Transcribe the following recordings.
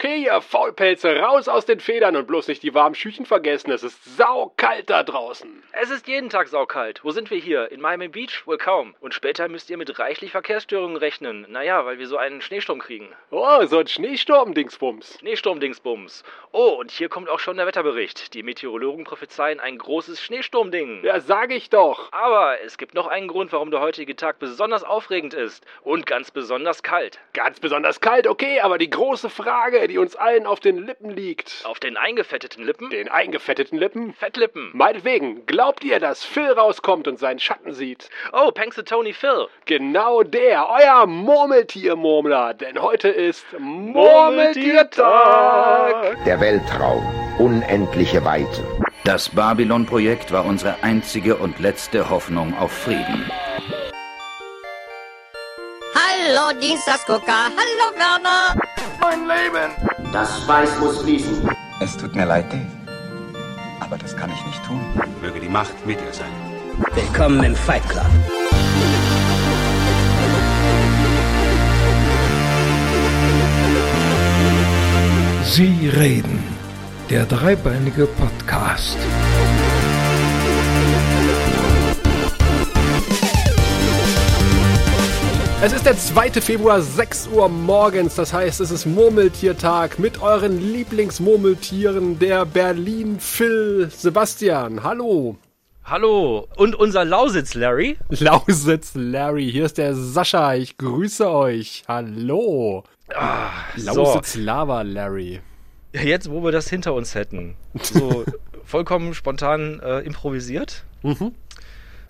Okay, ihr Faulpelze, raus aus den Federn und bloß nicht die warmen Schüchen vergessen. Es ist saukalt da draußen. Es ist jeden Tag saukalt. Wo sind wir hier? In Miami Beach? Wohl kaum. Und später müsst ihr mit reichlich Verkehrsstörungen rechnen. Naja, weil wir so einen Schneesturm kriegen. Oh, so ein Schneesturm-Dingsbums. Schneesturm-Dingsbums. Oh, und hier kommt auch schon der Wetterbericht. Die Meteorologen prophezeien ein großes Schneesturmding. Ja, sag ich doch. Aber es gibt noch einen Grund, warum der heutige Tag besonders aufregend ist. Und ganz besonders kalt. Ganz besonders kalt, okay, aber die große Frage, die uns allen auf den Lippen liegt. Auf den eingefetteten Lippen? Den eingefetteten Lippen? Fettlippen. Meinetwegen, glaubt ihr, dass Phil rauskommt und seinen Schatten sieht? Oh, Tony Phil. Genau der, euer Murmeltier-Murmler, denn heute ist Murmeltiertag. Der Weltraum, unendliche Weite. Das Babylon-Projekt war unsere einzige und letzte Hoffnung auf Frieden. Hallo Dienstagsgucker, hallo Werner. Mein Leben. Das Weiß muss fließen. Es tut mir leid, Dave. Aber das kann ich nicht tun. Möge die Macht mit dir sein. Willkommen im Fight Club. Sie reden. Der dreibeinige Podcast. Es ist der 2. Februar, 6 Uhr morgens. Das heißt, es ist Murmeltiertag mit euren Lieblingsmurmeltieren, der Berlin Phil Sebastian. Hallo. Hallo. Und unser Lausitz Larry. Lausitz Larry. Hier ist der Sascha. Ich grüße euch. Hallo. Ah, Lausitz so. Lava Larry. Jetzt, wo wir das hinter uns hätten. So vollkommen spontan äh, improvisiert. Mhm.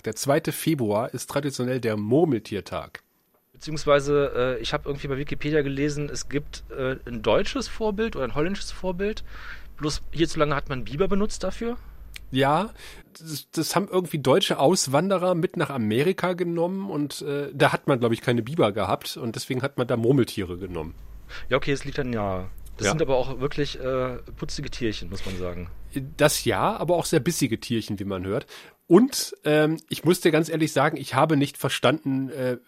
Der 2. Februar ist traditionell der Murmeltiertag. Beziehungsweise, äh, ich habe irgendwie bei Wikipedia gelesen, es gibt äh, ein deutsches Vorbild oder ein holländisches Vorbild. Bloß hierzulande hat man Biber benutzt dafür. Ja, das, das, haben irgendwie deutsche Auswanderer mit nach Amerika genommen und äh, da hat man, glaube ich, keine Biber gehabt und deswegen hat man da Murmeltiere genommen. Ja, okay, es liegt dann ja. Das Ja. sind aber auch wirklich äh, putzige Tierchen, muss man sagen. Das ja, aber auch sehr bissige Tierchen, wie man hört. Und ähm, ich muss dir ganz ehrlich sagen, ich habe nicht verstanden, äh,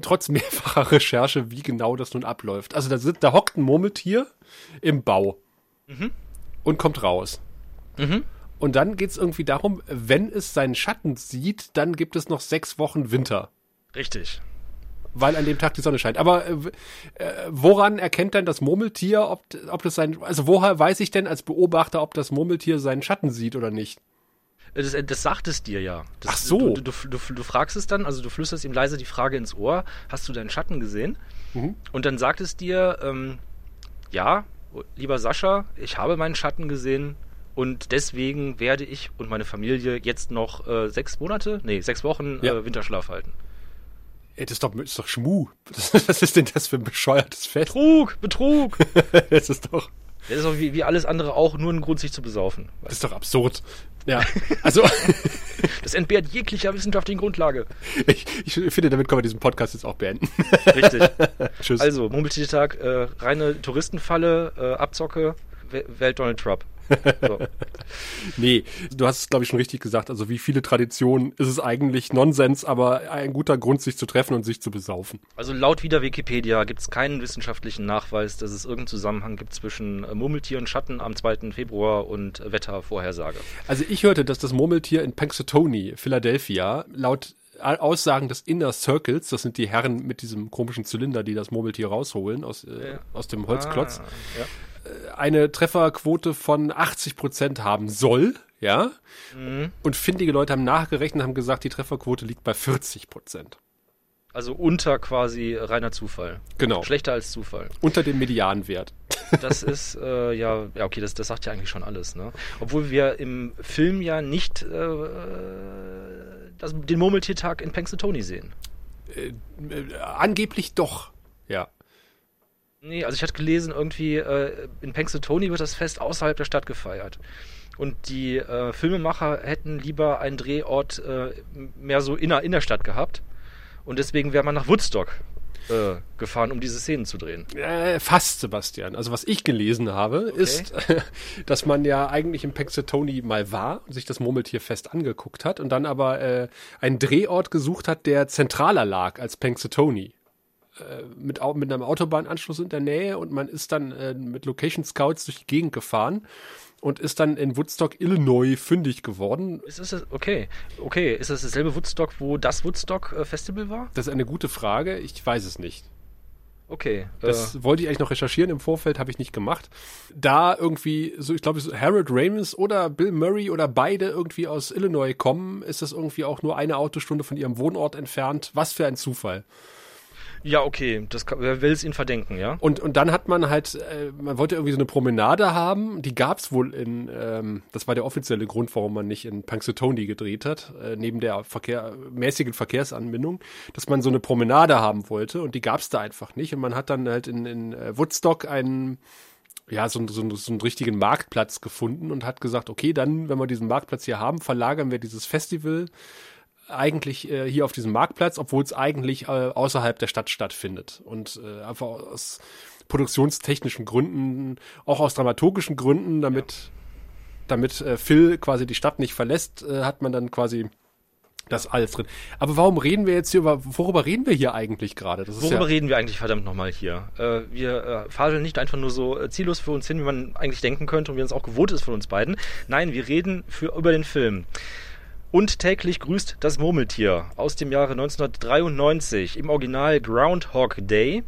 trotz mehrfacher Recherche, wie genau das nun abläuft. Also da, da hockt ein Murmeltier im Bau und kommt raus. Mhm. Und dann geht's irgendwie darum, wenn es seinen Schatten sieht, dann gibt es noch sechs Wochen Winter. Richtig. Weil an dem Tag die Sonne scheint. Aber äh, äh, woran erkennt dann das Murmeltier, ob, ob das sein, also woher weiß ich denn als Beobachter, ob das Murmeltier seinen Schatten sieht oder nicht? Das, das sagt es dir ja. Das, Ach so. Du, du, du, du fragst es dann, also du flüsterst ihm leise die Frage ins Ohr, hast du deinen Schatten gesehen? Mhm. Und dann sagt es dir, ähm, ja, lieber Sascha, ich habe meinen Schatten gesehen und deswegen werde ich und meine Familie jetzt noch äh, sechs Monate, nee, sechs Wochen Ja. äh, Winterschlaf halten. Ey, das ist doch, das ist doch Schmu. Was ist denn das für ein bescheuertes Fest? Betrug, Betrug! Das ist doch, Das ist doch wie, wie alles andere auch nur ein Grund, sich zu besaufen. das ist doch absurd. Ja, also Das entbehrt jeglicher wissenschaftlichen Grundlage. ich, ich finde, damit können wir diesen Podcast jetzt auch beenden. Richtig. Tschüss. Also, Murmeltiertag, äh, reine Touristenfalle, äh, Abzocke, Wel- Welt Donald Trump. So. Nee, du hast es, glaube ich, schon richtig gesagt. Also wie viele Traditionen ist es eigentlich Nonsens, aber ein guter Grund, sich zu treffen und sich zu besaufen. Also laut wieder Wikipedia gibt es keinen wissenschaftlichen Nachweis, dass es irgendeinen Zusammenhang gibt zwischen äh, Murmeltier und Schatten am 2. Februar und Wettervorhersage. Also ich hörte, dass das Murmeltier in Punxsutawney, Philadelphia, laut Aussagen des Inner Circles, das sind die Herren mit diesem komischen Zylinder, die das Murmeltier rausholen aus, äh, Ja. aus dem Holzklotz, Ah, ja. Eine Trefferquote von 80 Prozent haben soll, ja. Mhm. Und findige Leute haben nachgerechnet, haben gesagt, die Trefferquote liegt bei 40 Prozent. Also unter quasi reiner Zufall. Genau. Schlechter als Zufall. Unter dem Medianwert. Das ist, äh, ja, ja, okay, das, das sagt ja eigentlich schon alles, ne? Obwohl wir im Film ja nicht äh, das, den Murmeltiertag in Punxsutawney sehen. Äh, angeblich doch, ja. Nee, also ich hatte gelesen, irgendwie äh, in Punxsutawney wird das Fest außerhalb der Stadt gefeiert. Und die äh, Filmemacher hätten lieber einen Drehort äh, mehr so in der Innerstadt gehabt. Und deswegen wäre man nach Woodstock äh, gefahren, um diese Szenen zu drehen. Äh, fast, Sebastian. Also was ich gelesen habe, ist, dass man ja eigentlich im Punxsutawney mal war und sich das Murmeltierfest angeguckt hat und dann aber äh, einen Drehort gesucht hat, der zentraler lag als Punxsutawney. Äh, mit, mit einem Autobahnanschluss in der Nähe und man ist dann äh, mit Location Scouts durch die Gegend gefahren und ist dann in Woodstock, Illinois fündig geworden. Ist es okay? Okay, ist das dasselbe Woodstock, wo das Woodstock äh, Festival war? Das ist eine gute Frage, ich weiß es nicht. Okay. Das äh, wollte ich eigentlich noch recherchieren im Vorfeld, habe ich nicht gemacht. Da irgendwie, so ich glaube, so Harold Ramis oder Bill Murray oder beide irgendwie aus Illinois kommen, ist das irgendwie auch nur eine Autostunde von ihrem Wohnort entfernt. Was für ein Zufall. Ja, okay. Das kann, wer will es ihnen verdenken, ja? Und, und dann hat man halt, äh, man wollte irgendwie so eine Promenade haben, die gab's wohl in, ähm, das war der offizielle Grund, warum man nicht in Punxsutawney gedreht hat, äh, neben der Verkehr, mäßigen Verkehrsanbindung, dass man so eine Promenade haben wollte und die gab's da einfach nicht und man hat dann halt in, in äh, Woodstock einen, ja, so, so, so einen richtigen Marktplatz gefunden und hat gesagt, okay, dann, wenn wir diesen Marktplatz hier haben, verlagern wir dieses Festival eigentlich äh, hier auf diesem Marktplatz, obwohl es eigentlich äh, außerhalb der Stadt stattfindet. Und äh, einfach aus produktionstechnischen Gründen, auch aus dramaturgischen Gründen, damit, damit äh, Phil quasi die Stadt nicht verlässt, äh, hat man dann quasi das alles drin. Aber warum reden wir jetzt hier über, worüber reden wir hier eigentlich gerade? Worüber ja, reden wir eigentlich verdammt nochmal hier? Äh, wir äh, faseln nicht einfach nur so äh, ziellos für uns hin, wie man eigentlich denken könnte und wie uns auch gewohnt ist von uns beiden. Nein, wir reden für, über den Film. Und täglich grüßt das Murmeltier aus dem Jahre 1993 im Original Groundhog Day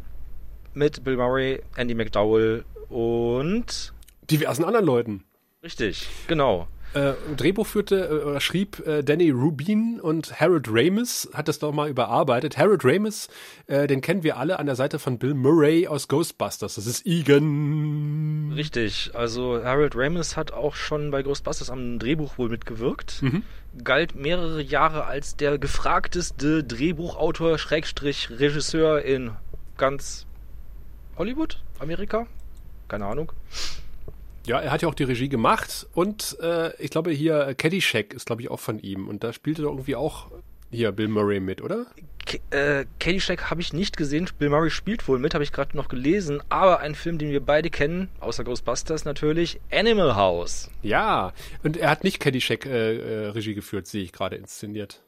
mit Bill Murray, Andy McDowell und diversen anderen Leuten. richtig, genau. Äh, Drehbuch führte äh, oder schrieb äh, Danny Rubin und Harold Ramis hat das nochmal überarbeitet. Harold Ramis, äh, den kennen wir alle an der Seite von Bill Murray aus Ghostbusters. Das ist Egan. Richtig, also Harold Ramis hat auch schon bei Ghostbusters am Drehbuch wohl mitgewirkt. Mhm. Galt mehrere Jahre als der gefragteste Drehbuchautor, Schrägstrich, Regisseur in ganz Hollywood, Amerika? Keine Ahnung. Ja, er hat ja auch die Regie gemacht und äh, ich glaube hier äh, Caddyshack ist glaube ich auch von ihm und da spielte doch irgendwie auch hier Bill Murray mit, oder? K äh, Caddyshack habe ich nicht gesehen. Bill Murray spielt wohl mit, habe ich gerade noch gelesen. Aber ein Film, den wir beide kennen, außer Ghostbusters natürlich, Animal House. Ja, und er hat nicht Caddyshack äh, äh, Regie geführt, sehe ich gerade inszeniert.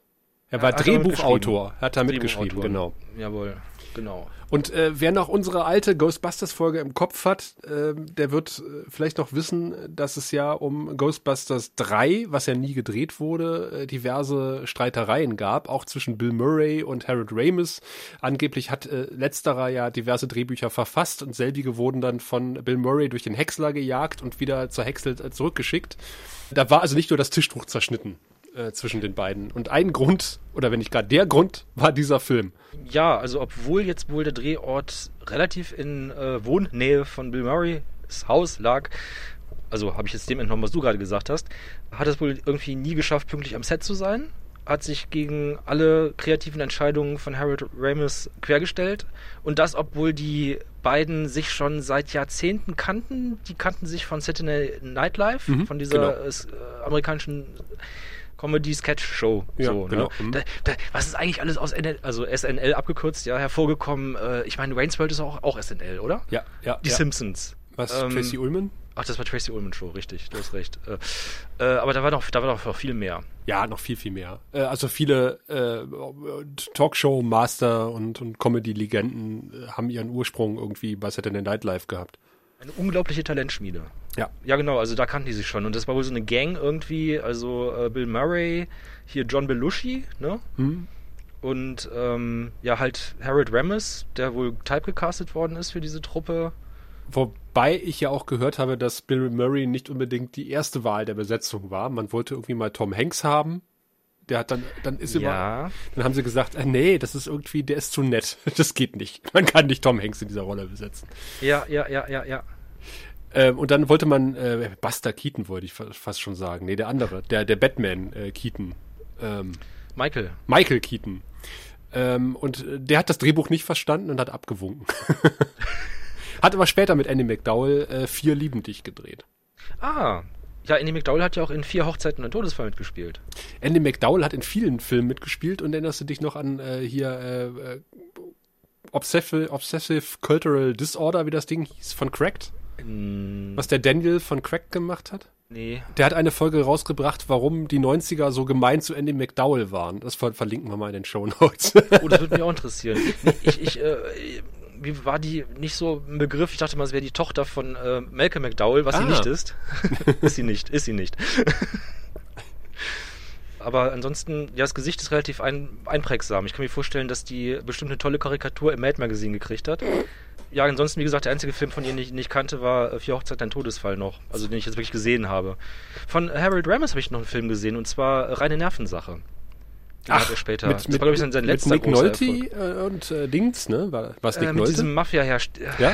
Er war Drehbuchautor, hat da mitgeschrieben, genau. Jawohl, genau. Und äh, wer noch unsere alte Ghostbusters-Folge im Kopf hat, äh, der wird äh, vielleicht noch wissen, dass es ja um Ghostbusters 3, was ja nie gedreht wurde, äh, diverse Streitereien gab, auch zwischen Bill Murray und Harold Ramis. Angeblich hat äh, letzterer ja diverse Drehbücher verfasst und selbige wurden dann von Bill Murray durch den Häcksler gejagt und wieder zur Häcksel äh, zurückgeschickt. Da war also nicht nur das Tischtuch zerschnitten äh, zwischen den beiden. Und ein Grund, oder wenn nicht gar der Grund, war dieser Film. Ja, also obwohl jetzt wohl der Drehort relativ in äh, Wohnnähe von Bill Murrays Haus lag, also habe ich jetzt dem entnommen, was du gerade gesagt hast, hat es wohl irgendwie nie geschafft, pünktlich am Set zu sein, hat sich gegen alle kreativen Entscheidungen von Harold Ramis quergestellt und das, obwohl die beiden sich schon seit Jahrzehnten kannten. Die kannten sich von Saturday Night Live, Mhm, von dieser genau. äh, amerikanischen Comedy-Sketch-Show. Ja, so, genau. ne? Da, da, was ist eigentlich alles aus NL, also SNL abgekürzt, ja, hervorgekommen? Äh, ich meine, Wayne's World ist auch, auch SNL, oder? Ja, ja. Die ja. Simpsons. Was, Ähm, Tracy Ullman? Ach, das war Tracy Ullman Show, richtig, du hast recht. Äh, äh, aber da war noch, da war noch noch viel mehr. Ja, noch viel, viel mehr. Äh, also viele äh, Talkshow-Master und, und Comedy-Legenden äh, haben ihren Ursprung irgendwie bei Saturday Night Live gehabt. Eine unglaubliche Talentschmiede. Ja. Ja, genau, also da kannten die sich schon. Und das war wohl so eine Gang irgendwie, also äh, Bill Murray, hier John Belushi, ne? Hm? Und ähm, ja, halt Harold Ramis, der wohl typecastet worden ist für diese Truppe. Wobei ich ja auch gehört habe, dass Bill Murray nicht unbedingt die erste Wahl der Besetzung war. Man wollte irgendwie mal Tom Hanks haben. Der hat dann, dann ist immer, Ja. dann haben sie gesagt, äh, nee, das ist irgendwie, der ist zu nett. Das geht nicht. Man kann nicht Tom Hanks in dieser Rolle besetzen. Ja, ja, ja, ja, ja. Ähm, und dann wollte man, äh, Buster Keaton wollte ich fa- fast schon sagen. Nee, der andere, der, der Batman äh, Keaton. Ähm, Michael. Michael Keaton. Ähm, und äh, der hat das Drehbuch nicht verstanden und hat abgewunken. hat aber später mit Andy McDowell äh, vier Lieben dich gedreht. Ah. Ja, Andy McDowell hat ja auch in vier Hochzeiten und Todesfall mitgespielt. Andy McDowell hat in vielen Filmen mitgespielt und erinnerst du dich noch an äh, hier äh, äh, Obsessive, Obsessive Cultural Disorder, wie das Ding hieß, von Cracked? Mm, Was der Daniel von Cracked gemacht hat? Nee. Der hat eine Folge rausgebracht, warum die 90er so gemein zu Andy McDowell waren. Das ver verlinken wir mal in den Show Notes. Oh, das würde mich auch interessieren. Ich, ich, äh, wie war die nicht so ein Begriff? Ich dachte mal, es wäre die Tochter von äh, Malcolm McDowell, was sie Ah. nicht ist. ist sie nicht, ist sie nicht. Aber ansonsten, ja, das Gesicht ist relativ ein, einprägsam. Ich kann mir vorstellen, dass die bestimmt eine tolle Karikatur im Mad Magazine gekriegt hat. Ja, ansonsten, wie gesagt, der einzige Film von ihr, den ich nicht kannte, war äh, Vier Hochzeit, ein Todesfall noch. Also, den ich jetzt wirklich gesehen habe. Von Harold Ramis habe ich noch einen Film gesehen, und zwar äh, Reine Nervensache. Er später. mit, das mit, war, glaube ich, sein, mit letzter Nick großer Nolte Erfolg. äh, und äh, Dings, ne? War was Nick Äh, mit Nolte? diesem Mafia-Herrscher. ja?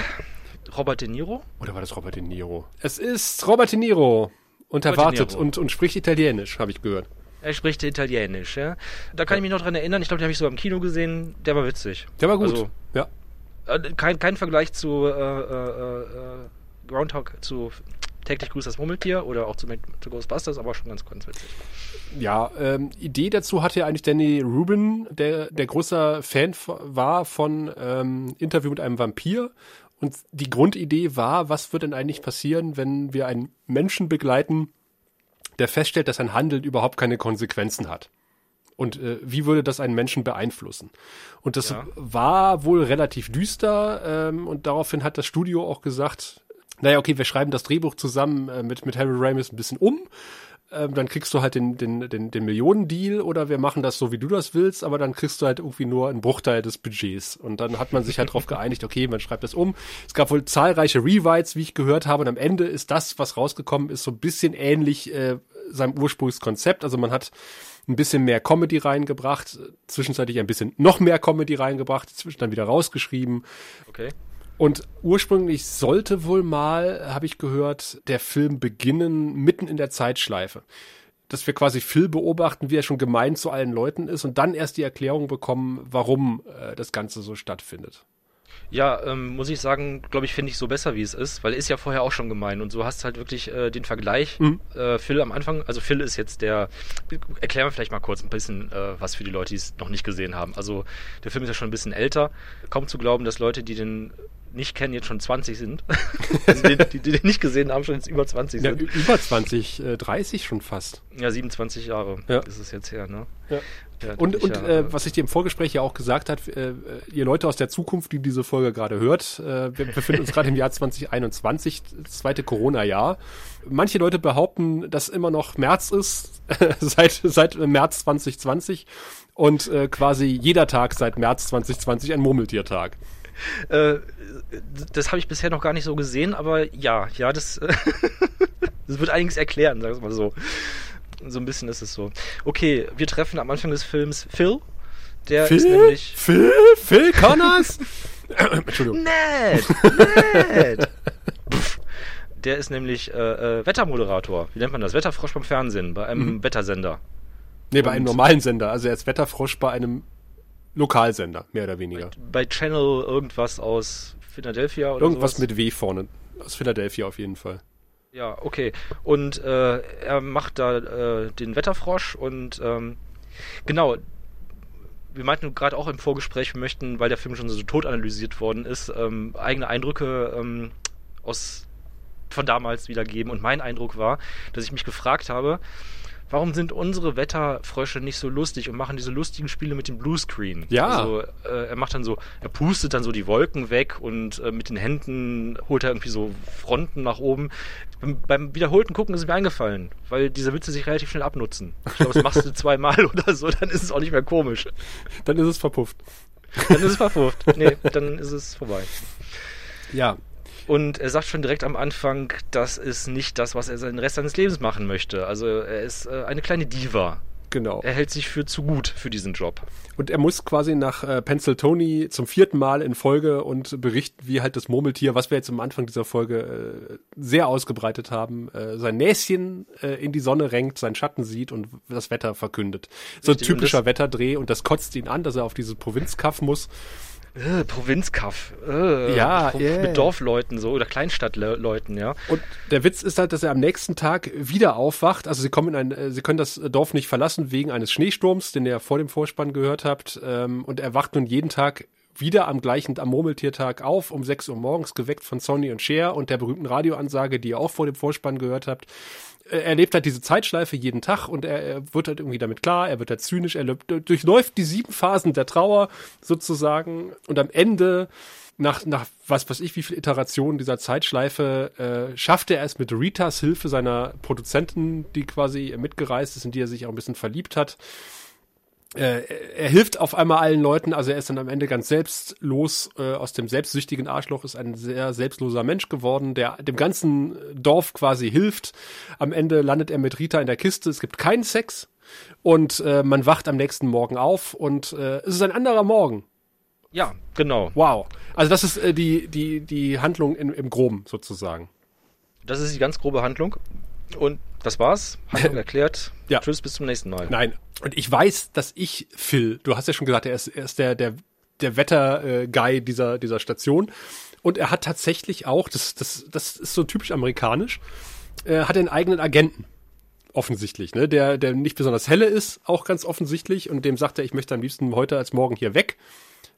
Robert De Niro? Oder war das Robert De Niro? Es ist Robert De Niro. Und er Robert De wartet Niro. und, und spricht Italienisch, habe ich gehört. Er spricht Italienisch, ja. Da kann ich mich noch dran erinnern. Ich glaube, den habe ich sogar im Kino gesehen. Der war witzig. Der war gut. Also, ja. äh, kein, kein Vergleich zu äh, äh, äh, Groundhog, zu täglich grüßt das Murmeltier oder auch zu, zu Ghostbusters, aber schon ganz, ganz witzig. Ja, ähm, Idee dazu hatte ja eigentlich Danny Rubin, der, der großer Fan war von ähm, Interview mit einem Vampir. Und die Grundidee war, was wird denn eigentlich passieren, wenn wir einen Menschen begleiten, der feststellt, dass sein Handeln überhaupt keine Konsequenzen hat. Und äh, wie würde das einen Menschen beeinflussen? Und das Ja. war wohl relativ düster ähm, und daraufhin hat das Studio auch gesagt, naja, okay, wir schreiben das Drehbuch zusammen äh, mit, mit Harry Ramis ein bisschen um. Ähm, dann kriegst du halt den, den, den, den Millionendeal oder wir machen das so, wie du das willst, aber dann kriegst du halt irgendwie nur einen Bruchteil des Budgets. Und dann hat man sich halt darauf geeinigt, okay, man schreibt das um. Es gab wohl zahlreiche Rewrites, wie ich gehört habe, und am Ende ist das, was rausgekommen ist, so ein bisschen ähnlich äh, seinem Ursprungskonzept. Also man hat ein bisschen mehr Comedy reingebracht, zwischenzeitlich ein bisschen noch mehr Comedy reingebracht, zwischen dann wieder rausgeschrieben. Okay. Und ursprünglich sollte wohl mal, habe ich gehört, der Film beginnen mitten in der Zeitschleife. Dass wir quasi Phil beobachten, wie er schon gemein zu allen Leuten ist und dann erst die Erklärung bekommen, warum äh, das Ganze so stattfindet. Ja, ähm, muss ich sagen, glaube ich, finde ich so besser, wie es ist, weil er ist ja vorher auch schon gemein und so hast du halt wirklich äh, den Vergleich. Mhm. Äh, Phil am Anfang, also Phil ist jetzt der, erklären wir vielleicht mal kurz ein bisschen äh, was für die Leute, die es noch nicht gesehen haben. Also der Film ist ja schon ein bisschen älter. Kaum zu glauben, dass Leute, die den nicht kennen, jetzt schon 20 sind. also die, die, die den nicht gesehen haben, schon jetzt über 20 Ja, sind. ü- über 20, äh, 30 schon fast. Ja, 27 Jahre Ja. ist es jetzt her, ne? Ja. Ja, Und, und ja, äh, was ich dir im Vorgespräch ja auch gesagt hat, äh, ihr Leute aus der Zukunft, die diese Folge gerade hört, äh, wir befinden uns gerade im Jahr 2021, das zweite Corona-Jahr. Manche Leute behaupten, dass immer noch März ist, seit, seit März 2020 und äh, quasi jeder Tag seit März 2020 ein Murmeltiertag. Äh, das habe ich bisher noch gar nicht so gesehen, aber ja, ja, das, das wird einiges erklären, sagen wir mal so. So ein bisschen ist es so. Okay, wir treffen am Anfang des Films Phil. Der ist nämlich. Phil? Phil Connors? Entschuldigung. Ned! Ned! Der ist nämlich äh, äh, Wettermoderator. Wie nennt man das? Wetterfrosch beim Fernsehen, bei einem Wettersender. Nee, bei einem normalen Sender. Also er ist Wetterfrosch bei einem Lokalsender, mehr oder weniger. Bei Channel irgendwas aus Philadelphia oder Irgendwas sowas. mit W vorne. Aus Philadelphia auf jeden Fall. Ja, okay. Und äh, er macht da äh, den Wetterfrosch und ähm, genau. Wir meinten gerade auch im Vorgespräch, wir möchten, weil der Film schon so tot analysiert worden ist, ähm, eigene Eindrücke ähm, aus von damals wiedergeben. Und mein Eindruck war, dass ich mich gefragt habe, warum sind unsere Wetterfrösche nicht so lustig und machen diese lustigen Spiele mit dem Bluescreen? Ja. Also äh, er macht dann so, er pustet dann so die Wolken weg und äh, mit den Händen holt er irgendwie so Fronten nach oben. Beim, beim wiederholten Gucken ist mir eingefallen, weil diese Witze sich relativ schnell abnutzen. Ich glaube, das machst du zweimal oder so, dann ist es auch nicht mehr komisch. Dann ist es verpufft. Dann ist es verfurcht. Nee, dann ist es vorbei. Ja. Und er sagt schon direkt am Anfang, das ist nicht das, was er seinen Rest seines Lebens machen möchte. Also er ist äh, eine kleine Diva. Genau. Er hält sich für zu gut für diesen Job. Und er muss quasi nach äh, Pennsylvania zum vierten Mal in Folge und berichten, wie halt das Murmeltier, was wir jetzt am Anfang dieser Folge äh, sehr ausgebreitet haben, äh, sein Näschen äh, in die Sonne renkt, seinen Schatten sieht und das Wetter verkündet. So ein Richtig, und typischer das- Wetterdreh und das kotzt ihn an, dass er auf diese Provinzkaff muss. Äh, Provinzkaff. Äh, Ja, mit, yeah. mit Dorfleuten so oder Kleinstadtleuten, ja. Und der Witz ist halt, dass er am nächsten Tag wieder aufwacht. Also sie kommen in ein, äh, sie können das Dorf nicht verlassen wegen eines Schneesturms, den ihr vor dem Vorspann gehört habt. Ähm, und er wacht nun jeden Tag wieder am gleichen, am Murmeltiertag auf, um 6 Uhr morgens, geweckt von Sonny und Cher und der berühmten Radioansage, die ihr auch vor dem Vorspann gehört habt. Äh, Er lebt halt diese Zeitschleife jeden Tag und er, er wird halt irgendwie damit klar, er wird halt zynisch, er lebt, durchläuft die sieben Phasen der Trauer sozusagen und am Ende nach, nach was weiß ich, wie viel Iterationen dieser Zeitschleife äh, schaffte er es mit Ritas Hilfe seiner Produzentin, die quasi mitgereist ist, in die er sich auch ein bisschen verliebt hat. Äh, er hilft auf einmal allen Leuten, also er ist dann am Ende ganz selbstlos äh, aus dem selbstsüchtigen Arschloch, ist ein sehr selbstloser Mensch geworden, der dem ganzen Dorf quasi hilft. Am Ende landet er mit Rita in der Kiste, es gibt keinen Sex und äh, man wacht am nächsten Morgen auf und äh, es ist ein anderer Morgen. Ja, genau. Wow. Also das ist äh, die, die, die Handlung in, im Groben sozusagen. Das ist die ganz grobe Handlung. Und das war's. Handlung erklärt. Ja. Tschüss, bis zum nächsten Mal. Nein. Und ich weiß, dass ich Phil, du hast ja schon gesagt, er ist, er ist der, der, der Wetter-Guy dieser, dieser Station. Und er hat tatsächlich auch, das, das, das ist so typisch amerikanisch, äh, hat einen eigenen Agenten. Offensichtlich, ne? Der, der nicht besonders helle ist, auch ganz offensichtlich. Und dem sagt er, ich möchte am liebsten heute als morgen hier weg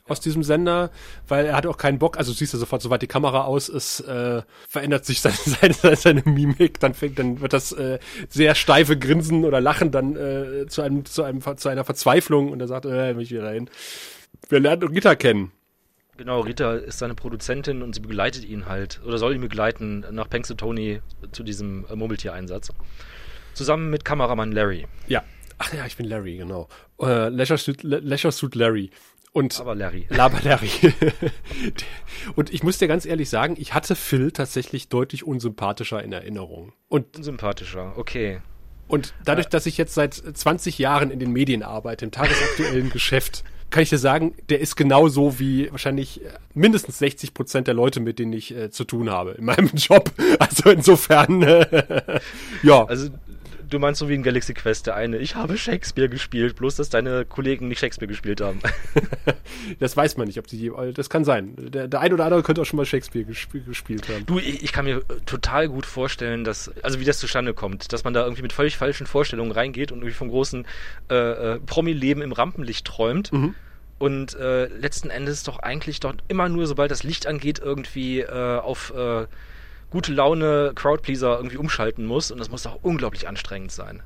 aus diesem Sender, weil er hat auch keinen Bock, also du siehst ja sofort, soweit die Kamera aus ist, äh, verändert sich seine, seine, seine Mimik, dann fängt, dann wird das äh, sehr steife Grinsen oder Lachen dann äh, zu einem, zu einem, zu einer Verzweiflung und er sagt, äh, mich wieder hin. Wir lernen Rita kennen. Genau, Rita ist seine Produzentin und sie begleitet ihn halt, oder soll ihn begleiten nach Punxsutawney zu diesem äh, Murmeltiereinsatz. Zusammen mit Kameramann Larry. Ja. Ach ja, ich bin Larry, genau. Äh, Leisure Suit, Le Leisure Suit Larry. Und Aber Larry. Laber Larry. und ich muss dir ganz ehrlich sagen, ich hatte Phil tatsächlich deutlich unsympathischer in Erinnerung. Und Unsympathischer, okay. Und dadurch, dass ich jetzt seit 20 Jahren in den Medien arbeite, im tagesaktuellen Geschäft, kann ich dir sagen, der ist genauso wie wahrscheinlich äh, mindestens 60 Prozent der Leute, mit denen ich äh, zu tun habe in meinem Job. Also insofern, äh, ja. Also du meinst so wie in Galaxy Quest, der eine, ich habe Shakespeare gespielt, bloß dass deine Kollegen nicht Shakespeare gespielt haben. das weiß man nicht, ob die, das kann sein. Der, der ein oder andere könnte auch schon mal Shakespeare gesp gespielt haben. Du, ich, ich kann mir total gut vorstellen, dass, also wie das zustande kommt, dass man da irgendwie mit völlig falschen Vorstellungen reingeht und irgendwie vom großen äh, äh, Promi-Leben im Rampenlicht träumt. Mhm. Und äh, letzten Endes doch eigentlich doch immer nur, sobald das Licht angeht, irgendwie äh, auf äh, gute Laune Crowdpleaser irgendwie umschalten muss. Und das muss doch unglaublich anstrengend sein.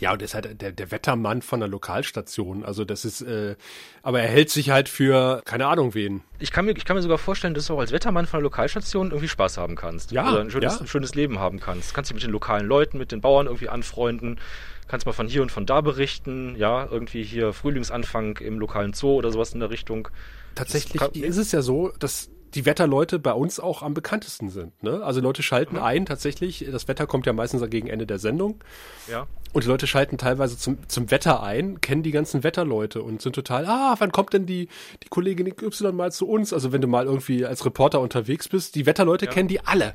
Ja, und er ist halt der, der Wettermann von der Lokalstation. Also das ist, äh, aber er hält sich halt für keine Ahnung wen. Ich kann mir, ich kann mir sogar vorstellen, dass du auch als Wettermann von der Lokalstation irgendwie Spaß haben kannst. Ja, Oder ein schönes, ja. ein schönes Leben haben kannst. Kannst dich mit den lokalen Leuten, mit den Bauern irgendwie anfreunden. Kannst mal von hier und von da berichten. Ja, irgendwie hier Frühlingsanfang im lokalen Zoo oder sowas in der Richtung. Tatsächlich kann- ist es ja so, dass die Wetterleute bei uns auch am bekanntesten sind. Ne? Also Leute schalten ein, tatsächlich. Das Wetter kommt ja meistens gegen Ende der Sendung. Ja. Und die Leute schalten teilweise zum, zum Wetter ein, kennen die ganzen Wetterleute und sind total, ah, wann kommt denn die, die Kollegin Y mal zu uns? Also wenn du mal irgendwie als Reporter unterwegs bist, die Wetterleute kennen die alle.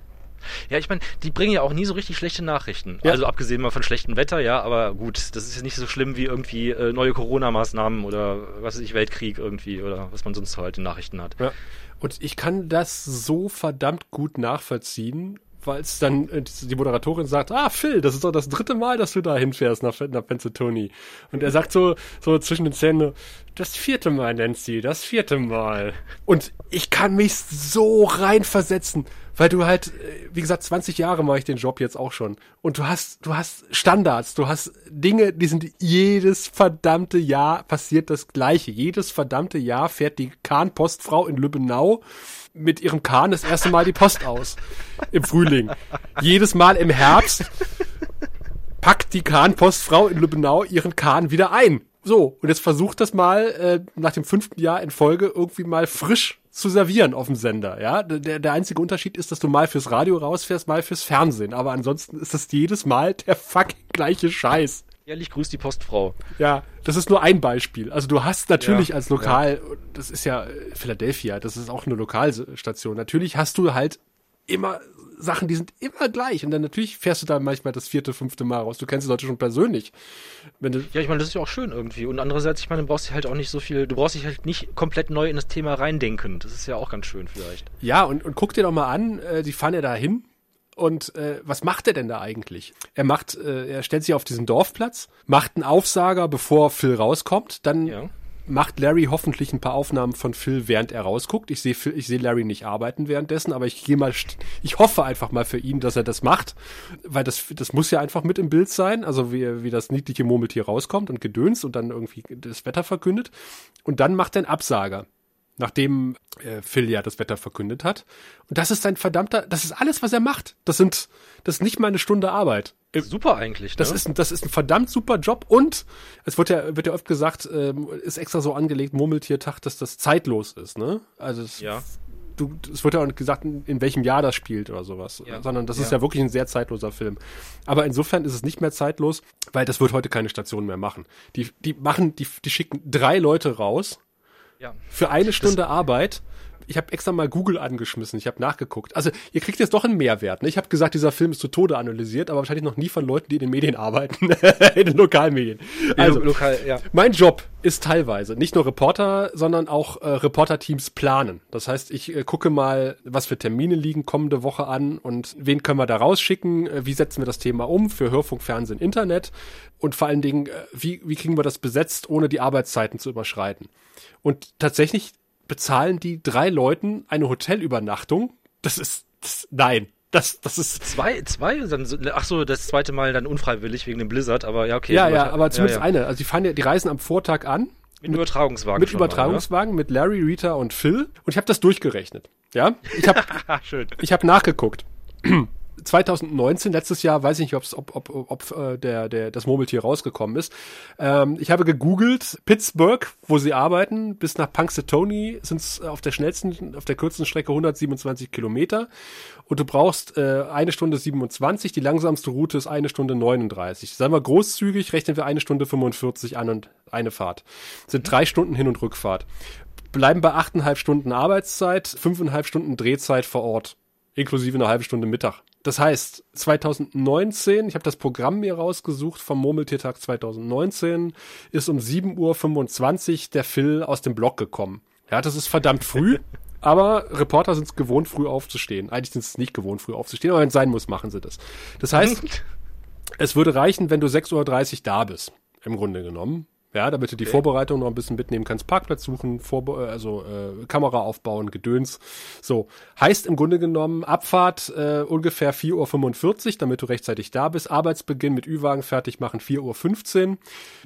Ja, ich meine, die bringen ja auch nie so richtig schlechte Nachrichten. Ja. Also abgesehen mal von schlechtem Wetter, ja, aber gut, das ist ja nicht so schlimm wie irgendwie äh, neue Corona-Maßnahmen oder was weiß ich, Weltkrieg irgendwie oder was man sonst halt in Nachrichten hat. Ja. Und ich kann das so verdammt gut nachvollziehen, weil es dann äh, die Moderatorin sagt, ah Phil, das ist doch das dritte Mal, dass du da hinfährst nach, nach Pennsylvania. Und er sagt so, so zwischen den Zähnen, das vierte Mal, Nancy, das vierte Mal. Und ich kann mich so reinversetzen, weil du halt, äh, wie gesagt, 20 Jahre mache ich den Job jetzt auch schon. Und du hast, du hast Standards, du hast Dinge, die sind jedes verdammte Jahr passiert das Gleiche. Jedes verdammte Jahr fährt die Kahnpostfrau in Lübbenau mit ihrem Kahn das erste Mal die Post aus. Im Frühling. Jedes Mal im Herbst packt die Kahnpostfrau in Lübbenau ihren Kahn wieder ein. So, und jetzt versucht das mal äh, nach dem fünften Jahr in Folge irgendwie mal frisch zu servieren auf dem Sender. Ja, der, der einzige Unterschied ist, dass du mal fürs Radio rausfährst, mal fürs Fernsehen. Aber ansonsten ist das jedes Mal der fucking gleiche Scheiß. Ehrlich grüßt die Postfrau. Ja, das ist nur ein Beispiel. Also du hast natürlich Ja, als Lokal, das ist ja äh, Philadelphia, das ist auch eine Lokalstation. Natürlich hast du halt immer Sachen, die sind immer gleich. Und dann natürlich fährst du da manchmal das vierte, fünfte Mal raus. Du kennst die Leute schon persönlich. Ja, ich meine, das ist ja auch schön irgendwie. Und andererseits, ich meine, du brauchst dich halt auch nicht so viel, du brauchst dich halt nicht komplett neu in das Thema reindenken. Das ist ja auch ganz schön vielleicht. ja, und, und guck dir doch mal an, äh, die fahren ja da hin. Und äh, was macht er denn da eigentlich? Er macht, äh, er stellt sich auf diesen Dorfplatz, macht einen Aufsager, bevor Phil rauskommt, dann Ja. Macht Larry hoffentlich ein paar Aufnahmen von Phil, während er rausguckt. Ich sehe ich sehe Larry nicht arbeiten währenddessen, aber ich gehe mal, ich hoffe einfach mal für ihn, dass er das macht, weil das, das muss ja einfach mit im Bild sein, also wie, wie das niedliche Murmeltier rauskommt und gedöns und dann irgendwie das Wetter verkündet. Und dann macht er einen Absager nachdem äh, Phil ja das Wetter verkündet hat. Und das ist ein verdammter, das ist alles, was er macht. Das sind, das ist nicht mal eine Stunde Arbeit. Super eigentlich. Ne? Das ist, das ist ein verdammt super Job und es wird ja, wird ja oft gesagt, ähm, ist extra so angelegt, Murmeltiertag, dass das zeitlos ist, ne? Also es, ja. du, es wird ja auch nicht gesagt, in welchem Jahr das spielt oder sowas, ja. sondern das ja. ist ja wirklich ein sehr zeitloser Film. Aber insofern ist es nicht mehr zeitlos, weil das wird heute keine Station mehr machen. Die, die machen, die, die schicken drei Leute raus ja. für eine Stunde das Arbeit ich habe extra mal Google angeschmissen, ich habe nachgeguckt. Also ihr kriegt jetzt doch einen Mehrwert. Ne? Ich habe gesagt, dieser Film ist zu Tode analysiert, aber wahrscheinlich noch nie von Leuten, die in den Medien arbeiten, in den Lokalmedien. Also Lokal, ja. mein Job ist teilweise nicht nur Reporter, sondern auch äh, Reporterteams planen. Das heißt, ich äh, gucke mal, was für Termine liegen kommende Woche an und wen können wir da rausschicken, äh, wie setzen wir das Thema um für Hörfunk, Fernsehen, Internet und vor allen Dingen, äh, wie, wie kriegen wir das besetzt, ohne die Arbeitszeiten zu überschreiten. Und tatsächlich bezahlen die drei Leuten eine Hotelübernachtung. Das ist, das, nein, das, das ist. Zwei, zwei? Dann, ach so, das zweite Mal dann unfreiwillig wegen dem Blizzard, aber ja, okay. Ja, ja, aber zumindest ja, ja. eine. Also die fahren ja, die reisen am Vortag an. Mit, mit Übertragungswagen. Mit Übertragungswagen, mal, mit Larry, Rita und Phil. Und ich habe das durchgerechnet. Ja, ich habe, ich habe nachgeguckt. 2019, letztes Jahr, weiß ich nicht, ob's, ob, ob, ob, äh, der, der, das Murmeltier rausgekommen ist. Ähm, ich habe gegoogelt, Pittsburgh, wo sie arbeiten, bis nach Punxsutawney sind es auf der schnellsten, auf der kürzesten Strecke 127 Kilometer. Und du brauchst äh, eine Stunde 27, die langsamste Route ist eine Stunde 39. Seien wir großzügig, rechnen wir eine Stunde 45 an und eine Fahrt. Sind drei Stunden Hin- und Rückfahrt. Bleiben bei achteinhalb Stunden Arbeitszeit, fünfeinhalb Stunden Drehzeit vor Ort inklusive eine halbe Stunde Mittag. Das heißt, 2019, ich habe das Programm mir rausgesucht vom Murmeltiertag 2019, ist um 7.25 Uhr der Phil aus dem Block gekommen. Ja, das ist verdammt früh. aber Reporter sind es gewohnt, früh aufzustehen. Eigentlich sind es nicht gewohnt, früh aufzustehen, aber wenn es sein muss, machen sie das. Das heißt, es würde reichen, wenn du 6.30 Uhr da bist, im Grunde genommen. Ja, damit du die okay. Vorbereitung noch ein bisschen mitnehmen kannst, Parkplatz suchen, Vorbe äh, also äh, Kamera aufbauen, Gedöns. So, heißt im Grunde genommen Abfahrt äh, ungefähr 4.45 Uhr, damit du rechtzeitig da bist. Arbeitsbeginn mit Ü-Wagen fertig machen 4.15 Uhr.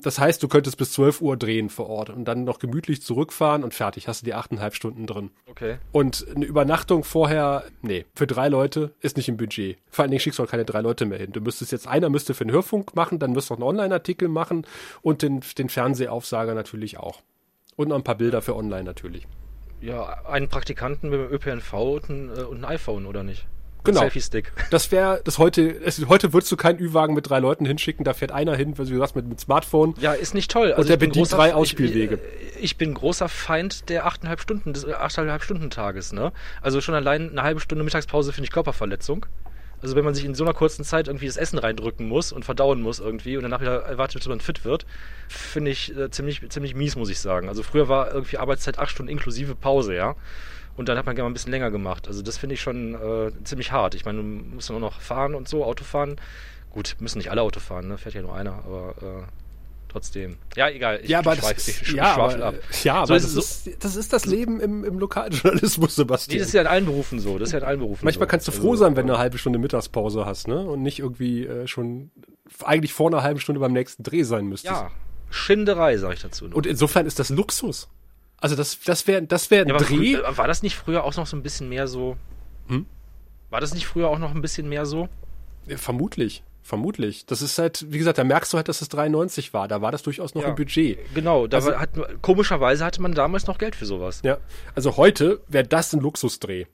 Das heißt, du könntest bis 12 Uhr drehen vor Ort und dann noch gemütlich zurückfahren und fertig. Hast du die achteinhalb Stunden drin. Okay. Und eine Übernachtung vorher, nee, für drei Leute ist nicht im Budget. Vor allen Dingen schickst du auch keine drei Leute mehr hin. Du müsstest jetzt, einer müsste für den Hörfunk machen, dann müsstest du noch einen Online-Artikel machen und den, den Fernsehaufsager natürlich auch. Und noch ein paar Bilder für online natürlich. Ja, einen Praktikanten mit dem ÖPNV und ein, äh, und ein iPhone, oder nicht? Genau. Selfie-Stick. Das wäre, das heute, es, heute würdest du keinen Ü-Wagen mit drei Leuten hinschicken, da fährt einer hin, wie du sagst, mit, mit Smartphone. Ja, ist nicht toll. Also und der bedient großer, drei Ausspielwege. Ich, ich, bin großer Feind der achteinhalb Stunden, des achteinhalb Stunden Tages, ne? Also schon allein eine halbe Stunde Mittagspause finde ich Körperverletzung. Also wenn man sich in so einer kurzen Zeit irgendwie das Essen reindrücken muss und verdauen muss irgendwie und danach wieder erwartet, bis man fit wird, finde ich äh, ziemlich, ziemlich mies, muss ich sagen. Also früher war irgendwie Arbeitszeit acht Stunden inklusive Pause, ja. Und dann hat man gerne mal ein bisschen länger gemacht. Also das finde ich schon äh, ziemlich hart. Ich meine, du musst auch noch fahren und so, Auto fahren. Gut, müssen nicht alle Auto fahren, ne? Fährt ja nur einer, aber äh, trotzdem. Ja, egal. Ich, ja, aber das, ist, ja, aber, ab. ja, aber so das, ist, das ist das Leben im, im Lokaljournalismus, Sebastian. das ist ja in allen Berufen so. Das ist ja in allen Berufen Manchmal so. kannst du froh also, sein, wenn du eine halbe Stunde Mittagspause hast, ne? Und nicht irgendwie äh, schon eigentlich vor einer halben Stunde beim nächsten Dreh sein müsstest. Ja, Schinderei, sag ich dazu. Noch. Und insofern ist das Luxus. Also das, das wäre das wär ein ja, Dreh. Früher, war das nicht früher auch noch so ein bisschen mehr so? Hm? War das nicht früher auch noch ein bisschen mehr so? Ja, vermutlich. Vermutlich. Das ist halt, wie gesagt, da merkst du halt, dass es 93 war. Da war das durchaus noch ja, im Budget. Genau, da also, hat, komischerweise hatte man damals noch Geld für sowas. Ja, also heute wäre das ein Luxusdreh.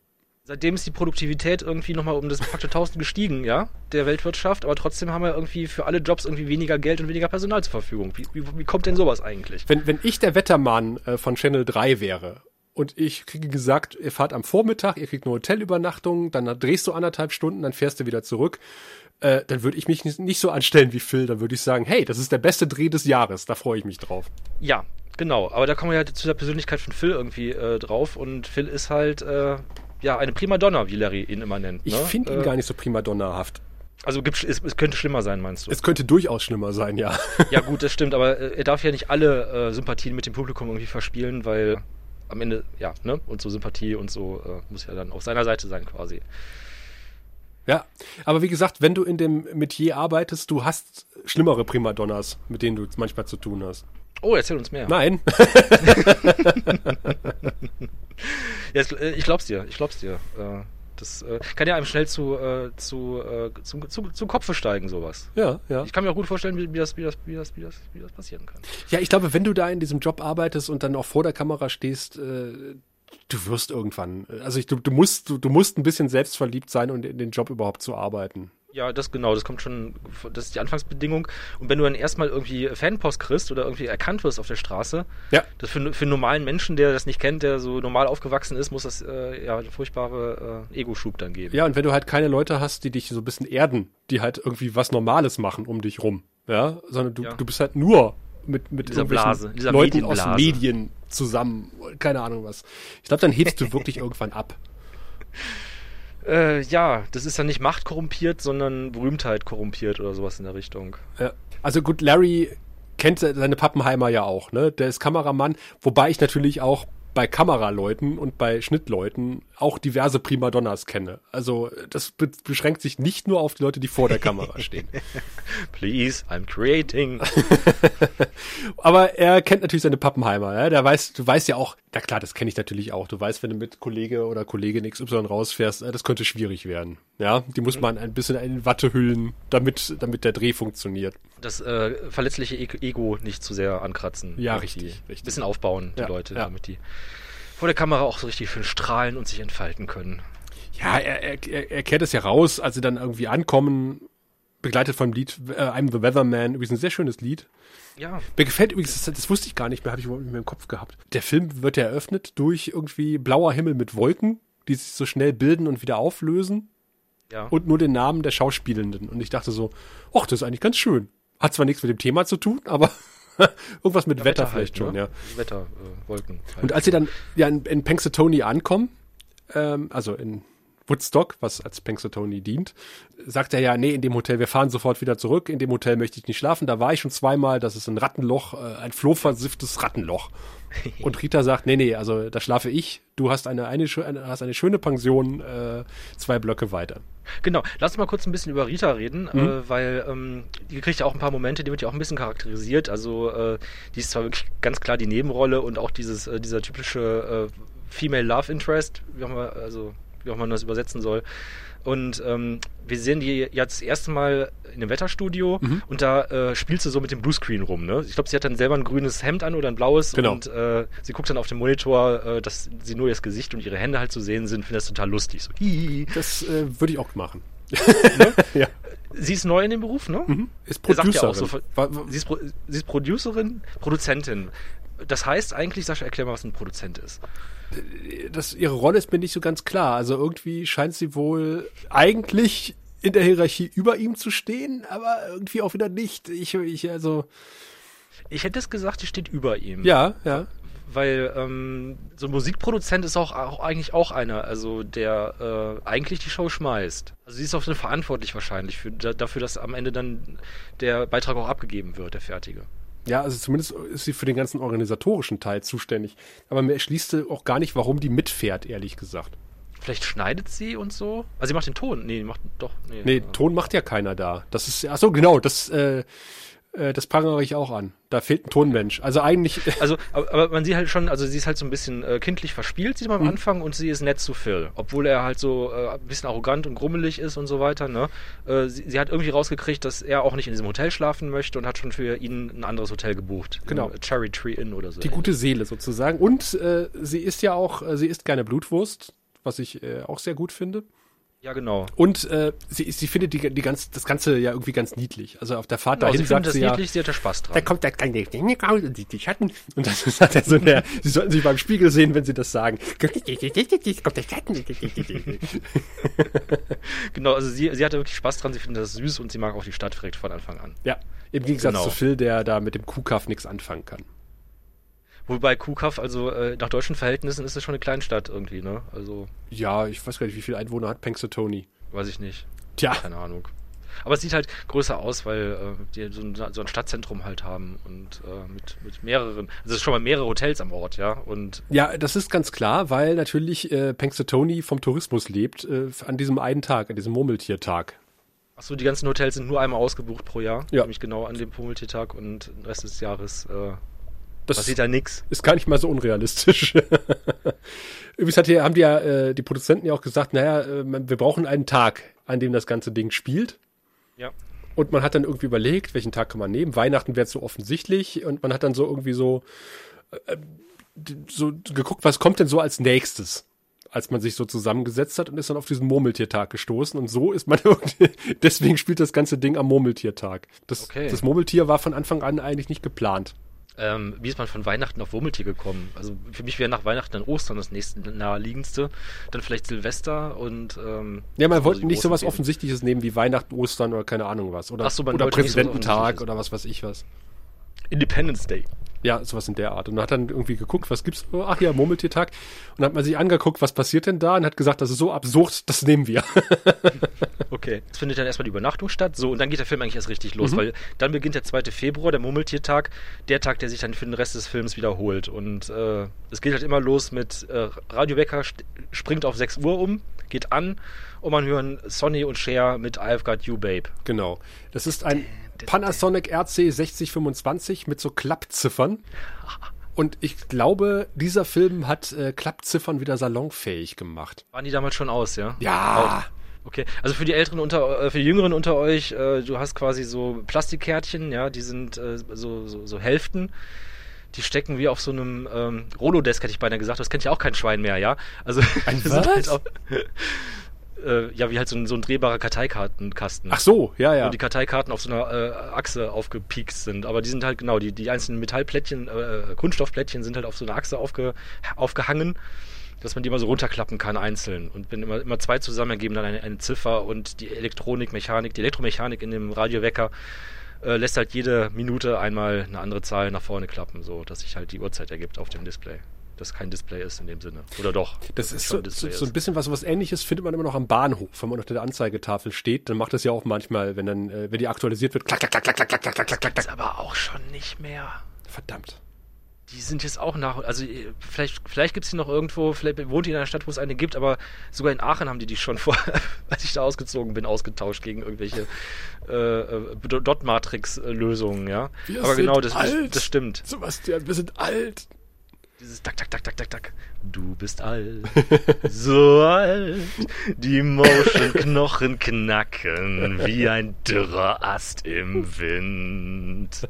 Seitdem ist die Produktivität irgendwie nochmal um das Faktor 1000 gestiegen, ja, der Weltwirtschaft, aber trotzdem haben wir irgendwie für alle Jobs irgendwie weniger Geld und weniger Personal zur Verfügung. Wie, wie, wie kommt denn sowas eigentlich? Wenn, wenn ich der Wettermann äh, von Channel 3 wäre und ich kriege gesagt, ihr fahrt am Vormittag, ihr kriegt eine Hotelübernachtung, dann drehst du anderthalb Stunden, dann fährst du wieder zurück äh, dann würde ich mich nicht so anstellen wie Phil. Dann würde ich sagen, hey, das ist der beste Dreh des Jahres. Da freue ich mich drauf. Ja, genau. Aber da kommen wir ja zu der Persönlichkeit von Phil irgendwie äh, drauf. Und Phil ist halt, äh, ja, eine Primadonna, wie Larry ihn immer nennt. Ich ne? finde ihn äh, gar nicht so Primadonnahaft. Also gibt, es, es könnte schlimmer sein, meinst du? Es könnte durchaus schlimmer sein, ja. Ja gut, das stimmt, aber äh, er darf ja nicht alle Sympathien mit dem Publikum irgendwie verspielen, weil am Ende, ja, ne? Und so Sympathie und so muss ja dann auf seiner Seite sein quasi. Ja, aber wie gesagt, wenn du in dem Metier arbeitest, du hast schlimmere Primadonnas, mit denen du manchmal zu tun hast. Oh, erzähl uns mehr. Nein. ja, äh, ich glaub's dir, ich glaub's dir. Äh, das äh, kann ja einem schnell zu, zu, zu, zu, zu Kopfe steigen, sowas. Ja, ja. Ich kann mir auch gut vorstellen, wie, das, wie, das, wie, das, wie, das, wie das passieren kann. Ja, ich glaube, wenn du da in diesem Job arbeitest und dann auch vor der Kamera stehst, du wirst irgendwann, also ich, du, du musst, du, du musst ein bisschen selbstverliebt sein, um in den Job überhaupt zu arbeiten. Ja, das genau, das kommt schon, das ist die Anfangsbedingung. Und wenn du dann erstmal irgendwie Fanpost kriegst oder irgendwie erkannt wirst auf der Straße, ja. das für, für einen normalen Menschen, der das nicht kennt, der so normal aufgewachsen ist, muss das äh, ja einen furchtbare äh, Ego-Schub dann geben. Ja, und wenn du halt keine Leute hast, die dich so ein bisschen erden, die halt irgendwie was Normales machen um dich rum, ja, sondern du, ja. du bist halt nur mit, mit dieser Blase, dieser Leuten aus Medien zusammen, keine Ahnung was. Ich glaube, dann hebst du wirklich irgendwann ab. Äh, ja, das ist ja nicht Macht korrumpiert, sondern Berühmtheit korrumpiert oder sowas in der Richtung. Ja. Also gut, Larry kennt seine Pappenheimer ja auch, ne? Der ist Kameramann, wobei ich natürlich auch bei Kameraleuten und bei Schnittleuten auch diverse Primadonnas kenne. Also das be beschränkt sich nicht nur auf die Leute, die vor der Kamera stehen. Please, I'm creating. Aber er kennt natürlich seine Pappenheimer. Ja? Der weiß, du weißt ja auch, na klar, das kenne ich natürlich auch. Du weißt, wenn du mit Kollege oder Kollegin XY rausfährst, das könnte schwierig werden. Ja, die muss man ein bisschen in Watte hüllen, damit, damit der Dreh funktioniert. Das äh, verletzliche Ego nicht zu sehr ankratzen. Ja, richtig, richtig. Bisschen aufbauen, die Ja, Leute, ja. damit die vor der Kamera auch so richtig schön strahlen und sich entfalten können. Ja, er, er, er, er kehrt es ja raus, als sie dann irgendwie ankommen, begleitet vom Lied äh, I'm the Weatherman, übrigens ein sehr schönes Lied. Ja, Mir gefällt übrigens, das, das wusste ich gar nicht mehr, habe ich überhaupt nicht mehr im Kopf gehabt. Der Film wird ja eröffnet durch irgendwie blauer Himmel mit Wolken, die sich so schnell bilden und wieder auflösen ja. und nur den Namen der Schauspielenden. Und ich dachte so, ach, das ist eigentlich ganz schön. Hat zwar nichts mit dem Thema zu tun, aber irgendwas mit Ja, Wetter, halt, vielleicht schon, ne? ja. Wetter, äh, Wolken. Halt. Und als sie dann ja in, in Punxsutawney ankommen, ähm, also in Woodstock, was als Punxsutawney dient, sagt er ja, nee, in dem Hotel, wir fahren sofort wieder zurück, in dem Hotel möchte ich nicht schlafen, da war ich schon zweimal, das ist ein Rattenloch, äh, ein flohversifftes Rattenloch. Und Rita sagt, nee, nee, also da schlafe ich, du hast eine, eine, eine, hast eine schöne Pension, äh, zwei Blöcke weiter. Genau, lass uns mal kurz ein bisschen über Rita reden, Mhm. äh, weil ähm, die kriegt ja auch ein paar Momente, die wird ja auch ein bisschen charakterisiert. Also äh, die ist zwar wirklich ganz klar die Nebenrolle und auch dieses, äh, dieser typische äh, Female Love Interest, wie auch, mal, also, wie auch man das übersetzen soll. Und ähm, wir sehen die jetzt das erste Mal in einem Wetterstudio Mhm. und da äh, spielt sie so mit dem Bluescreen rum. Ne? Ich glaube, sie hat dann selber ein grünes Hemd an oder ein blaues Genau. und äh, sie guckt dann auf dem Monitor, äh, dass sie nur ihr Gesicht und ihre Hände halt zu sehen sind, findet das total lustig. So, hihi. Das äh, würde ich auch machen. ja. Sie ist neu in dem Beruf, ne? Ist sagt ja Producerin. auch so, sie, ist Pro, sie ist Producerin, Produzentin. Das heißt eigentlich, Sascha, erklär mal, was ein Produzent ist. das, ihre Rolle ist mir nicht so ganz klar. Also irgendwie scheint sie wohl eigentlich in der Hierarchie über ihm zu stehen, aber irgendwie auch wieder nicht. Ich, ich also, Ich hätte es gesagt, die steht über ihm. ja, ja. Weil ähm, so ein Musikproduzent ist auch, auch eigentlich auch einer, also der äh, eigentlich die Show schmeißt. Also sie ist auch so verantwortlich wahrscheinlich für, da, dafür, dass am Ende dann der Beitrag auch abgegeben wird, der fertige. Ja, also zumindest ist sie für den ganzen organisatorischen Teil zuständig. Aber mir erschließt auch gar nicht, warum die mitfährt, ehrlich gesagt. Vielleicht schneidet sie und so. Also sie macht den Ton. Nee, macht doch. Nee, Nee, Ton macht ja keiner da. Das ist, ach so, genau, das, äh, das prangere ich auch an. Da fehlt ein Tonmensch. Also eigentlich, Also, aber, man sieht halt schon, also sie ist halt so ein bisschen äh, kindlich verspielt, sieht Mhm. man am Anfang, und sie ist nett zu Phil. Obwohl er halt so äh, ein bisschen arrogant und grummelig ist und so weiter, ne? Äh, sie, sie hat irgendwie rausgekriegt, dass er auch nicht in diesem Hotel schlafen möchte und hat schon für ihn ein anderes Hotel gebucht. Genau. Cherry Tree Inn oder so. die gute Seele sozusagen. Und äh, sie ist ja auch, äh, sie isst gerne Blutwurst, was ich äh, auch sehr gut finde. Ja, genau. Und äh, sie, sie findet die, die ganz, das Ganze ja irgendwie ganz niedlich. Also auf der Fahrt genau dahin sie sagt findet das sie ja, niedlich, sie hat da Spaß dran. da kommt der kleine Dinge raus und die, die Schatten. Und das sagt er so, der, sie sollten sich beim Spiegel sehen, wenn sie das sagen. Kommt der Schatten. genau, also sie, sie hatte wirklich Spaß dran, sie findet das süß und sie mag auch die Stadt direkt von Anfang an. Ja, im Gegensatz Genau. zu Phil, der da mit dem Kuhkaff nichts anfangen kann. Wobei Kuhkaff, also äh, nach deutschen Verhältnissen ist es schon eine Kleinstadt irgendwie, ne? Also, Ja, ich weiß gar nicht, wie viele Einwohner hat Punxsutawney. weiß ich nicht. Tja, Keine Ahnung. Aber es sieht halt größer aus, weil äh, die so ein, so ein Stadtzentrum halt haben und äh, mit, mit mehreren, also es ist schon mal mehrere Hotels am Ort, ja. Und Ja, das ist ganz klar, weil natürlich äh, Punxsutawney vom Tourismus lebt, äh, an diesem einen Tag, an diesem Murmeltiertag. achso, die ganzen Hotels sind nur einmal ausgebucht pro Jahr, Ja. nämlich genau an dem Pummeltiertag und den Rest des Jahres äh, Das passiert da nix. ist gar nicht mal so unrealistisch. Übrigens hat hier, haben die ja, äh, die Produzenten ja auch gesagt, naja, äh, wir brauchen einen Tag, an dem das ganze Ding spielt. Ja. Und man hat dann irgendwie überlegt, welchen Tag kann man nehmen. Weihnachten wäre so offensichtlich und man hat dann so irgendwie so, äh, so geguckt, was kommt denn so als nächstes, als man sich so zusammengesetzt hat und ist dann auf diesen Murmeltiertag gestoßen und so ist man irgendwie, deswegen spielt das ganze Ding am Murmeltiertag. Das, Okay. das Murmeltier war von Anfang an eigentlich nicht geplant. Ähm, wie ist man von Weihnachten auf Wurmeltier gekommen? Also für mich wäre nach Weihnachten dann Ostern das nächste naheliegendste, dann vielleicht Silvester und ähm, Ja, man so wollte nicht sowas Themen. Offensichtliches nehmen wie Weihnachten, Ostern oder keine Ahnung was. Oder, Ach so, oder Präsidententag oder was weiß ich was. Independence Day. Ja, sowas in der Art. Und hat dann irgendwie geguckt, was gibt's? Ach ja, Murmeltiertag. Und hat man sich angeguckt, was passiert denn da? Und hat gesagt, das ist so absurd, das nehmen wir. Okay. Es findet dann erstmal die Übernachtung statt. So, und dann geht der Film eigentlich erst richtig los, Mhm. weil dann beginnt der 2. Februar, der Murmeltiertag, der Tag, der sich dann für den Rest des Films wiederholt. Und äh, es geht halt immer los mit äh, Radiowecker st- springt auf 6 Uhr um, geht an und man hören Sonny und Cher mit I've Got You Babe. genau. Das ist ein Panasonic RC 6025 mit so Klappziffern. Und ich glaube, dieser Film hat äh, Klappziffern wieder salonfähig gemacht. Waren die damals schon aus, ja? Ja. Okay, also für die Älteren unter, äh, für die Jüngeren unter euch, äh, du hast quasi so Plastikkärtchen, ja, die sind äh, so, so, so Hälften. Die stecken wie auf so einem ähm, Rolodesk, hätte ich beinahe gesagt. Das kennt ja auch kein Schwein mehr, ja. Also Ein das sind was? halt auch, äh, ja, wie halt so ein, so ein drehbarer Karteikartenkasten. Ach so, ja, ja. Wo die Karteikarten auf so einer äh, Achse aufgepiekt sind. Aber die sind halt genau, die, die einzelnen Metallplättchen, äh, Kunststoffplättchen sind halt auf so einer Achse aufge, aufgehangen, dass man die mal so runterklappen kann einzeln. Und wenn immer, immer zwei zusammen ergeben dann eine, eine Ziffer und die Elektronik, Mechanik, die Elektromechanik in dem Radiowecker äh, lässt halt jede Minute einmal eine andere Zahl nach vorne klappen, so dass sich halt die Uhrzeit ergibt auf dem Display. Das kein Display ist in dem Sinne. Oder doch? Das ist so, ein so, Display so ein ist. bisschen was, was ähnliches findet man immer noch am Bahnhof. Wenn man unter der Anzeigetafel steht, dann macht das ja auch manchmal, wenn dann, äh, wenn die aktualisiert wird, klack, klack, klack, klack, klack, klack, klack, klack, klack, Ist klack. aber auch schon nicht mehr. Verdammt. Die sind jetzt auch nach, also äh, vielleicht, vielleicht gibt es die noch irgendwo, vielleicht wohnt die in einer Stadt, wo es eine gibt, aber sogar in Aachen haben die die schon vor, als ich da ausgezogen bin, ausgetauscht gegen irgendwelche äh, äh, Dot-Matrix-Lösungen, ja. Wir aber sind genau, das, das, alt. das stimmt. Sebastian, wir sind alt. Dieses Tak, Tak, Tak, Tak, Tak, Tak. Du bist alt, so alt, die Motion-Knochen knacken wie ein dürrer Ast im Wind.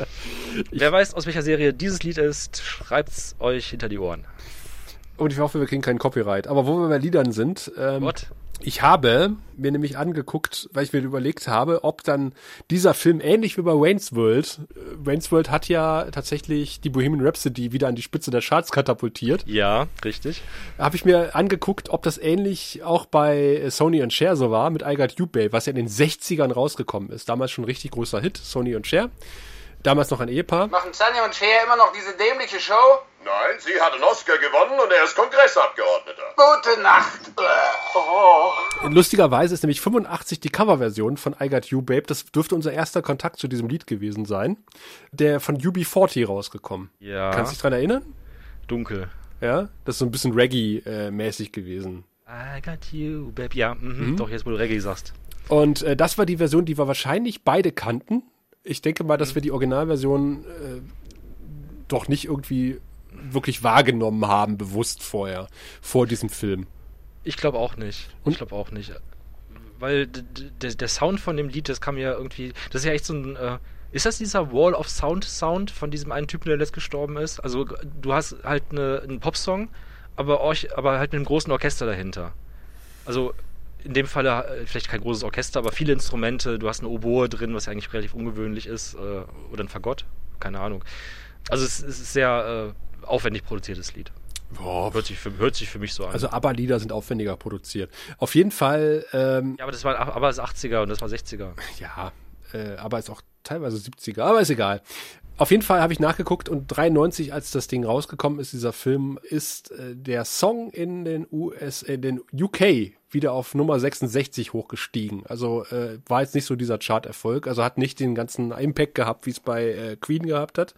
Wer weiß, aus welcher Serie dieses Lied ist, schreibt's euch hinter die Ohren. Und ich hoffe, wir kriegen keinen Copyright. Aber wo wir bei Liedern sind, ähm, Gott. ich habe mir nämlich angeguckt, weil ich mir überlegt habe, ob dann dieser Film ähnlich wie bei Wayne's World, äh, Wayne's World hat ja tatsächlich die Bohemian Rhapsody wieder an die Spitze der Charts katapultiert. Ja, richtig. habe ich mir angeguckt, ob das ähnlich auch bei Sony und Cher so war mit I Got You Babe, was ja in den 60ern rausgekommen ist. Damals schon ein richtig großer Hit, Sony und Cher. Damals noch ein Ehepaar. Machen Sunny und Cher immer noch diese dämliche Show? Nein, sie hat einen Oscar gewonnen und er ist Kongressabgeordneter. Gute Nacht. Oh. Lustigerweise ist nämlich 85 die Coverversion von I Got You Babe. Das dürfte unser erster Kontakt zu diesem Lied gewesen sein. Der von UB40 rausgekommen. Ja. Kannst du dich dran erinnern? Dunkel. Ja, das ist so ein bisschen Reggae-mäßig gewesen. I got you, babe. Ja, mhm. doch, jetzt wo du Reggae sagst. Und äh, das war die Version, die wir wahrscheinlich beide kannten. Ich denke mal, dass wir die Originalversion äh, doch nicht irgendwie wirklich wahrgenommen haben, bewusst vorher, vor diesem Film. Ich glaube auch nicht. Und? Ich glaube auch nicht. Weil der, Sound von dem Lied, das kam ja irgendwie. Das ist ja echt so ein. Äh, ist das dieser Wall of Sound Sound von diesem einen Typen, der letzt gestorben ist? Also, du hast halt eine, einen Popsong, aber, euch, aber halt mit einem großen Orchester dahinter. Also, in dem Falle äh, vielleicht kein großes Orchester, aber viele Instrumente. Du hast eine Oboe drin, was ja eigentlich relativ ungewöhnlich ist. Äh, oder ein Fagott. Keine Ahnung. Also, es, es ist sehr äh, aufwendig produziertes Lied. Boah, Hört sich, für, hört sich für mich so an. also ABBA-Lieder sind aufwendiger produziert. Auf jeden Fall, ähm, Ja, aber das war aber das 80er und das war 60er. ja, äh, aber ist auch teilweise 70er, aber ist egal. Auf jeden Fall habe ich nachgeguckt und 93, als das Ding rausgekommen ist, dieser Film, ist äh, der Song in den US, in den UK wieder auf Nummer 66 hochgestiegen. Also äh, war jetzt nicht so dieser Chart-Erfolg. Also hat nicht den ganzen Impact gehabt, wie es bei äh, Queen gehabt hat.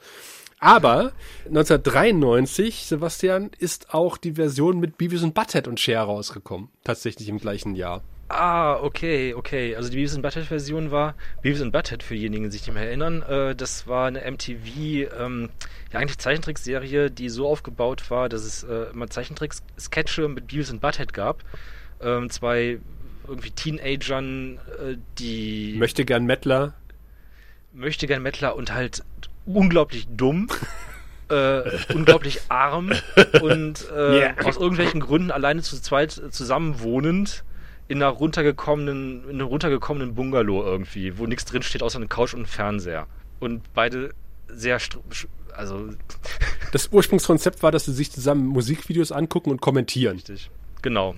Aber 1993, Sebastian, ist auch die Version mit Beavis und Butthead und Cher rausgekommen. Tatsächlich im gleichen Jahr. Ah, okay, okay. Also die Beavis and Butthead Version war Beavis and Butthead für diejenigen, die sich nicht mehr erinnern. Äh, das war eine MTV, ähm, ja eigentlich Zeichentrickserie, die so aufgebaut war, dass es äh, immer Zeichentrick-Sketche mit Beavis and Butthead gab. Ähm, zwei irgendwie Teenagern, äh, die möchte gern Mettler, möchte gern Mettler und halt unglaublich dumm. äh, unglaublich arm und äh, yeah. aus irgendwelchen Gründen alleine zu zweit zusammenwohnend in einer runtergekommenen, in einem runtergekommenen Bungalow irgendwie, wo nichts drin steht außer eine Couch und ein Fernseher. Und beide sehr also das Ursprungskonzept war, dass sie sich zusammen Musikvideos angucken und kommentieren. Richtig. Genau.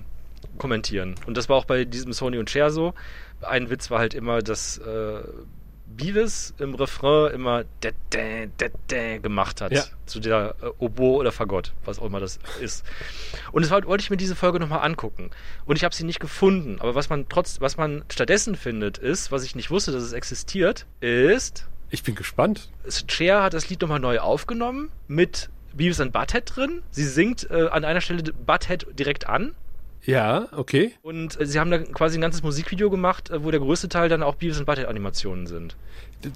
Kommentieren. Und das war auch bei diesem Sony und Cher so. Ein Witz war halt immer, dass äh, Beavis im Refrain immer de, de, de, de gemacht hat. Ja. Zu der äh, Oboe oder Fagott, was auch immer das ist. Und deshalb wollte ich mir diese Folge nochmal angucken. Und ich habe sie nicht gefunden. Aber was man trotz, was man stattdessen findet, ist, was ich nicht wusste, dass es existiert, ist. Ich bin gespannt. Cher hat das Lied nochmal neu aufgenommen mit Beavis und Butthead drin. Sie singt äh, an einer Stelle Butthead direkt an. Ja, okay. Und äh, sie haben da quasi ein ganzes Musikvideo gemacht, äh, wo der größte Teil dann auch Beavis und Butthead Animationen sind.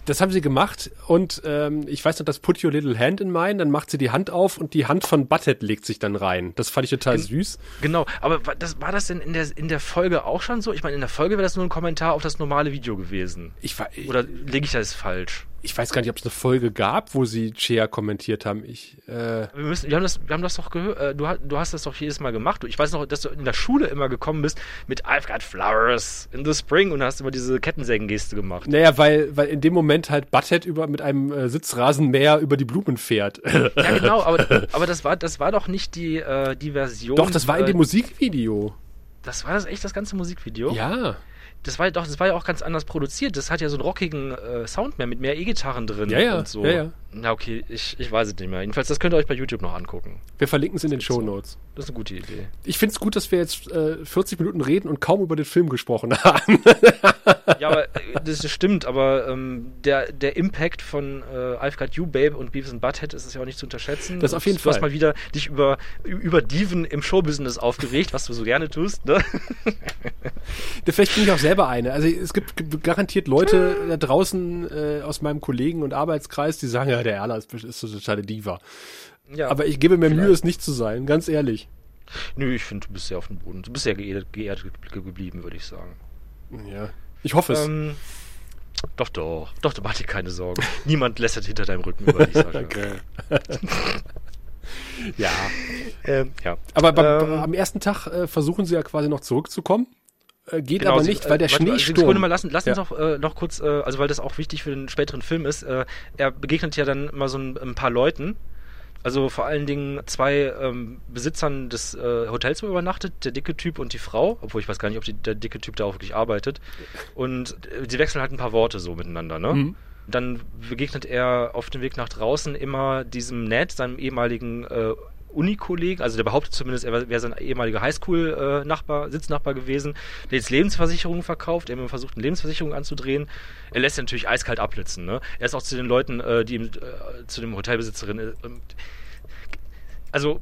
Das haben sie gemacht und ähm, ich weiß noch, das Put Your Little Hand in Mine, dann macht sie die Hand auf und die Hand von Butthead legt sich dann rein. Das fand ich total süß. Genau, aber war das, war das denn in der, in der Folge auch schon so? Ich meine, in der Folge wäre das nur ein Kommentar auf das normale Video gewesen. Ich war, Oder lege ich das falsch? ich weiß gar nicht, ob es eine Folge gab, wo sie Cher kommentiert haben. Ich, äh wir, müssen, wir, haben das, wir haben das doch gehört. Äh, du, du, hast das doch jedes Mal gemacht. Ich weiß noch, dass du in der Schule immer gekommen bist mit I've got flowers in the spring und hast immer diese Kettensägengeste gemacht. Naja, weil, weil in dem Moment halt Butthead über, mit einem äh, Sitzrasenmäher über die Blumen fährt. Ja, genau, aber, aber das, war, das war doch nicht die, äh, die Version. Doch, das war in dem äh, Musikvideo. Das war das echt das ganze Musikvideo? Ja das war doch, das war ja auch ganz anders produziert. Das hat ja so einen rockigen äh, Sound mehr mit mehr E-Gitarren drin ja, ja, und so. Ja, ja. Na okay, ich, ich weiß es nicht mehr. Jedenfalls, das könnt ihr euch bei YouTube noch angucken. Wir verlinken es in den Show Notes. Das ist eine gute Idee. Ich finde es gut, dass wir jetzt äh, 40 Minuten reden und kaum über den Film gesprochen haben. ja, aber äh, das stimmt, aber ähm, der, der Impact von äh, I've Got You, Babe und Beavis and Butthead ist es ja auch nicht zu unterschätzen. Das auf jeden du Fall. Du hast mal wieder dich über, über Diven im Showbusiness aufgeregt, was du so gerne tust. Ne? Vielleicht bin ich auch selber eine. Also es gibt garantiert Leute da draußen äh, aus meinem Kollegen- und Arbeitskreis, die sagen, ja, der Erla ist, ist so totale Diva. Ja, Aber ich gebe mir vielleicht. Mühe, es nicht zu sein, ganz ehrlich. Nö, ich finde, du bist ja auf dem Boden. Du bist ja geehrt, geehrt geblieben, würde ich sagen. Ja, ich hoffe es. Ähm, doch, doch. Doch, du mach dir keine Sorgen. Niemand lästert hinter deinem Rücken über dich, Sascha. ja. Ähm, ja. Aber ähm, am ersten Tag äh, versuchen sie ja quasi noch zurückzukommen. Äh, geht genau, aber nicht, sie, weil der äh, Schneesturm... Mal lassen, lass uns noch, äh, noch kurz, äh, also weil das auch wichtig für den späteren Film ist, äh, er begegnet ja dann mal so ein, ein paar Leuten, also vor allen Dingen zwei ähm, Besitzern des äh, Hotels, wo er übernachtet, der dicke Typ und die Frau, obwohl ich weiß gar nicht, ob die, der dicke Typ da auch wirklich arbeitet. Und äh, die wechseln halt ein paar Worte so miteinander, ne? Mhm. Dann begegnet er auf dem Weg nach draußen immer diesem Ned, seinem ehemaligen äh, Unikollegen, also der behauptet zumindest, er wäre sein ehemaliger Highschool-Nachbar, Sitznachbar gewesen, der jetzt Lebensversicherungen verkauft, er versucht, eine Lebensversicherung anzudrehen. Er lässt natürlich eiskalt abblitzen. Ne? Er ist auch zu den Leuten, äh, die ihm, äh, zu dem Hotelbesitzerin, äh, also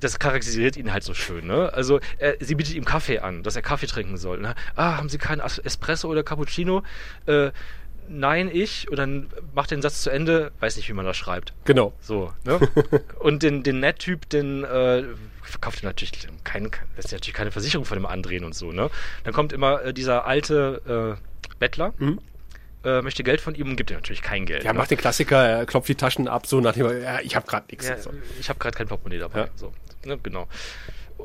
das charakterisiert ihn halt so schön, ne? Also er, sie bietet ihm Kaffee an, dass er Kaffee trinken soll. Ne? Ah, haben Sie keinen Espresso oder Cappuccino? Äh, nein, ich, und dann macht den Satz zu Ende, weiß nicht, wie man das schreibt. Genau. So, ne? und den, den Net-Typ, den äh, verkauft natürlich kein, lässt natürlich keine Versicherung von dem andrehen und so, ne? Dann kommt immer äh, dieser alte äh, Bettler, mhm. äh, möchte Geld von ihm und gibt ihm natürlich kein Geld. Ja, ne? macht den Klassiker, er klopft die Taschen ab, so nach dem, ja, ich habe gerade nichts. Ja, so. Ich habe gerade kein Portemonnaie dabei. Ja. So, ne? Genau.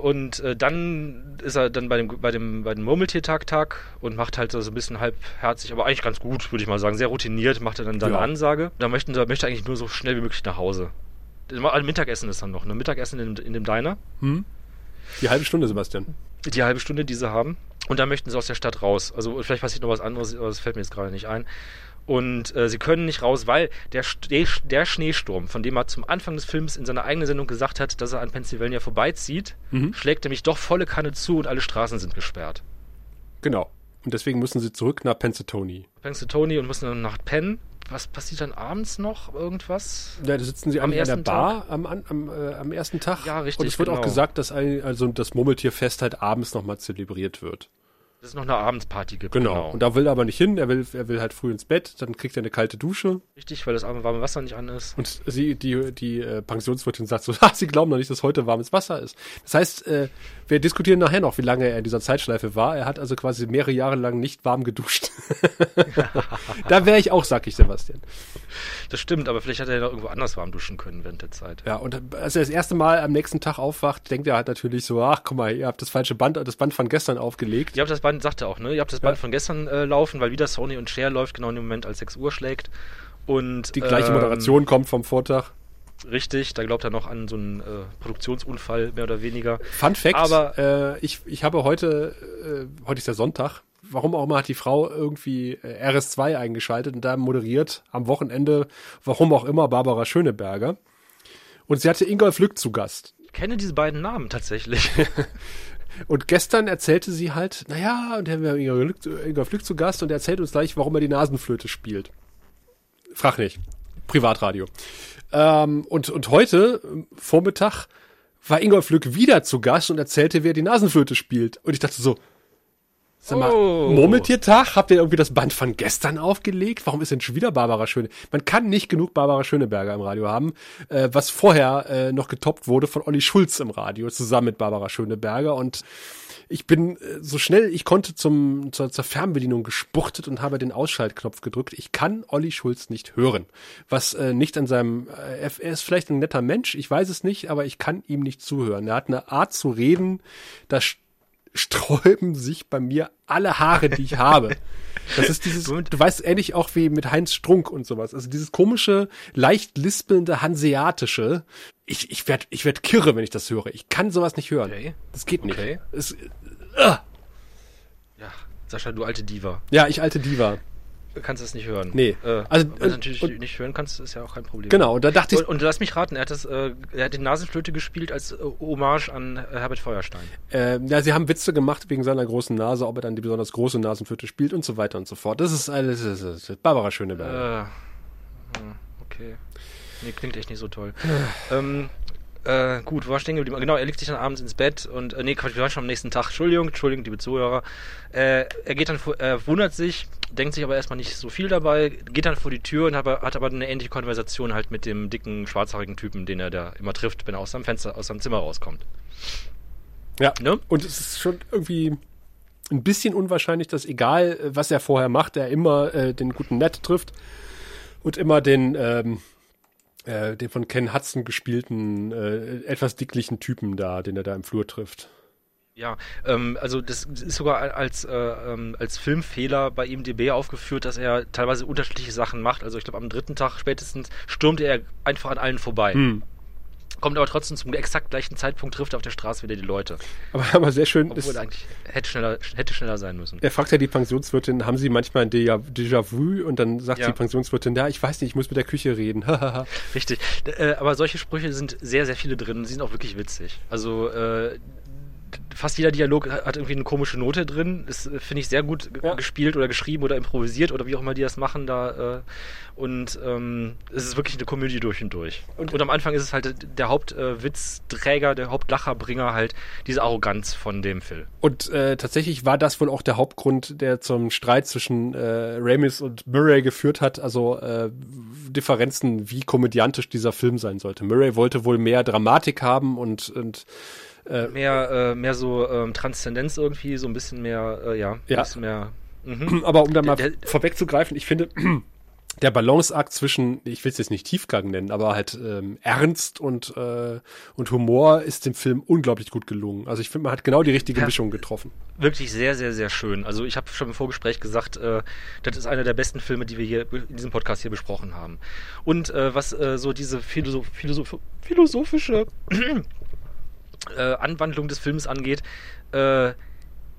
Und äh, dann ist er dann bei dem, bei dem, bei dem Murmeltiertag-Tag und macht halt so ein bisschen halbherzig, aber eigentlich ganz gut, würde ich mal sagen, sehr routiniert, macht er dann da ja. Ansage. Da möchten möchte eigentlich nur so schnell wie möglich nach Hause. Mittagessen ist dann noch, ne? Mittagessen in, in dem Diner. Hm. Die halbe Stunde, Sebastian. Die halbe Stunde, die sie haben. Und dann möchten sie aus der Stadt raus. Also vielleicht passiert noch was anderes, aber das fällt mir jetzt gerade nicht ein. Und äh, sie können nicht raus, weil der, der Schneesturm, von dem er zum Anfang des Films in seiner eigenen Sendung gesagt hat, dass er an Pennsylvania vorbeizieht, mhm. schlägt nämlich doch volle Kanne zu und alle Straßen sind gesperrt. Genau. Und deswegen müssen sie zurück nach Pennsylvania. Pennsylvania und müssen dann nach Penn. Was passiert dann abends noch? Irgendwas? Ja, da sitzen sie am in der Bar am, am, äh, am, ersten Tag. Ja, richtig. Und es wird genau. auch gesagt, dass ein, also das Murmeltierfest halt abends nochmal zelebriert wird dass es noch eine Abendsparty gibt. Genau. genau. Und da will er aber nicht hin, er will, er will halt früh ins Bett, dann kriegt er eine kalte Dusche. Richtig, weil das warme Wasser nicht an ist. Und sie, die, die äh, Pensionswirtin sagt so, ah, sie glauben noch nicht, dass heute warmes Wasser ist. Das heißt, äh, wir diskutieren nachher noch, wie lange er in dieser Zeitschleife war. Er hat also quasi mehrere Jahre lang nicht warm geduscht. da wäre ich auch, sag ich Sebastian. Das stimmt, aber vielleicht hat er ja noch irgendwo anders warm duschen können während der Zeit. Ja, und als er das erste Mal am nächsten Tag aufwacht, denkt er halt natürlich so, ach guck mal, ihr habt das falsche Band, das Band von gestern aufgelegt. Ihr habt das Band, sagt er auch, ne? Ihr habt das Band ja. von gestern äh, laufen, weil wieder Sony und Share läuft genau in dem Moment, als 6 Uhr schlägt. Und, die gleiche ähm, Moderation kommt vom Vortag. Richtig, da glaubt er noch an so einen äh, Produktionsunfall, mehr oder weniger. Fun Fact, Aber, äh, ich, ich habe heute, äh, heute ist der Sonntag, warum auch immer hat die Frau irgendwie äh, RS2 eingeschaltet und da moderiert am Wochenende, warum auch immer, Barbara Schöneberger. Und sie hatte Ingolf Lück zu Gast. Ich kenne diese beiden Namen tatsächlich. Und gestern erzählte sie halt, naja, und haben wir Ingolf Lück zu Gast und er erzählt uns gleich, warum er die Nasenflöte spielt. Frag nicht. Privatradio. Ähm, und, und heute, Vormittag, war Ingolf Lück wieder zu Gast und erzählte, wer die Nasenflöte spielt. Und ich dachte so, Sag mal, oh. Murmeltiertag, habt ihr irgendwie das Band von gestern aufgelegt? Warum ist denn schon wieder Barbara Schöne? Man kann nicht genug Barbara Schöneberger im Radio haben, äh, was vorher äh, noch getoppt wurde von Olli Schulz im Radio, zusammen mit Barbara Schöneberger. Und ich bin äh, so schnell ich konnte zum, zur, zur Fernbedienung gespuchtet und habe den Ausschaltknopf gedrückt. Ich kann Olli Schulz nicht hören. Was äh, nicht an seinem, äh, er ist vielleicht ein netter Mensch, ich weiß es nicht, aber ich kann ihm nicht zuhören. Er hat eine Art zu reden, da sträuben sich bei mir alle Haare, die ich habe. Das ist dieses, du weißt ähnlich auch wie mit Heinz Strunk und sowas. Also dieses komische, leicht lispelnde Hanseatische. Ich, ich werd, ich werd kirre, wenn ich das höre. Ich kann sowas nicht hören. Okay. Das geht nicht. Okay. Es, äh. Ja, Sascha, du alte Diva. Ja, ich alte Diva kannst es nicht hören. Nee. Äh, also, wenn du natürlich und, nicht hören kannst, ist ja auch kein Problem. Genau, und da dachte ich. Und, und lass mich raten, er hat, das, äh, er hat die Nasenflöte gespielt als äh, Hommage an äh, Herbert Feuerstein. Äh, ja, sie haben Witze gemacht wegen seiner großen Nase, ob er dann die besonders große Nasenflöte spielt und so weiter und so fort. Das ist alles. Das ist, Barbara Schöneberger. Äh, okay. Nee, klingt echt nicht so toll. ähm, äh, gut, wo war stehen geblieben? Genau, er legt sich dann abends ins Bett und, äh, nee, Quatsch, wir waren schon am nächsten Tag. Entschuldigung, Entschuldigung, liebe Zuhörer. Äh, er geht dann, er äh, wundert sich, denkt sich aber erstmal nicht so viel dabei, geht dann vor die Tür und hat, hat aber eine ähnliche Konversation halt mit dem dicken, schwarzhaarigen Typen, den er da immer trifft, wenn er aus seinem Fenster, aus seinem Zimmer rauskommt. Ja, ne? und es ist schon irgendwie ein bisschen unwahrscheinlich, dass egal, äh, was er vorher macht, er immer äh, den guten Ned trifft und immer den, ähm, äh, den von Ken Hudson gespielten, äh, etwas dicklichen Typen da, den er da im Flur trifft. Ja, ähm, also das ist sogar als, äh, ähm, als Filmfehler bei IMDB aufgeführt, dass er teilweise unterschiedliche Sachen macht. Also ich glaube, am dritten Tag spätestens stürmt er einfach an allen vorbei. Hm. Kommt aber trotzdem zum exakt gleichen Zeitpunkt, trifft er auf der Straße wieder die Leute. Aber, aber sehr schön. Obwohl er eigentlich hätte schneller, hätte schneller sein müssen. Er fragt ja die Pensionswirtin, haben Sie manchmal ein Déjà-vu? Und dann sagt ja. die Pensionswirtin, ja, ich weiß nicht, ich muss mit der Küche reden. Richtig. Äh, aber solche Sprüche sind sehr, sehr viele drin. Sie sind auch wirklich witzig. Also äh, fast jeder Dialog hat irgendwie eine komische Note drin. Das äh, finde ich sehr gut ja. gespielt oder geschrieben oder improvisiert oder wie auch immer die das machen da. Äh, und ähm, es ist wirklich eine Komödie durch und durch. Und, und am Anfang ist es halt der Hauptwitzträger, äh, der Hauptlacherbringer halt diese Arroganz von dem Phil. Und äh, tatsächlich war das wohl auch der Hauptgrund, der zum Streit zwischen äh, Ramis und Murray geführt hat. Also äh, Differenzen, wie komödiantisch dieser Film sein sollte. Murray wollte wohl mehr Dramatik haben und, und äh, mehr, äh, mehr so ähm, Transzendenz irgendwie, so ein bisschen mehr, äh, ja, ja. ein bisschen mehr. Mhm. Aber um da mal der, vorwegzugreifen, ich finde, der Balanceakt zwischen, ich will es jetzt nicht Tiefgang nennen, aber halt ähm, Ernst und, äh, und Humor ist dem Film unglaublich gut gelungen. Also ich finde, man hat genau die richtige ja, Mischung getroffen. Wirklich sehr, sehr, sehr schön. Also ich habe schon im Vorgespräch gesagt, äh, das ist einer der besten Filme, die wir hier in diesem Podcast hier besprochen haben. Und äh, was äh, so diese Philosoph Philosoph philosophische äh, Anwandlung des Films angeht, äh,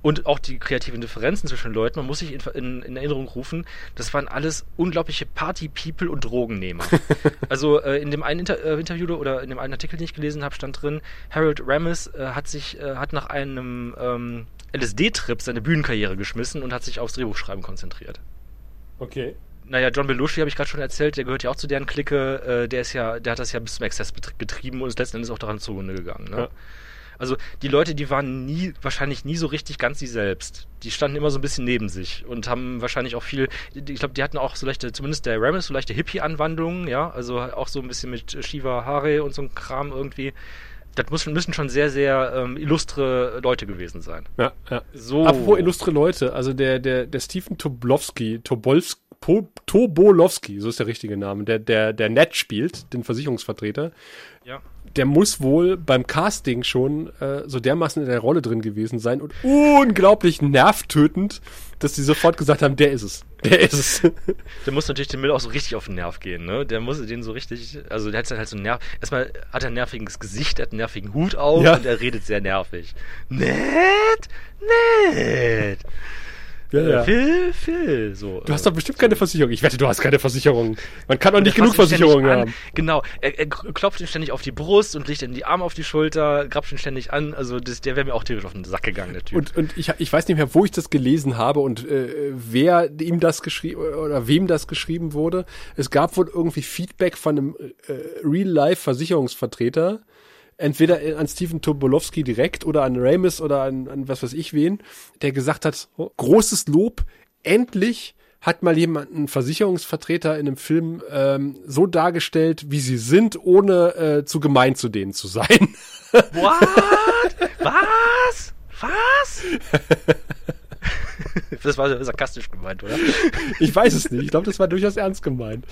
und auch die kreativen Differenzen zwischen Leuten, man muss sich in, in, in Erinnerung rufen, das waren alles unglaubliche Party-People und Drogennehmer. also äh, in dem einen Inter äh, Interview oder in dem einen Artikel, den ich gelesen habe, stand drin, Harold Ramis äh, hat sich, äh, hat nach einem ähm, LSD-Trip seine Bühnenkarriere geschmissen und hat sich aufs Drehbuchschreiben konzentriert. Okay. Naja, John Belushi habe ich gerade schon erzählt, der gehört ja auch zu deren Clique, äh, der ist ja, der hat das ja bis zum Exzess getrieben und ist letzten Endes auch daran zugrunde gegangen. Ne? Ja. Also die Leute, die waren nie, wahrscheinlich nie so richtig ganz sie selbst. Die standen immer so ein bisschen neben sich und haben wahrscheinlich auch viel, ich glaube, die hatten auch so leichte, zumindest der Ramis, so leichte Hippie-Anwandlungen, ja, also auch so ein bisschen mit Shiva Hare und so ein Kram irgendwie. Das müssen, müssen schon sehr, sehr ähm, illustre Leute gewesen sein. Ja, ja. So. Apropos illustre Leute, also der, der, der Stephen Tobolowski, Tobolski, Tobolowski, so ist der richtige Name, der, der, der Ned spielt, den Versicherungsvertreter. Ja. Der muss wohl beim Casting schon äh, so dermaßen in der Rolle drin gewesen sein und unglaublich nervtötend, dass die sofort gesagt haben, der ist es. Der ist es. der muss natürlich dem Mill auch so richtig auf den Nerv gehen, ne? Der muss den so richtig, also der hat halt so einen Nerv. Erstmal hat er ein nerviges Gesicht, er hat einen nervigen Hut auf ja. und er redet sehr nervig. Nett! Nett! Ja, äh, ja. Phil, Phil, so. Du hast doch bestimmt keine Versicherung. Ich wette, du hast keine Versicherung. Man kann doch nicht genug Versicherungen haben. Genau. Er, er, klopft ihn ständig auf die Brust und legt ihm die Arme auf die Schulter, grapscht ihn ständig an. Also das, der wäre mir auch tierisch auf den Sack gegangen, der Typ. Und, und ich, ich weiß nicht mehr, wo ich das gelesen habe und äh, wer ihm das geschrieben oder wem das geschrieben wurde. Es gab wohl irgendwie Feedback von einem äh, Real-Life-Versicherungsvertreter, entweder an Stephen Tobolowski direkt oder an Ramis oder an, an was weiß ich wen, der gesagt hat, oh, großes Lob, endlich hat mal jemand einen Versicherungsvertreter in einem Film ähm, so dargestellt, wie sie sind, ohne äh, zu gemein zu denen zu sein. What? Was? Was? das war sarkastisch gemeint, oder? Ich weiß es nicht. Ich glaube, das war durchaus ernst gemeint.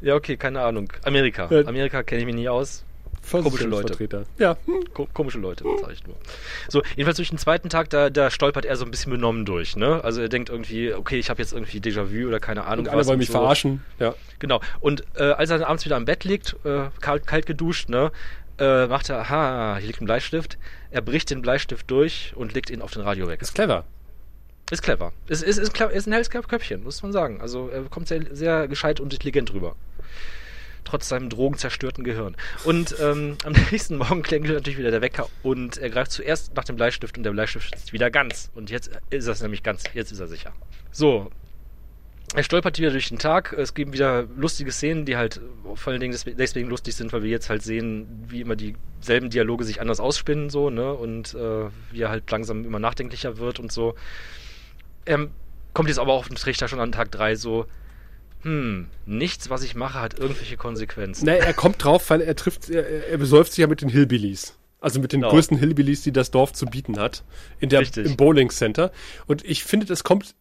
Ja, okay, keine Ahnung. Amerika. Amerika kenne ich mich nie aus. Komische Leute. Ja. Ko komische Leute, sag ich nur. So, jedenfalls durch den zweiten Tag, da, da stolpert er so ein bisschen benommen durch, ne? Also er denkt irgendwie, okay, ich habe jetzt irgendwie Déjà-vu oder keine Ahnung. Und alle wollen mich so. verarschen, ja. Genau. Und äh, als er dann abends wieder am Bett liegt, äh, kalt, kalt geduscht, ne? Äh, macht er, aha, hier liegt ein Bleistift. Er bricht den Bleistift durch und legt ihn auf den Radio weg. Ist clever. Ist clever. Ist, ist, ist, ist ein helles Köpfchen, muss man sagen. Also er kommt sehr, sehr gescheit und intelligent rüber trotz seinem drogenzerstörten Gehirn. Und ähm, am nächsten Morgen klingelt natürlich wieder der Wecker und er greift zuerst nach dem Bleistift und der Bleistift ist wieder ganz. Und jetzt ist es nämlich ganz, jetzt ist er sicher. So. Er stolpert wieder durch den Tag. Es gibt wieder lustige Szenen, die halt vor allen Dingen deswegen lustig sind, weil wir jetzt halt sehen, wie immer dieselben Dialoge sich anders ausspinnen, so, ne? Und äh, wie er halt langsam immer nachdenklicher wird und so. Er kommt jetzt aber auf den Trichter schon an Tag 3 so, hm, nichts, was ich mache, hat irgendwelche Konsequenzen. Nee, er kommt drauf, weil er trifft, er, er besäuft sich ja mit den Hillbillies. Also mit den genau. größten Hillbillies, die das Dorf zu bieten hat. In der, Im Bowling Center. Und ich finde, das kommt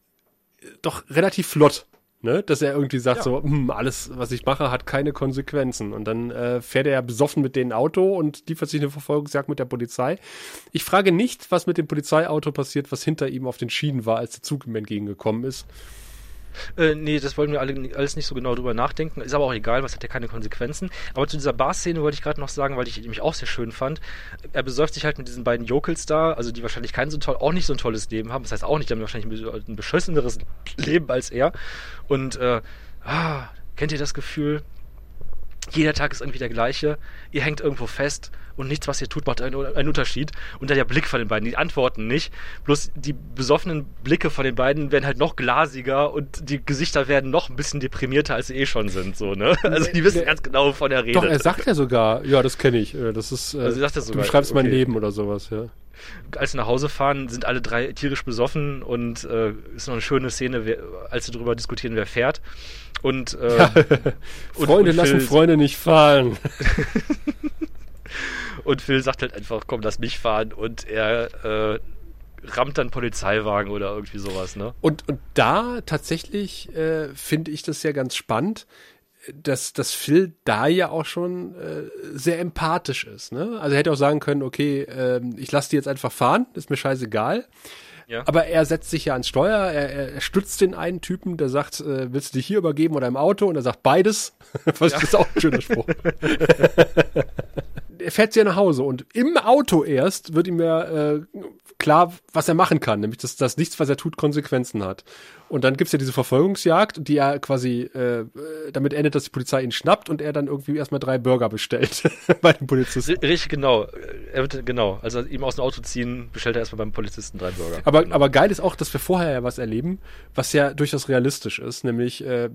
doch relativ flott. Ne? Dass er irgendwie sagt ja. so, hm, alles, was ich mache, hat keine Konsequenzen. Und dann äh, fährt er ja besoffen mit dem Auto und liefert sich eine Verfolgungsjagd mit der Polizei. Ich frage nicht, was mit dem Polizeiauto passiert, was hinter ihm auf den Schienen war, als der Zug ihm entgegengekommen ist. Äh, nee, das wollen wir alle, alles nicht so genau drüber nachdenken. Ist aber auch egal, was hat ja keine Konsequenzen. Aber zu dieser Bar-Szene wollte ich gerade noch sagen, weil ich nämlich auch sehr schön fand. Er besäuft sich halt mit diesen beiden Jokels da, also die wahrscheinlich kein so toll, auch nicht so ein tolles Leben haben. Das heißt auch nicht, die haben wahrscheinlich ein beschisseneres Leben als er. Und äh, ah, kennt ihr das Gefühl? Jeder Tag ist irgendwie der gleiche. Ihr hängt irgendwo fest und nichts, was ihr tut, macht einen, einen Unterschied. Und dann der Blick von den beiden, die antworten nicht. Bloß die besoffenen Blicke von den beiden werden halt noch glasiger und die Gesichter werden noch ein bisschen deprimierter, als sie eh schon sind. So, ne? Also die wissen ganz genau, wovon er redet. Doch, er sagt ja sogar, ja, das kenne ich. Äh, das ist, äh, also sagt sogar, du beschreibst okay. mein Leben oder sowas, ja. Als sie nach Hause fahren, sind alle drei tierisch besoffen und äh, ist noch eine schöne Szene, wer, als sie darüber diskutieren, wer fährt. Und, äh, ja. und Freunde und lassen Freunde nicht fahren. Und Phil sagt halt einfach, komm, lass mich fahren. Und er äh, rammt dann Polizeiwagen oder irgendwie sowas, ne? Und, und da tatsächlich äh, finde ich das ja ganz spannend, dass, dass Phil da ja auch schon äh, sehr empathisch ist. Ne? Also er hätte auch sagen können, okay, äh, ich lasse die jetzt einfach fahren, ist mir scheißegal. Ja. Aber er setzt sich ja ans Steuer, er, er stützt den einen Typen, der sagt, äh, willst du dich hier übergeben oder im Auto? Und er sagt beides. Was ja. ist auch ein schöner Spruch. er fährt sie ja nach Hause und im Auto erst wird ihm ja äh, klar, was er machen kann, nämlich dass, dass nichts, was er tut, Konsequenzen hat. Und dann gibt's ja diese Verfolgungsjagd, die ja quasi äh, damit endet, dass die Polizei ihn schnappt und er dann irgendwie erstmal drei Burger bestellt bei dem Polizisten. Richtig, genau. Er wird, genau. Also ihm aus dem Auto ziehen, bestellt er erstmal beim Polizisten drei Burger. Aber, genau. aber geil ist auch, dass wir vorher ja was erleben, was ja durchaus realistisch ist, nämlich äh,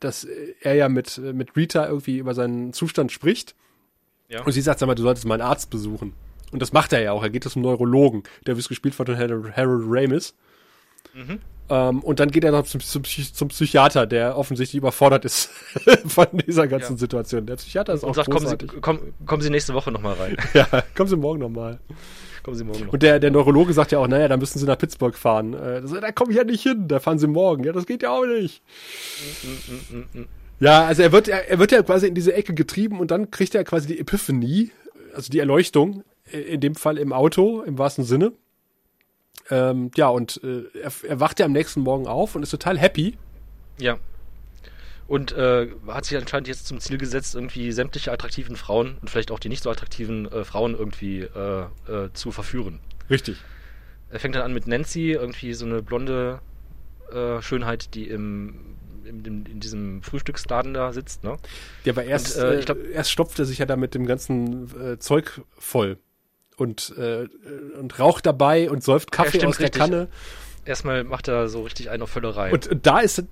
dass er ja mit, mit Rita irgendwie über seinen Zustand spricht. Ja. Und sie sagt, sag mal, du solltest mal einen Arzt besuchen. Und das macht er ja auch. Er geht zum Neurologen, der wie gespielt von Harold, Harold Ramis. Mhm. Ähm, und dann geht er noch zum, zum, zum, Psychiater, der offensichtlich überfordert ist von dieser ganzen ja. Situation. Der Psychiater ist und auch sagt, kommen Sie, komm, kommen Sie nächste Woche nochmal rein. ja, kommen Sie morgen nochmal. Kommen Sie morgen noch. Und der, der Neurologe sagt ja auch, naja, da müssen Sie nach Pittsburgh fahren. Äh, das, da komme ich ja nicht hin, da fahren Sie morgen. Ja, das geht ja auch nicht. Mm, mm, mm, ja, also er wird, er, er wird ja quasi in diese Ecke getrieben und dann kriegt er quasi die Epiphanie, also die Erleuchtung, äh, in dem Fall im Auto, im wahrsten Sinne. Ähm, ja, und äh, er, er wacht ja am nächsten Morgen auf und ist total happy. Ja. Und äh, hat sich anscheinend jetzt zum Ziel gesetzt, irgendwie sämtliche attraktiven Frauen und vielleicht auch die nicht so attraktiven äh, Frauen irgendwie äh, äh, zu verführen. Richtig. Er fängt dann an mit Nancy, irgendwie so eine blonde Schönheit, die im in, in, diesem Frühstücksladen da sitzt, ne? Ja, aber erst, und, äh, ich glaub, erst stopft er sich ja da mit dem ganzen äh, Zeug voll und, äh, und raucht dabei und säuft Kaffee ja, aus der richtig. Kanne. Erstmal macht er so richtig eine Völlerei. Und, und da ist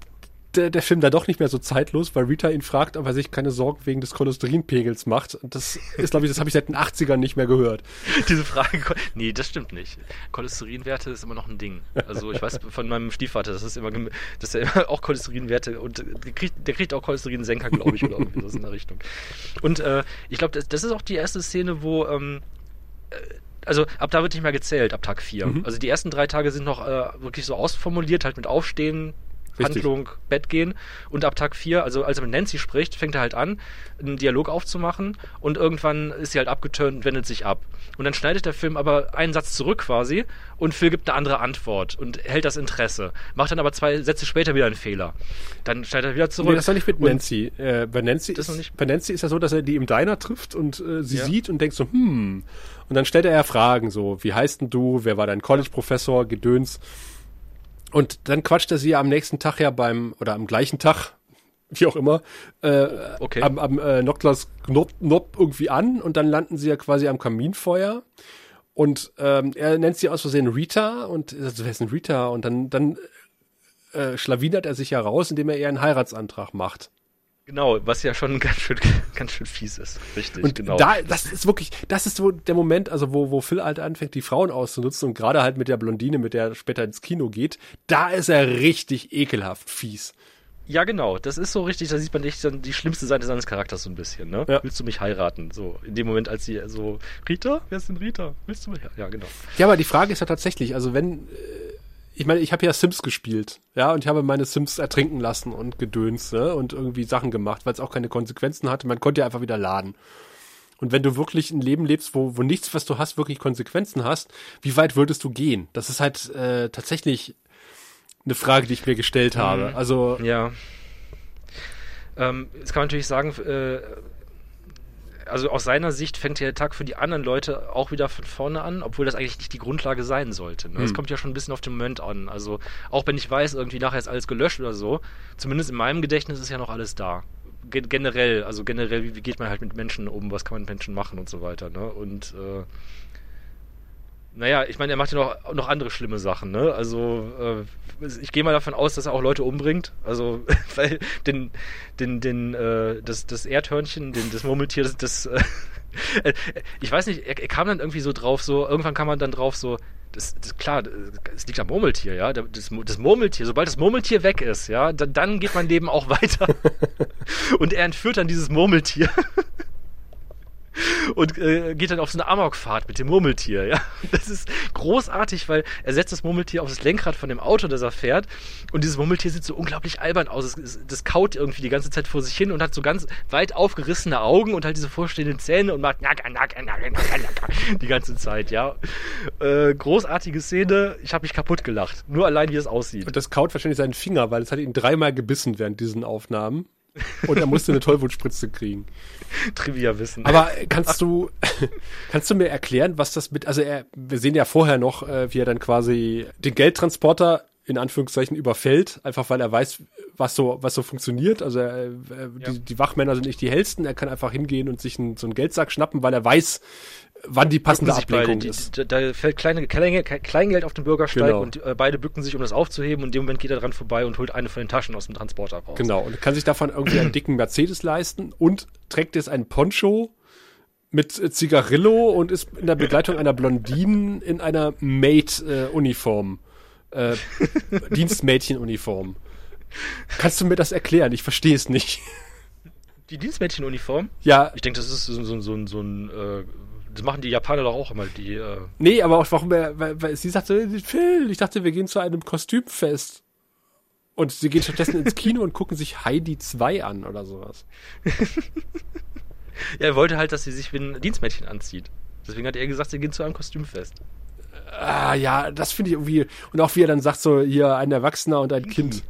der, der Film da doch nicht mehr so zeitlos, weil Rita ihn fragt, ob er sich keine Sorgen wegen des Cholesterinpegels macht. Und das ist, glaube ich, das habe ich seit den 80ern nicht mehr gehört. Diese Frage, nee, das stimmt nicht. Cholesterinwerte ist immer noch ein Ding. Also ich weiß von meinem Stiefvater, das ist immer, dass er immer auch Cholesterinwerte und der kriegt, der kriegt auch Cholesterinsenker, glaube ich, oder irgendwie so in der Richtung. Und äh, ich glaube, das, das ist auch die erste Szene, wo ähm, äh, also ab da wird nicht mehr gezählt, ab Tag 4. Mhm. Also die ersten drei Tage sind noch äh, wirklich so ausformuliert, halt mit Aufstehen, Richtig. Handlung, Bett gehen. Und ab Tag 4, also als er mit Nancy spricht, fängt er halt an, einen Dialog aufzumachen und irgendwann ist sie halt abgeturnt und wendet sich ab. Und dann schneidet der Film aber einen Satz zurück quasi und Phil gibt eine andere Antwort und hält das Interesse. Macht dann aber zwei Sätze später wieder einen Fehler. Dann schneidet er wieder zurück. Nee, das war nicht mit Nancy. Äh, bei, Nancy ist, ist bei Nancy ist ja so, dass er die im Diner trifft und äh, sie ja. sieht und denkt so, hm. Und dann stellt er ja Fragen so, wie heißt denn du, wer war dein College-Professor, Gedöns. Und dann quatscht er sie ja am nächsten Tag ja beim, oder am gleichen Tag, wie auch immer, äh, okay. am, am äh, Noctlas Knop, Knop irgendwie an und dann landen sie ja quasi am Kaminfeuer. Und ähm, er nennt sie aus Versehen Rita und also, wer ist denn Rita? Und dann, dann äh, schlawinert er sich ja raus, indem er ihr einen Heiratsantrag macht. Genau, was ja schon ganz schön, ganz schön fies ist. Richtig, und genau. Da, das ist wirklich, das ist so der Moment, also wo, wo Phil halt anfängt, die Frauen auszunutzen und gerade halt mit der Blondine, mit der er später ins Kino geht, da ist er richtig ekelhaft fies. Ja, genau. Das ist so richtig, da sieht man echt dann die schlimmste Seite seines Charakters so ein bisschen, ne? Ja. Willst du mich heiraten? So, in dem Moment, als sie so, Rita? Wer ist denn Rita? Willst du mich? Ja, genau. Ja, aber die Frage ist ja tatsächlich, also wenn, äh, ich meine, ich habe ja Sims gespielt, ja, und ich habe meine Sims ertrinken lassen und gedöns, ne, und irgendwie Sachen gemacht, weil es auch keine Konsequenzen hatte. Man konnte ja einfach wieder laden. Und wenn du wirklich ein Leben lebst, wo, wo nichts, was du hast, wirklich Konsequenzen hast, wie weit würdest du gehen? Das ist halt äh, tatsächlich eine Frage, die ich mir gestellt habe. Mhm. Also ja. Ähm, jetzt kann man natürlich sagen, äh, also aus seiner Sicht fängt der Tag für die anderen Leute auch wieder von vorne an, obwohl das eigentlich nicht die Grundlage sein sollte. Ne? Es hm. kommt ja schon ein bisschen auf den Moment an. Also auch wenn ich weiß, irgendwie nachher ist alles gelöscht oder so, zumindest in meinem Gedächtnis ist ja noch alles da. Gen generell, also generell, wie, wie, geht man halt mit Menschen um, was kann man mit Menschen machen und so weiter. Ne? Und äh, naja, ich meine, er macht ja noch, noch andere schlimme Sachen, ne? Also, äh, ich gehe mal davon aus, dass er auch Leute umbringt. Also, weil den, den, den, äh, das, das Erdhörnchen, den, das Murmeltier, das, das äh, ich weiß nicht, er, er, kam dann irgendwie so drauf, so, irgendwann kam man dann drauf, so, das, das klar, es liegt am Murmeltier, ja. Das, das Murmeltier, sobald das Murmeltier weg ist, ja, dann, dann geht mein Leben auch weiter. Und er entführt dann dieses Murmeltier und äh, geht dann auf so eine Amokfahrt mit dem Murmeltier. Ja, das ist großartig, weil er setzt das Murmeltier auf das Lenkrad von dem Auto, das er fährt, und dieses Murmeltier sieht so unglaublich albern aus. Es, das kaut irgendwie die ganze Zeit vor sich hin und hat so ganz weit aufgerissene Augen und halt diese vorstehenden Zähne und macht nacker, nacker, nacker, nacker, nacker die ganze Zeit. Ja, äh, großartige Szene. Ich habe mich kaputt gelacht. Nur allein, wie es aussieht. Und das kaut wahrscheinlich seinen Finger, weil es hat ihn dreimal gebissen während diesen Aufnahmen. Und er musste eine Tollwutspritze kriegen. Trivia wissen. Aber kannst du, kannst du mir erklären, was das mit, also er, wir sehen ja vorher noch, äh, wie er dann quasi den Geldtransporter in Anführungszeichen überfällt, einfach weil er weiß, was so, was so funktioniert. Also er, äh, Ja. die, die Wachmänner sind nicht die hellsten, er kann einfach hingehen und sich einen, so einen Geldsack schnappen, weil er weiß, wann die passende Bücken sich beide. Ablenkung Die, ist. Da, fällt kleine, Kleingeld auf den Bürgersteig Genau. und äh, beide bücken sich, um das aufzuheben und in dem Moment geht er dran vorbei und holt eine von den Taschen aus dem Transporter raus. Genau, und kann sich davon irgendwie einen dicken Mercedes leisten und trägt jetzt einen Poncho mit äh, Zigarillo und ist in der Begleitung einer Blondinen in einer Maid-Uniform. Äh, Dienstmädchenuniform. Kannst du mir das erklären? Ich verstehe es nicht. Die Dienstmädchenuniform? Ja, Ich denke, das ist so, so, so, so ein, äh, das machen die Japaner doch auch immer, die, äh, nee, aber auch warum er, weil, weil sie sagte, Phil, ich dachte, wir gehen zu einem Kostümfest. Und sie gehen stattdessen ins Kino und gucken sich Heidi 2 an oder sowas. ja, er wollte halt, dass sie sich wie ein Dienstmädchen anzieht. Deswegen hat er gesagt, sie gehen zu einem Kostümfest. Ah, ja, das finde ich irgendwie. Und auch wie er dann sagt, so, hier ein Erwachsener und ein Kind.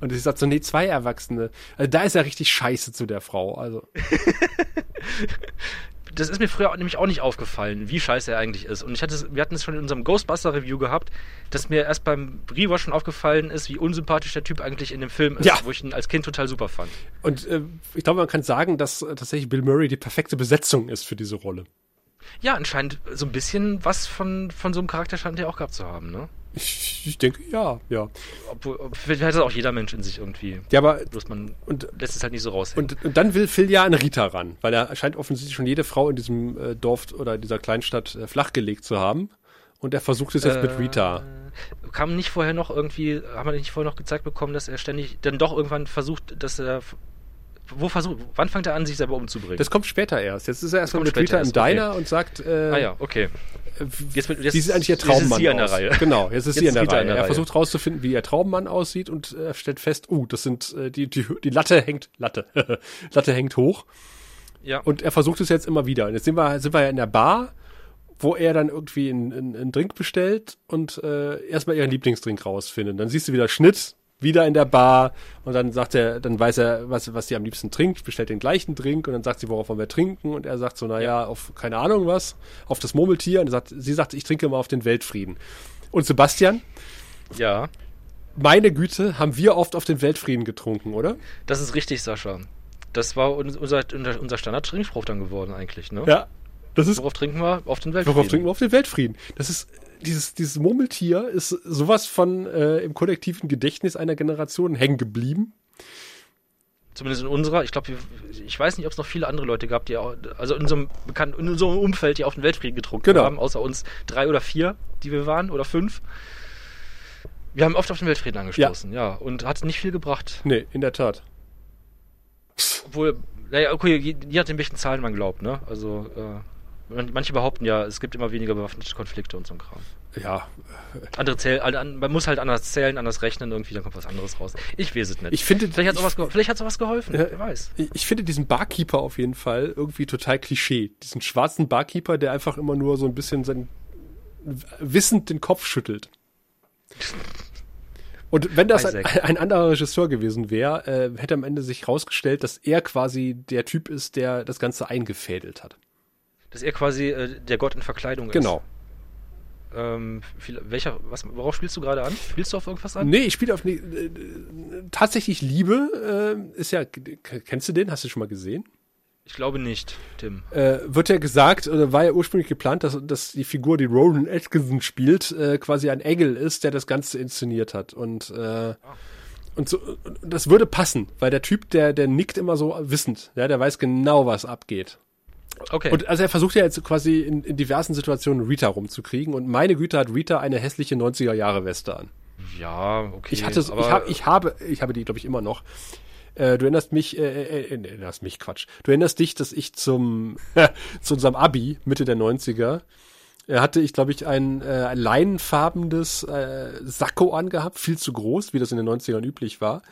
Und sie sagt so, nee, zwei Erwachsene. Also da ist er richtig scheiße zu der Frau. Also, Das ist mir früher nämlich auch nicht aufgefallen, wie scheiße er eigentlich ist. Und ich hatte, wir hatten es schon in unserem Ghostbuster-Review gehabt, dass mir erst beim Rewatch schon aufgefallen ist, wie unsympathisch der Typ eigentlich in dem Film ist, Ja. wo ich ihn als Kind total super fand. und äh, ich glaube, man kann sagen, dass äh, tatsächlich Bill Murray die perfekte Besetzung ist für diese Rolle. Ja, anscheinend so ein bisschen was von, von so einem Charakter scheint er auch gehabt zu haben, ne? Ich, ich denke, ja, ja. Obwohl, ob- vielleicht hat das auch jeder Mensch in sich irgendwie. Ja, aber Bloß man und, lässt es halt nicht so raushängen. und, und dann will Phil ja an Rita ran, weil er scheint offensichtlich schon jede Frau in diesem äh, Dorf oder dieser Kleinstadt äh, flachgelegt zu haben. Und er versucht es jetzt mit Rita. Äh, Kam nicht vorher noch irgendwie, haben wir nicht vorher noch gezeigt bekommen, dass er ständig dann doch irgendwann versucht, dass er. Wo versucht, wann fängt er an, sich selber umzubringen? Das kommt später erst. Jetzt ist er erstmal mit Rita später im erst, okay. Diner und sagt, äh, ah ja, okay. Jetzt, mit- jetzt, Sie ist eigentlich ihr jetzt ist Traummann. sie an der aus. Reihe. Genau, jetzt ist Jetzt sie an der Reihe. an der er Reihe. versucht rauszufinden, wie ihr Traummann aussieht und er stellt fest, uh, das sind äh, die, die die Latte hängt Latte Latte hängt hoch Ja. und er versucht es jetzt immer wieder. Und jetzt sind wir sind wir ja in der Bar, wo er dann irgendwie einen, einen, einen Drink bestellt und äh, erstmal ihren Lieblingsdrink rausfindet. Dann siehst du wieder Schnitt, wieder in der Bar und dann sagt er, dann weiß er, was, was sie am liebsten trinkt, bestellt den gleichen Drink und dann sagt sie, worauf wollen wir trinken und er sagt so, naja, auf keine Ahnung was, auf das Murmeltier und sagt, sie sagt, ich trinke mal auf den Weltfrieden. Und Sebastian, ja, meine Güte, haben wir oft auf den Weltfrieden getrunken, oder? das ist richtig, Sascha. Das war uns- unser, unser, unser Standard-Trinkspruch dann geworden eigentlich, ne? Ja. Das ist Worauf trinken wir? Auf den Weltfrieden. Worauf trinken wir auf den Weltfrieden? Das ist dieses dieses Murmeltier ist sowas von äh, im kollektiven Gedächtnis einer Generation hängen geblieben. Zumindest in unserer. Ich glaube, ich weiß nicht, ob es noch viele andere Leute gab, die auch, also in unserem bekannten, in unserem Umfeld, die auf den Weltfrieden getrunken Genau. haben, außer uns drei oder vier, die wir waren, oder fünf. Wir haben oft auf den Weltfrieden angestoßen, ja, und hat nicht viel gebracht. Nee, in der Tat. Obwohl, naja, okay, je, je nachdem, welchen Zahlen man glaubt, ne? Also, äh, manche behaupten ja, es gibt immer weniger bewaffnete Konflikte und so ein Kram. Ja, Andere zählen, man muss halt anders zählen, anders rechnen, irgendwie, dann kommt was anderes raus. Ich weiß es nicht. ich finde vielleicht hat geholfen. Vielleicht hat sowas geholfen, Ja. wer weiß. ich finde diesen Barkeeper auf jeden Fall irgendwie total Klischee. Diesen schwarzen Barkeeper, der einfach immer nur so ein bisschen sein wissend den Kopf schüttelt. Und wenn das ein, ein anderer Regisseur gewesen wäre, äh, hätte am Ende sich rausgestellt, dass er quasi der Typ ist, der das Ganze eingefädelt hat. Dass er quasi äh, der Gott in Verkleidung ist. Genau. Ähm, viel, welcher, was, worauf spielst du gerade an? Spielst du auf irgendwas an? Nee, ich spiele auf äh, tatsächlich Liebe äh, ist ja kennst du den? Hast du schon mal gesehen? Ich glaube nicht, Tim. Äh, wird ja gesagt, oder war ja ursprünglich geplant, dass, dass die Figur, die Rowan Atkinson spielt, äh, quasi ein Engel ist, der das Ganze inszeniert hat. Und, äh, und, so, und das würde passen, weil der Typ, der, der nickt immer so wissend, ja, der weiß genau, was abgeht. Okay. Und also er versucht ja jetzt quasi in, in diversen Situationen Rita rumzukriegen und meine Güte hat Rita eine hässliche 90er Jahre Weste an. ja, okay. Ich hatte, aber, ich, hab, ich habe, ich habe die, glaube ich, immer noch. Äh, du erinnerst mich, äh, äh, äh, erinnerst mich, Quatsch. Du erinnerst dich, dass ich zum, zu unserem Abi, Mitte der 90er, äh, hatte ich, glaube ich, ein, äh, ein leinenfarbenes äh, Sakko angehabt, viel zu groß, wie das in den 90ern üblich war.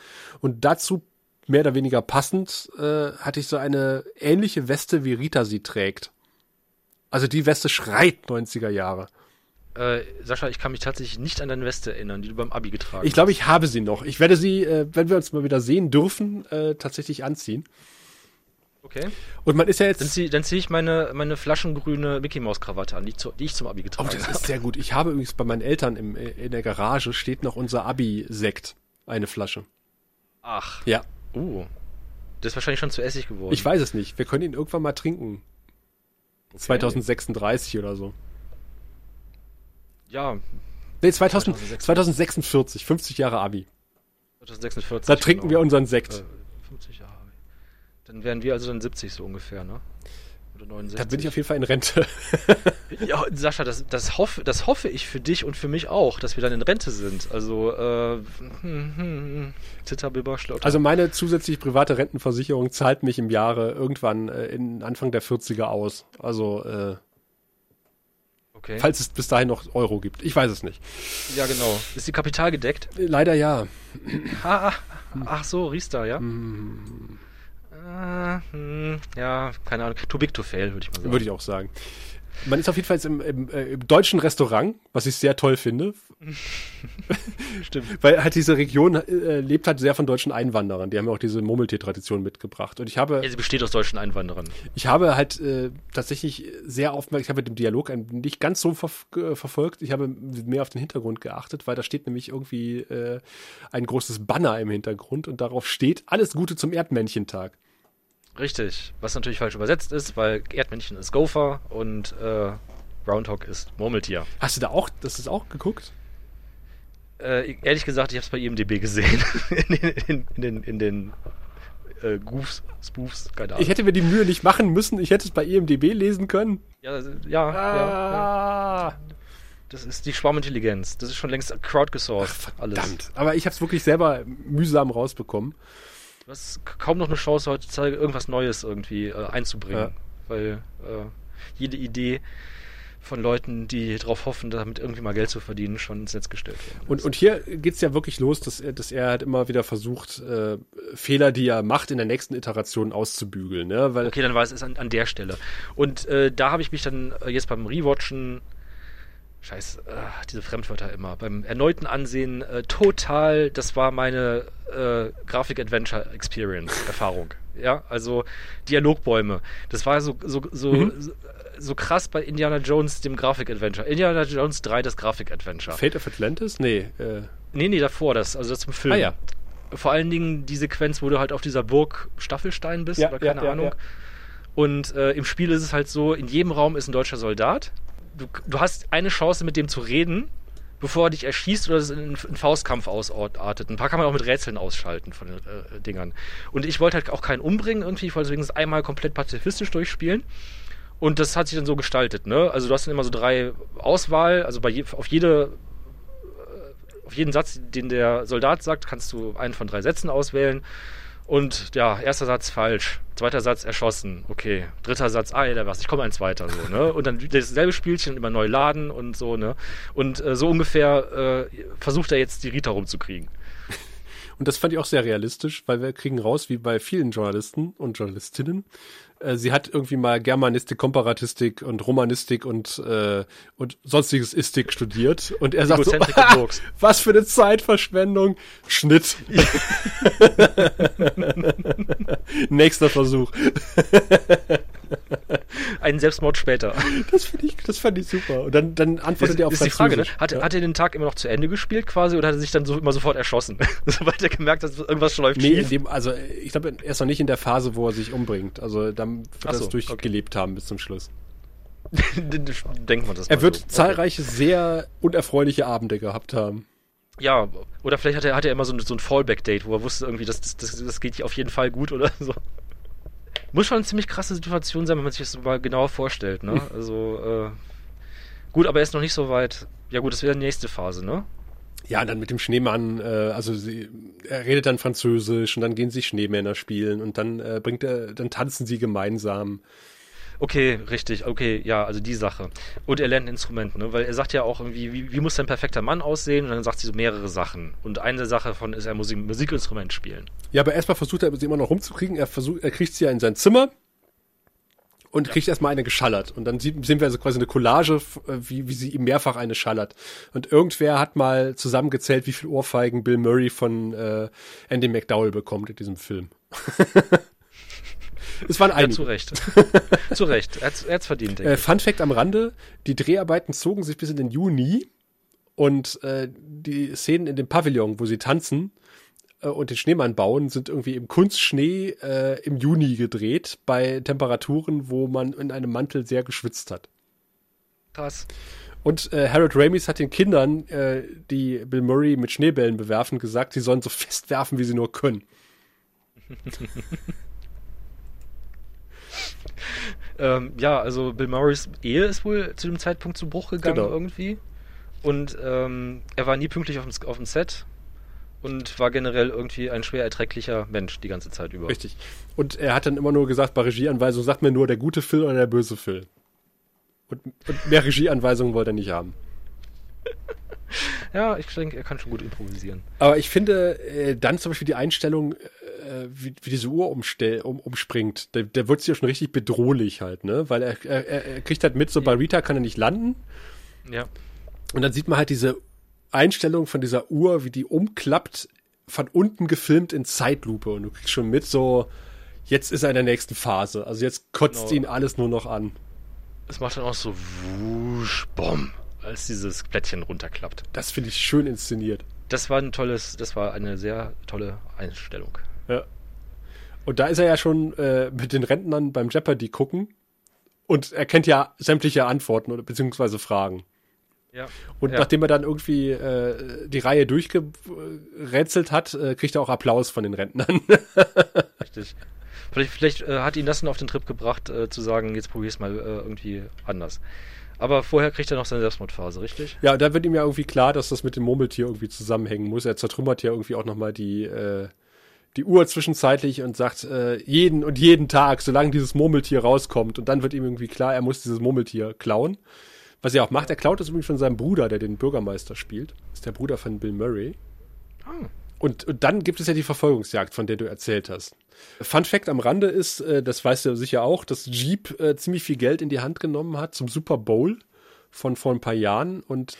Und dazu mehr oder weniger passend äh, hatte ich so eine ähnliche Weste, wie Rita sie trägt. Also die Weste schreit 90er Jahre. Äh, Sascha, ich kann mich tatsächlich nicht an deine Weste erinnern, die du beim Abi getragen Ich glaube, ich habe sie noch. Ich werde sie, äh, wenn wir uns mal wieder sehen dürfen, äh, tatsächlich anziehen. Okay. Und man ist ja jetzt. Dann ziehe zieh ich meine, meine flaschengrüne Mickey Maus Krawatte an, die, zu, die ich zum Abi Oh, getragen das habe. ist sehr gut. Ich habe übrigens bei meinen Eltern im, äh, in der Garage steht noch unser Abi-Sekt. Eine Flasche. Ach. Ja. Uh. Das ist wahrscheinlich schon zu Essig geworden. Ich weiß es nicht. Wir können ihn irgendwann mal trinken. 2036 oder so. Ja, Nee, 2000, 2046. 2046, 50 Jahre Abi. 2046. Da trinken genau. wir unseren Sekt. Äh, 50 Jahre. Dann wären wir also dann 70 so ungefähr, ne? Oder 69. Da bin ich auf jeden Fall in Rente. Ja, Sascha, das, das, hoffe, das hoffe ich für dich und für mich auch, dass wir dann in Rente sind. Also, äh, hm, hm, hm, Zitter, Bibber, Schlotter. Also meine zusätzliche private Rentenversicherung zahlt mich im Jahre irgendwann äh, in Anfang der 40er aus. Also, äh, okay. falls es bis dahin noch Euro gibt. Ich weiß es nicht. Ja, genau. Ist die Kapital gedeckt? Leider ja. Ah, ah, ach so, Riester, ja? Äh, hm, ja, keine Ahnung. Too big to fail, würde ich mal sagen. Würde ich auch sagen. Man ist auf jeden Fall jetzt im, im, äh, im deutschen Restaurant, was ich sehr toll finde. Stimmt. Weil halt diese Region äh, lebt halt sehr von deutschen Einwanderern. Die haben ja auch diese Murmeltier-Tradition mitgebracht. Und ich habe, Ja, sie besteht aus deutschen Einwanderern. ich habe halt äh, tatsächlich sehr aufmerksam, ich habe den Dialog nicht ganz so ver äh, verfolgt. Ich habe mehr auf den Hintergrund geachtet, weil da steht nämlich irgendwie äh, ein großes Banner im Hintergrund und darauf steht alles Gute zum Erdmännchentag. Richtig. Was natürlich falsch übersetzt ist, weil Erdmännchen ist Gopher und äh, Groundhog ist Murmeltier. Hast du da auch, das ist auch geguckt? Äh, ehrlich gesagt, ich habe es bei IMDb gesehen. in den, in, in den, in den äh, Goofs, Spoofs, keine Ahnung. Ich hätte mir die Mühe nicht machen müssen. Ich hätte es bei IMDB lesen können. ja, ja, ja, ja. Ah, Das ist die Schwarmintelligenz. Das ist schon längst crowdgesourced. alles. verdammt. Aber ich habe es wirklich selber mühsam rausbekommen. Du hast kaum noch eine Chance heutzutage, irgendwas Neues irgendwie äh, einzubringen. Ja. Weil äh, jede Idee von Leuten, die darauf hoffen, damit irgendwie mal Geld zu verdienen, schon ins Netz gestellt worden Und, und hier geht's ja wirklich los, dass er, dass er halt immer wieder versucht, äh, Fehler, die er macht, in der nächsten Iteration auszubügeln. Ne? Weil Okay, dann war es es an, an der Stelle. Und äh, da habe ich mich dann äh, jetzt beim Rewatchen, scheiß, äh, diese Fremdwörter immer, beim erneuten Ansehen äh, total, das war meine äh, Grafik-Adventure-Experience, Erfahrung. Ja, also Dialogbäume. Das war so, so, so, Mhm. so, so krass bei Indiana Jones, dem Grafik-Adventure. Indiana Jones 3, das Grafik-Adventure. Fate of Atlantis? Nee. Äh, Nee, nee, davor das, also das zum Film. Ah, ja. Vor allen Dingen die Sequenz, wo du halt auf dieser Burg Staffelstein bist Ja, oder keine ja, Ahnung. Und äh, im Spiel ist es halt so, in jedem Raum ist ein deutscher Soldat. Du, du hast eine Chance, mit dem zu reden, bevor er dich erschießt oder es in einen Faustkampf ausartet. Ein paar kann man auch mit Rätseln ausschalten von den äh, Dingern. Und ich wollte halt auch keinen umbringen irgendwie, ich wollte deswegen einmal komplett pazifistisch durchspielen. Und das hat sich dann so gestaltet, ne? Also du hast dann immer so drei Auswahl, also je, auf jede auf jeden Satz, den der Soldat sagt, kannst du einen von drei Sätzen auswählen. Und ja, erster Satz falsch, zweiter Satz erschossen, okay. Dritter Satz, ah da war's, ich komme ein zweiter so, ne? Und dann dasselbe Spielchen immer neu laden und so, ne? Und äh, so ungefähr äh, versucht er jetzt die Rita rumzukriegen. und das fand ich auch sehr realistisch, weil wir kriegen raus, wie bei vielen Journalisten und Journalistinnen, sie hat irgendwie mal Germanistik, Komparatistik und Romanistik und, äh, und sonstiges Istik studiert. Und er sagt so, was für eine Zeitverschwendung. Schnitt. Nächster Versuch. Einen Selbstmord später. Das finde ich, das fand ich super. Und dann, dann antwortet ist, er auf ist die Frage, ne? Hat, Ja. hat er den Tag immer noch zu Ende gespielt quasi oder hat er sich dann so immer sofort erschossen? Sobald er gemerkt hat, irgendwas läuft Nee, schief. dem, also ich glaube, er ist noch nicht in der Phase, wo er sich umbringt. Also dann wird er so, es durchgelebt haben bis zum Schluss. Denkt man das Er wird so. zahlreiche sehr unerfreuliche Abende gehabt haben. Ja, oder vielleicht hat er, hat er immer so ein, so ein Fallback-Date, wo er wusste irgendwie, das, das, das, das geht auf jeden Fall gut oder so. Muss schon eine ziemlich krasse Situation sein, wenn man sich das mal genauer vorstellt, ne? Also, äh, gut, aber er ist noch nicht so weit. Ja gut, das wäre die nächste Phase, ne? Ja, dann mit dem Schneemann, äh, also sie, er redet dann Französisch und dann gehen sie Schneemänner spielen und dann äh, bringt er, dann tanzen sie gemeinsam. Okay, richtig, okay, ja, also die Sache. Und er lernt ein Instrument, ne? Weil er sagt ja auch irgendwie, wie, wie muss ein perfekter Mann aussehen? Und dann sagt sie so mehrere Sachen. Und eine Sache davon ist, er muss ein Musikinstrument spielen. Ja, aber erstmal versucht er sie immer noch rumzukriegen. Er versucht, er kriegt sie ja in sein Zimmer und kriegt erstmal eine geschallert. Und dann sehen wir also quasi eine Collage, wie, wie sie ihm mehrfach eine schallert. Und irgendwer hat mal zusammengezählt, wie viel Ohrfeigen Bill Murray von äh, Andy McDowell bekommt in diesem Film. Es waren einige. Ja, zu Recht. zu Recht. Er hat es verdient. Äh, Fun Fact am Rande: Die Dreharbeiten zogen sich bis in den Juni und äh, die Szenen in dem Pavillon, wo sie tanzen äh, und den Schneemann bauen, sind irgendwie im Kunstschnee äh, im Juni gedreht, bei Temperaturen, wo man in einem Mantel sehr geschwitzt hat. Krass. Und äh, Harold Ramis hat den Kindern, äh, die Bill Murray mit Schneebällen bewerfen, gesagt, sie sollen so fest werfen, wie sie nur können. ähm, ja, also Bill Murrays Ehe ist wohl zu dem Zeitpunkt zu Bruch gegangen genau. irgendwie. Und ähm, er war nie pünktlich auf dem, auf dem Set und war generell irgendwie ein schwer erträglicher Mensch die ganze Zeit über. Richtig. Und er hat dann immer nur gesagt, bei Regieanweisungen sagt mir nur der gute Phil oder der böse Phil. Und, und mehr Regieanweisungen wollte er nicht haben. Ja, ich denke, er kann schon gut improvisieren. Aber ich finde äh, dann zum Beispiel die Einstellung, äh, wie, wie diese Uhr umstell, um, umspringt, der, der wird sich ja schon richtig bedrohlich halt, ne? Weil er, er, er kriegt halt mit, so bei Rita kann er nicht landen. Ja. Und dann sieht man halt diese Einstellung von dieser Uhr, wie die umklappt, von unten gefilmt in Zeitlupe. Und du kriegst schon mit, so, jetzt ist er in der nächsten Phase. Also jetzt kotzt genau. ihn alles nur noch an. Es macht dann auch so wusch, bom, als dieses Plättchen runterklappt. Das finde ich schön inszeniert. Das war ein tolles, das war eine sehr tolle Einstellung. Ja. Und da ist er ja schon äh, mit den Rentnern beim Jeopardy gucken und er kennt ja sämtliche Antworten oder beziehungsweise Fragen. Ja. Und ja. nachdem er dann irgendwie äh, die Reihe durchgerätselt hat, äh, kriegt er auch Applaus von den Rentnern. Richtig. Vielleicht, vielleicht äh, hat ihn das dann auf den Trip gebracht, äh, zu sagen, jetzt probier's mal äh, irgendwie anders. Aber vorher kriegt er noch seine Selbstmordphase, richtig? Ja, da wird ihm ja irgendwie klar, dass das mit dem Murmeltier irgendwie zusammenhängen muss. Er zertrümmert ja irgendwie auch nochmal die, äh, die Uhr zwischenzeitlich und sagt, äh, jeden und jeden Tag, solange dieses Murmeltier rauskommt. Und dann wird ihm irgendwie klar, er muss dieses Murmeltier klauen. Was er auch macht, er klaut es übrigens von seinem Bruder, der den Bürgermeister spielt. Das ist der Bruder von Bill Murray. Oh. Und, und dann gibt es ja die Verfolgungsjagd, von der du erzählt hast. Fun Fact am Rande ist, äh, das weißt du sicher auch, dass Jeep äh, ziemlich viel Geld in die Hand genommen hat zum Super Bowl von vor ein paar Jahren und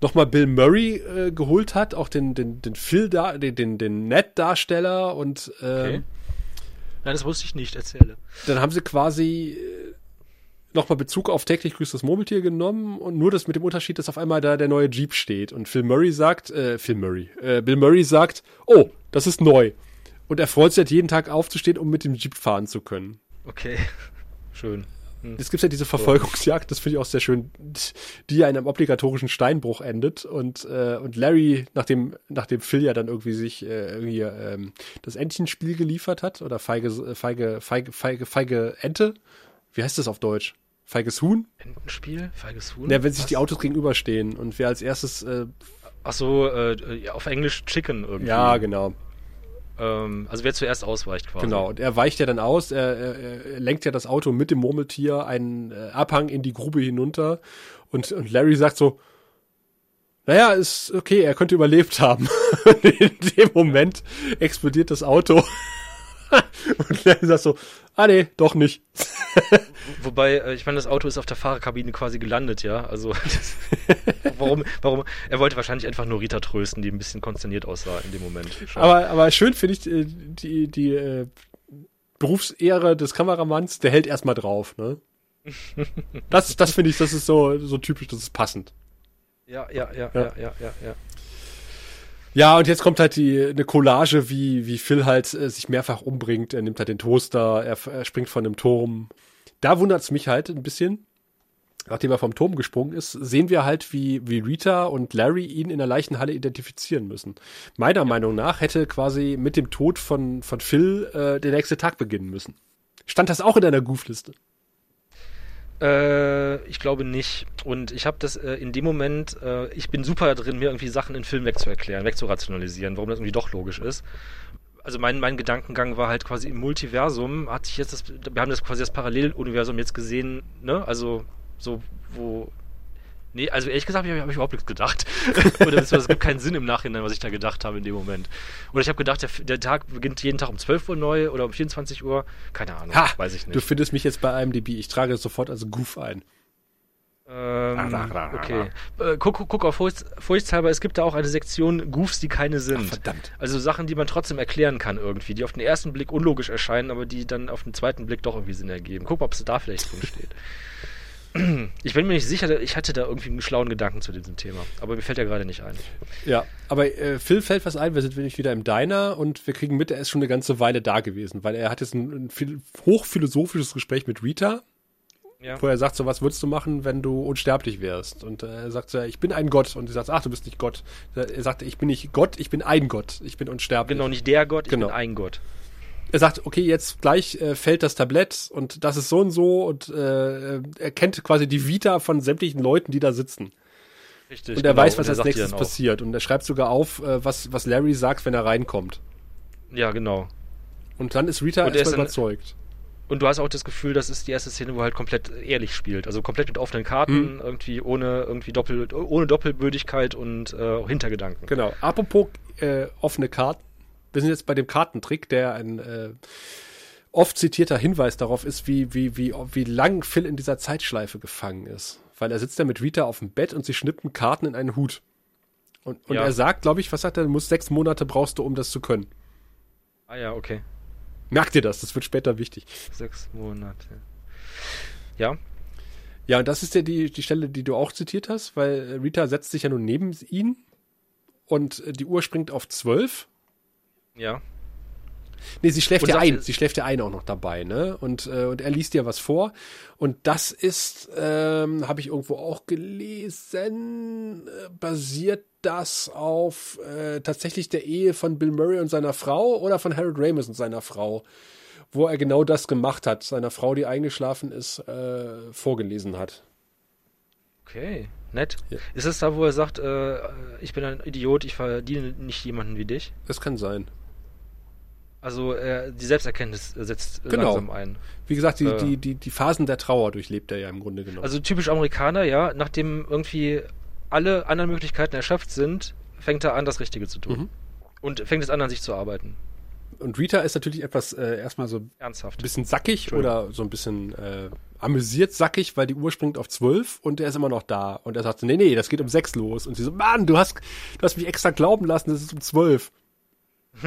nochmal Bill Murray äh, geholt hat, auch den, den, den Phil da, den, den, den Ned-Darsteller und äh, okay. Nein, das wusste ich nicht, erzähle. Dann haben sie quasi äh, nochmal Bezug auf täglich grüßt das Murmeltier genommen und nur das mit dem Unterschied, dass auf einmal da der neue Jeep steht und Phil Murray sagt, äh, Phil Murray, äh, Bill Murray sagt, oh, das ist neu. Und er freut sich halt jeden Tag aufzustehen, um mit dem Jeep fahren zu können. Okay, schön. Hm. Es gibt ja diese Verfolgungsjagd, das finde ich auch sehr schön, die ja in einem obligatorischen Steinbruch endet und äh, und Larry, nachdem nachdem Phil ja dann irgendwie sich äh, irgendwie ähm, das Entchenspiel geliefert hat oder feige feige feige feige feige Ente, wie heißt das auf Deutsch? Feiges Huhn? Entenspiel? Feiges Huhn? Ja, wenn sich Was? die Autos gegenüberstehen und wer als erstes. Äh, Ach so, äh, auf Englisch Chicken irgendwie. Ja, genau. Ähm, also wer zuerst ausweicht quasi. Genau, und er weicht ja dann aus, er, er, er lenkt ja das Auto mit dem Murmeltier einen äh, Abhang in die Grube hinunter und, und Larry sagt so, naja, ist okay, er könnte überlebt haben. in dem Moment explodiert das Auto. und Larry sagt so, ah nee, doch nicht. Wobei, äh, ich meine, das Auto ist auf der Fahrerkabine quasi gelandet, ja. Also das, warum, warum? Er wollte wahrscheinlich einfach nur Rita trösten, die ein bisschen konsterniert aussah in dem Moment. Aber, aber schön finde ich äh, die, die äh, Berufsehre des Kameramanns, der hält erstmal drauf, ne? Das, das finde ich, das ist so, so typisch, das ist passend. Ja, ja, ja, ja, ja, ja, ja. Ja. Und jetzt kommt halt die eine Collage, wie, wie Phil halt äh, sich mehrfach umbringt. Er nimmt halt den Toaster, er, er springt von einem Turm. Da wundert's mich halt ein bisschen. Nachdem er vom Turm gesprungen ist, sehen wir halt, wie, wie Rita und Larry ihn in der Leichenhalle identifizieren müssen. Meiner ja. Meinung nach hätte quasi mit dem Tod von, von Phil äh, der nächste Tag beginnen müssen. Stand das auch in deiner Goof-Liste? Äh, ich glaube nicht. Und ich habe das äh, in dem Moment, äh, ich bin super drin, mir irgendwie Sachen in Film wegzuerklären, wegzurationalisieren, warum das irgendwie doch logisch ist. Also mein, mein Gedankengang war halt quasi im Multiversum, hat sich jetzt das, wir haben das quasi das Paralleluniversum jetzt gesehen, ne? Also so, wo Nee, also ehrlich gesagt habe ich, hab ich überhaupt nichts gedacht. Oder es gibt keinen Sinn im Nachhinein, was ich da gedacht habe in dem Moment. Oder ich habe gedacht, der, der, Tag beginnt jeden Tag um 12 Uhr neu oder um 24 Uhr. Keine Ahnung, ha, weiß ich nicht. Du findest mich jetzt bei IMDb. Ich trage es sofort als Goof ein. Ähm, okay. Äh, guck, guck auf Furcht, Furchtshalber, es gibt da auch eine Sektion Goofs, die keine sind. Ach, verdammt. Also Sachen, die man trotzdem erklären kann irgendwie, die auf den ersten Blick unlogisch erscheinen, aber die dann auf den zweiten Blick doch irgendwie Sinn ergeben. Guck mal, ob es da vielleicht drin steht. Ich bin mir nicht sicher, ich hatte da irgendwie einen schlauen Gedanken zu diesem Thema, aber mir fällt ja gerade nicht ein. Ja, aber äh, Phil fällt was ein, wir sind nämlich wieder im Diner und wir kriegen mit, er ist schon eine ganze Weile da gewesen, weil er hat jetzt ein, ein viel, hochphilosophisches Gespräch mit Rita, ja. wo er sagt so, was würdest du machen, wenn du unsterblich wärst? Und äh, er sagt so, ich bin ein Gott. Und sie sagt, ach, du bist nicht Gott. Er sagt, ich bin nicht Gott, ich bin ein Gott, ich bin unsterblich. Genau, nicht der Gott, ich genau. bin ein Gott er sagt, okay, jetzt gleich äh, fällt das Tablett und das ist so und so und äh, er kennt quasi die Vita von sämtlichen Leuten, die da sitzen. Richtig. Und er genau. weiß, was als nächstes passiert. Und er schreibt sogar auf, äh, was, was Larry sagt, wenn er reinkommt. Ja, genau. Und dann ist Rita erstmal überzeugt. Und du hast auch das Gefühl, das ist die erste Szene, wo er halt komplett ehrlich spielt. Also komplett mit offenen Karten, hm. irgendwie ohne irgendwie Doppel, ohne Doppelbödigkeit und äh, Hintergedanken. Genau. Apropos äh, offene Karten wir sind jetzt bei dem Kartentrick, der ein äh, oft zitierter Hinweis darauf ist, wie, wie, wie, wie lang Phil in dieser Zeitschleife gefangen ist. Weil er sitzt da mit Rita auf dem Bett und sie schnippen Karten in einen Hut. Und, und ja. er sagt, glaube ich, was sagt er, du musst sechs Monate brauchst du, um das zu können. Ah ja, okay. Merkt ihr das, das wird später wichtig. Sechs Monate. Ja. Ja, und das ist ja die, die Stelle, die du auch zitiert hast, weil Rita setzt sich ja nun neben ihn und die Uhr springt auf zwölf ja. Nee, sie schläft ja ein. Sie schläft ja ein auch noch dabei, ne? Und, äh, und er liest ja was vor. Und das ist, ähm, habe ich irgendwo auch gelesen, äh, basiert das auf äh, tatsächlich der Ehe von Bill Murray und seiner Frau oder von Harold Ramis und seiner Frau, wo er genau das gemacht hat, seiner Frau, die eingeschlafen ist, äh, vorgelesen hat. Okay, nett. Ja. Ist es da, wo er sagt, äh, ich bin ein Idiot, ich verdiene nicht jemanden wie dich? Das kann sein. Also äh, die Selbsterkenntnis setzt genau. langsam ein. Wie gesagt, die, äh, die, die, die Phasen der Trauer durchlebt er ja im Grunde genommen. Also typisch Amerikaner, ja. Nachdem irgendwie alle anderen Möglichkeiten erschöpft sind, fängt er an, das Richtige zu tun. Mhm. Und fängt es an, an sich zu arbeiten. Und Rita ist natürlich etwas äh, erstmal so ernsthaft, ein bisschen sackig oder so ein bisschen äh, amüsiert sackig, weil die Uhr springt auf zwölf und er ist immer noch da. Und er sagt, nee, nee, das geht um sechs los. Und sie so, Mann, du hast, du hast mich extra glauben lassen, das ist um zwölf.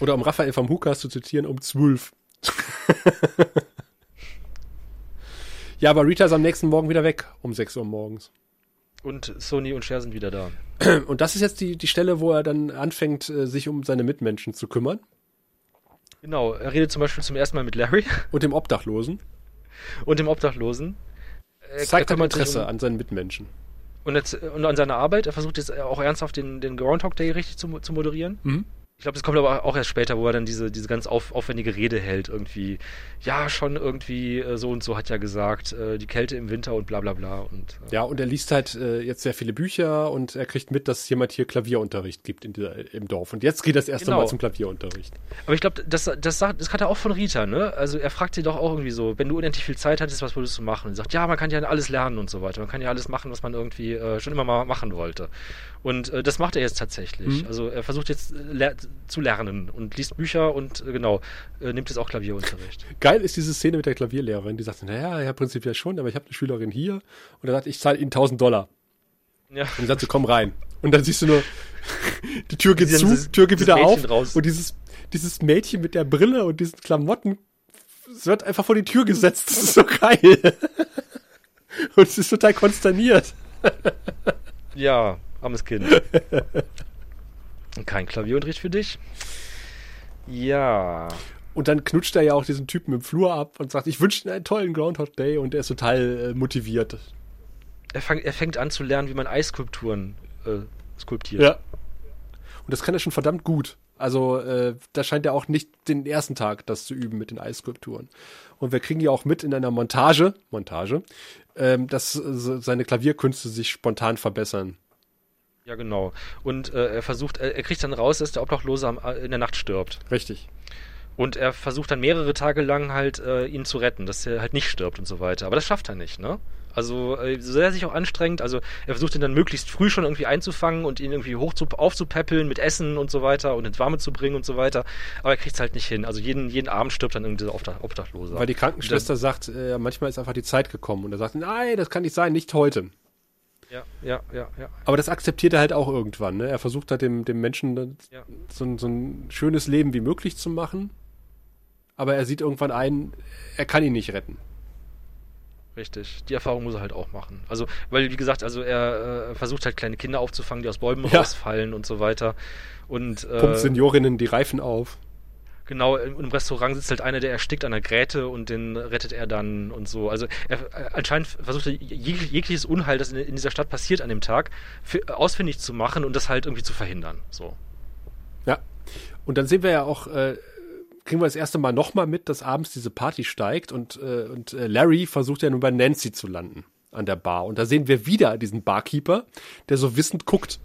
Oder um Raphael vom Hukas zu zitieren, um zwölf. ja, aber Rita ist am nächsten Morgen wieder weg, um 6 Uhr morgens. Und Sony und Cher sind wieder da. Und das ist jetzt die, die Stelle, wo er dann anfängt, äh, sich um seine Mitmenschen zu kümmern. Genau, er redet zum Beispiel zum ersten Mal mit Larry. Und dem Obdachlosen. Und dem Obdachlosen. Er zeigt er Interesse um, an seinen Mitmenschen. Und, jetzt, und an seiner Arbeit. Er versucht jetzt auch ernsthaft den, den Groundhog Day richtig zu, zu moderieren. Mhm. Ich glaube, das kommt aber auch erst später, wo er dann diese, diese ganz auf, aufwendige Rede hält, irgendwie. Ja, schon irgendwie äh, so und so hat ja gesagt, äh, die Kälte im Winter und bla bla bla. Und, äh. Ja, und er liest halt äh, jetzt sehr viele Bücher und er kriegt mit, dass jemand hier Klavierunterricht gibt in dieser, im Dorf. Und jetzt geht das erste genau. Mal zum Klavierunterricht. Aber ich glaube, das, das, sagt, das hat er auch von Rita, ne? Also er fragt sie doch auch irgendwie so, wenn du unendlich viel Zeit hattest, was würdest du machen? Und sie sagt, ja, man kann ja alles lernen und so weiter. Man kann ja alles machen, was man irgendwie äh, schon immer mal machen wollte. Und äh, das macht er jetzt tatsächlich. Mhm. Also er versucht jetzt le zu lernen und liest Bücher und äh, genau, äh, nimmt jetzt auch Klavierunterricht. Geil ist diese Szene mit der Klavierlehrerin, die sagt, naja, ja, prinzipiell schon, aber ich habe eine Schülerin hier und er sagt, ich zahle ihnen 1000 Dollar. Ja. Und dann sagt sie, komm rein. Und dann siehst du nur, die Tür geht zu, die Tür geht wieder auf raus. und dieses, dieses Mädchen mit der Brille und diesen Klamotten wird einfach vor die Tür gesetzt. Das ist so geil. und es ist total konsterniert. Ja, armes Kind. Kein Klavierunterricht für dich? Ja. Und dann knutscht er ja auch diesen Typen im Flur ab und sagt, ich wünsche dir einen tollen Groundhog Day und er ist total äh, motiviert. Er, fang, er, fängt an zu lernen, wie man Eisskulpturen äh, skulptiert. Ja. Und das kann er schon verdammt gut. Also äh, da scheint er auch nicht den ersten Tag das zu üben mit den Eisskulpturen. Und wir kriegen ja auch mit in einer Montage, Montage, ähm, dass äh, seine Klavierkünste sich spontan verbessern. Ja, genau. Und äh, er versucht, er, er, kriegt dann raus, dass der Obdachlose am, äh, in der Nacht stirbt. Richtig. Und er versucht dann mehrere Tage lang halt äh, ihn zu retten, dass er halt nicht stirbt und so weiter. Aber das schafft er nicht, ne? Also äh, so sehr er sich auch anstrengt, also er versucht ihn dann möglichst früh schon irgendwie einzufangen und ihn irgendwie hoch zu, aufzupäppeln mit Essen und so weiter und ins Warme zu bringen und so weiter. Aber er kriegt es halt nicht hin. Also jeden, jeden Abend stirbt dann irgendwie dieser Obdach, Obdachlose. Weil die Krankenschwester dann, sagt, äh, manchmal ist einfach die Zeit gekommen und er sagt, nein, das kann nicht sein, nicht heute. Ja, ja, ja, ja. Aber das akzeptiert er halt auch irgendwann. Ne? Er versucht halt dem, dem Menschen ja. so, so ein schönes Leben wie möglich zu machen. Aber er sieht irgendwann ein, er kann ihn nicht retten. Richtig. Die Erfahrung muss er halt auch machen. Also, weil, wie gesagt, also er äh, versucht halt kleine Kinder aufzufangen, die aus Bäumen Ja. rausfallen und so weiter. Und äh, Pumpt Seniorinnen die Reifen auf. Genau, im, Restaurant sitzt halt einer, der erstickt an der Gräte und den rettet er dann und so. Also er, äh, anscheinend versucht er jeg jegliches Unheil, das in, in dieser Stadt passiert an dem Tag, für, ausfindig zu machen und das halt irgendwie zu verhindern. So. Ja. Und dann sehen wir ja auch, äh, kriegen wir das erste Mal nochmal mit, dass abends diese Party steigt und, äh, und äh, Larry versucht ja nun bei Nancy zu landen an der Bar. Und da sehen wir wieder diesen Barkeeper, der so wissend guckt.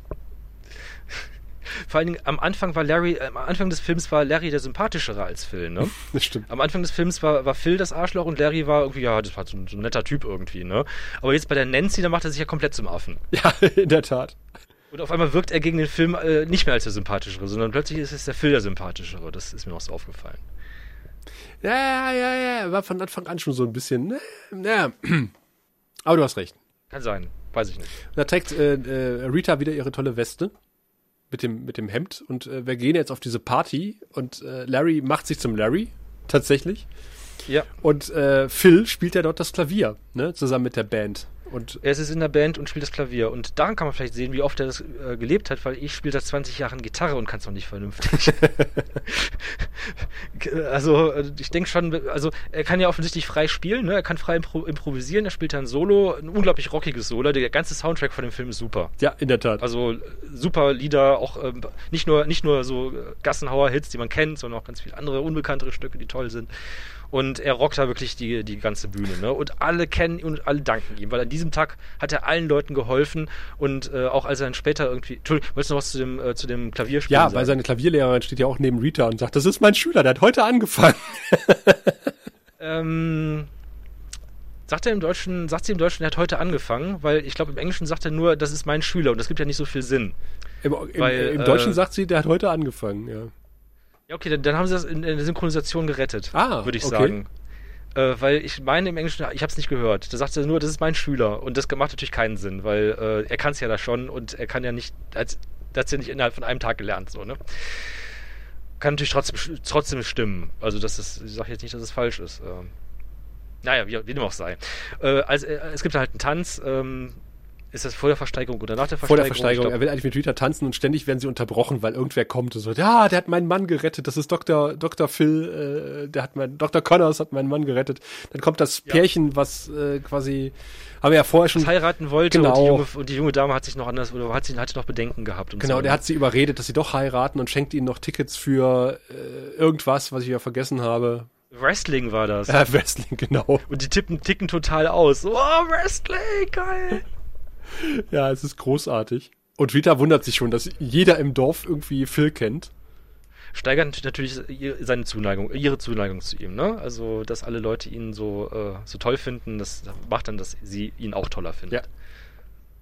Vor allen Dingen am Anfang war Larry, äh, am Anfang des Films war Larry der sympathischere als Phil, ne? Das stimmt. Am Anfang des Films war, war Phil das Arschloch und Larry war irgendwie, ja, das war so ein, so ein netter Typ irgendwie, ne? Aber jetzt bei der Nancy, da macht er sich ja komplett zum Affen. Ja, in der Tat. Und auf einmal wirkt er gegen den Film äh, nicht mehr als der sympathischere, sondern plötzlich ist es der Phil der sympathischere. Das ist mir noch so aufgefallen. Ja, ja, ja, ja. War von Anfang an schon so ein bisschen. ne, Ja. Aber du hast recht. Kann sein, weiß ich nicht. Da trägt äh, äh, Rita wieder ihre tolle Weste mit dem, mit dem Hemd und äh, wir gehen jetzt auf diese Party und äh, Larry macht sich zum Larry, tatsächlich. Ja. Und äh, Phil spielt ja dort das Klavier, ne, zusammen mit der Band. Und Er ist in der Band und spielt das Klavier. Und daran kann man vielleicht sehen, wie oft er das äh, gelebt hat, weil ich spiele seit 20 Jahren Gitarre und kann es noch nicht vernünftig. also, äh, ich denke schon, also er kann ja offensichtlich frei spielen, ne? er kann frei impro improvisieren, er spielt dann Solo, ein unglaublich rockiges Solo. Der ganze Soundtrack von dem Film ist super. ja, in der Tat. Also super Lieder, auch ähm, nicht nur nicht nur so Gassenhauer-Hits, die man kennt, sondern auch ganz viele andere unbekanntere Stücke, die toll sind. Und er rockt da wirklich die, die ganze Bühne. Ne? Und alle kennen ihn und alle danken ihm, weil an diesem Tag hat er allen Leuten geholfen und äh, auch als er dann später irgendwie. Entschuldigung, wolltest du noch was zu dem, äh, zu dem Klavierspielen ja, sagen? weil seine Klavierlehrerin steht ja auch neben Rita und sagt, das ist mein Schüler, der hat heute angefangen. Ähm, sagt er im Deutschen, sagt sie im Deutschen, er hat heute angefangen, weil ich glaube im Englischen sagt er nur, das ist mein Schüler und das gibt ja nicht so viel Sinn. Im, im, Weil, im Deutschen äh, sagt sie, der hat heute angefangen, ja. Okay, dann, dann haben sie das in, in der Synchronisation gerettet, Ah, würde ich okay. sagen. Äh, weil ich meine im Englischen, ich habe es nicht gehört. Da sagt er nur, das ist mein Schüler. Und das macht natürlich keinen Sinn, weil äh, er kann es ja da schon und er kann ja nicht, als, das hat ja nicht innerhalb von einem Tag gelernt, so, ne? Kann natürlich trotzdem, trotzdem stimmen. Also, das ist, ich sage jetzt nicht, dass es falsch ist. Ähm, naja, wie, wie dem auch sei. Äh, also, äh, es gibt halt einen Tanz. Ähm, ist das vor der Versteigerung oder nach der Vor Versteigerung? der Versteigerung. Er will eigentlich mit Rita tanzen und ständig werden sie unterbrochen, weil irgendwer kommt und so, ja, der hat meinen Mann gerettet, das ist Dr. Dr. Phil, äh, der hat mein, Dr. Connors hat meinen Mann gerettet. Dann kommt das Pärchen, was äh, quasi, haben wir ja vorher schon, das heiraten wollte Genau. und, die junge, und die junge Dame hat sich noch anders oder hat sie hatte noch Bedenken gehabt. Und genau, so, der ne? hat sie überredet, dass sie doch heiraten und schenkt ihnen noch Tickets für äh, irgendwas, was ich ja vergessen habe. Wrestling war das. Äh, Wrestling, genau. Und die tippen, ticken total aus. Oh, Wrestling, geil. Ja, es ist großartig. Und Rita wundert sich schon, dass jeder im Dorf irgendwie Phil kennt. Steigert natürlich seine Zuneigung, ihre Zuneigung zu ihm, ne? Also, dass alle Leute ihn so, äh, so toll finden, das macht dann, dass sie ihn auch toller findet. Ja.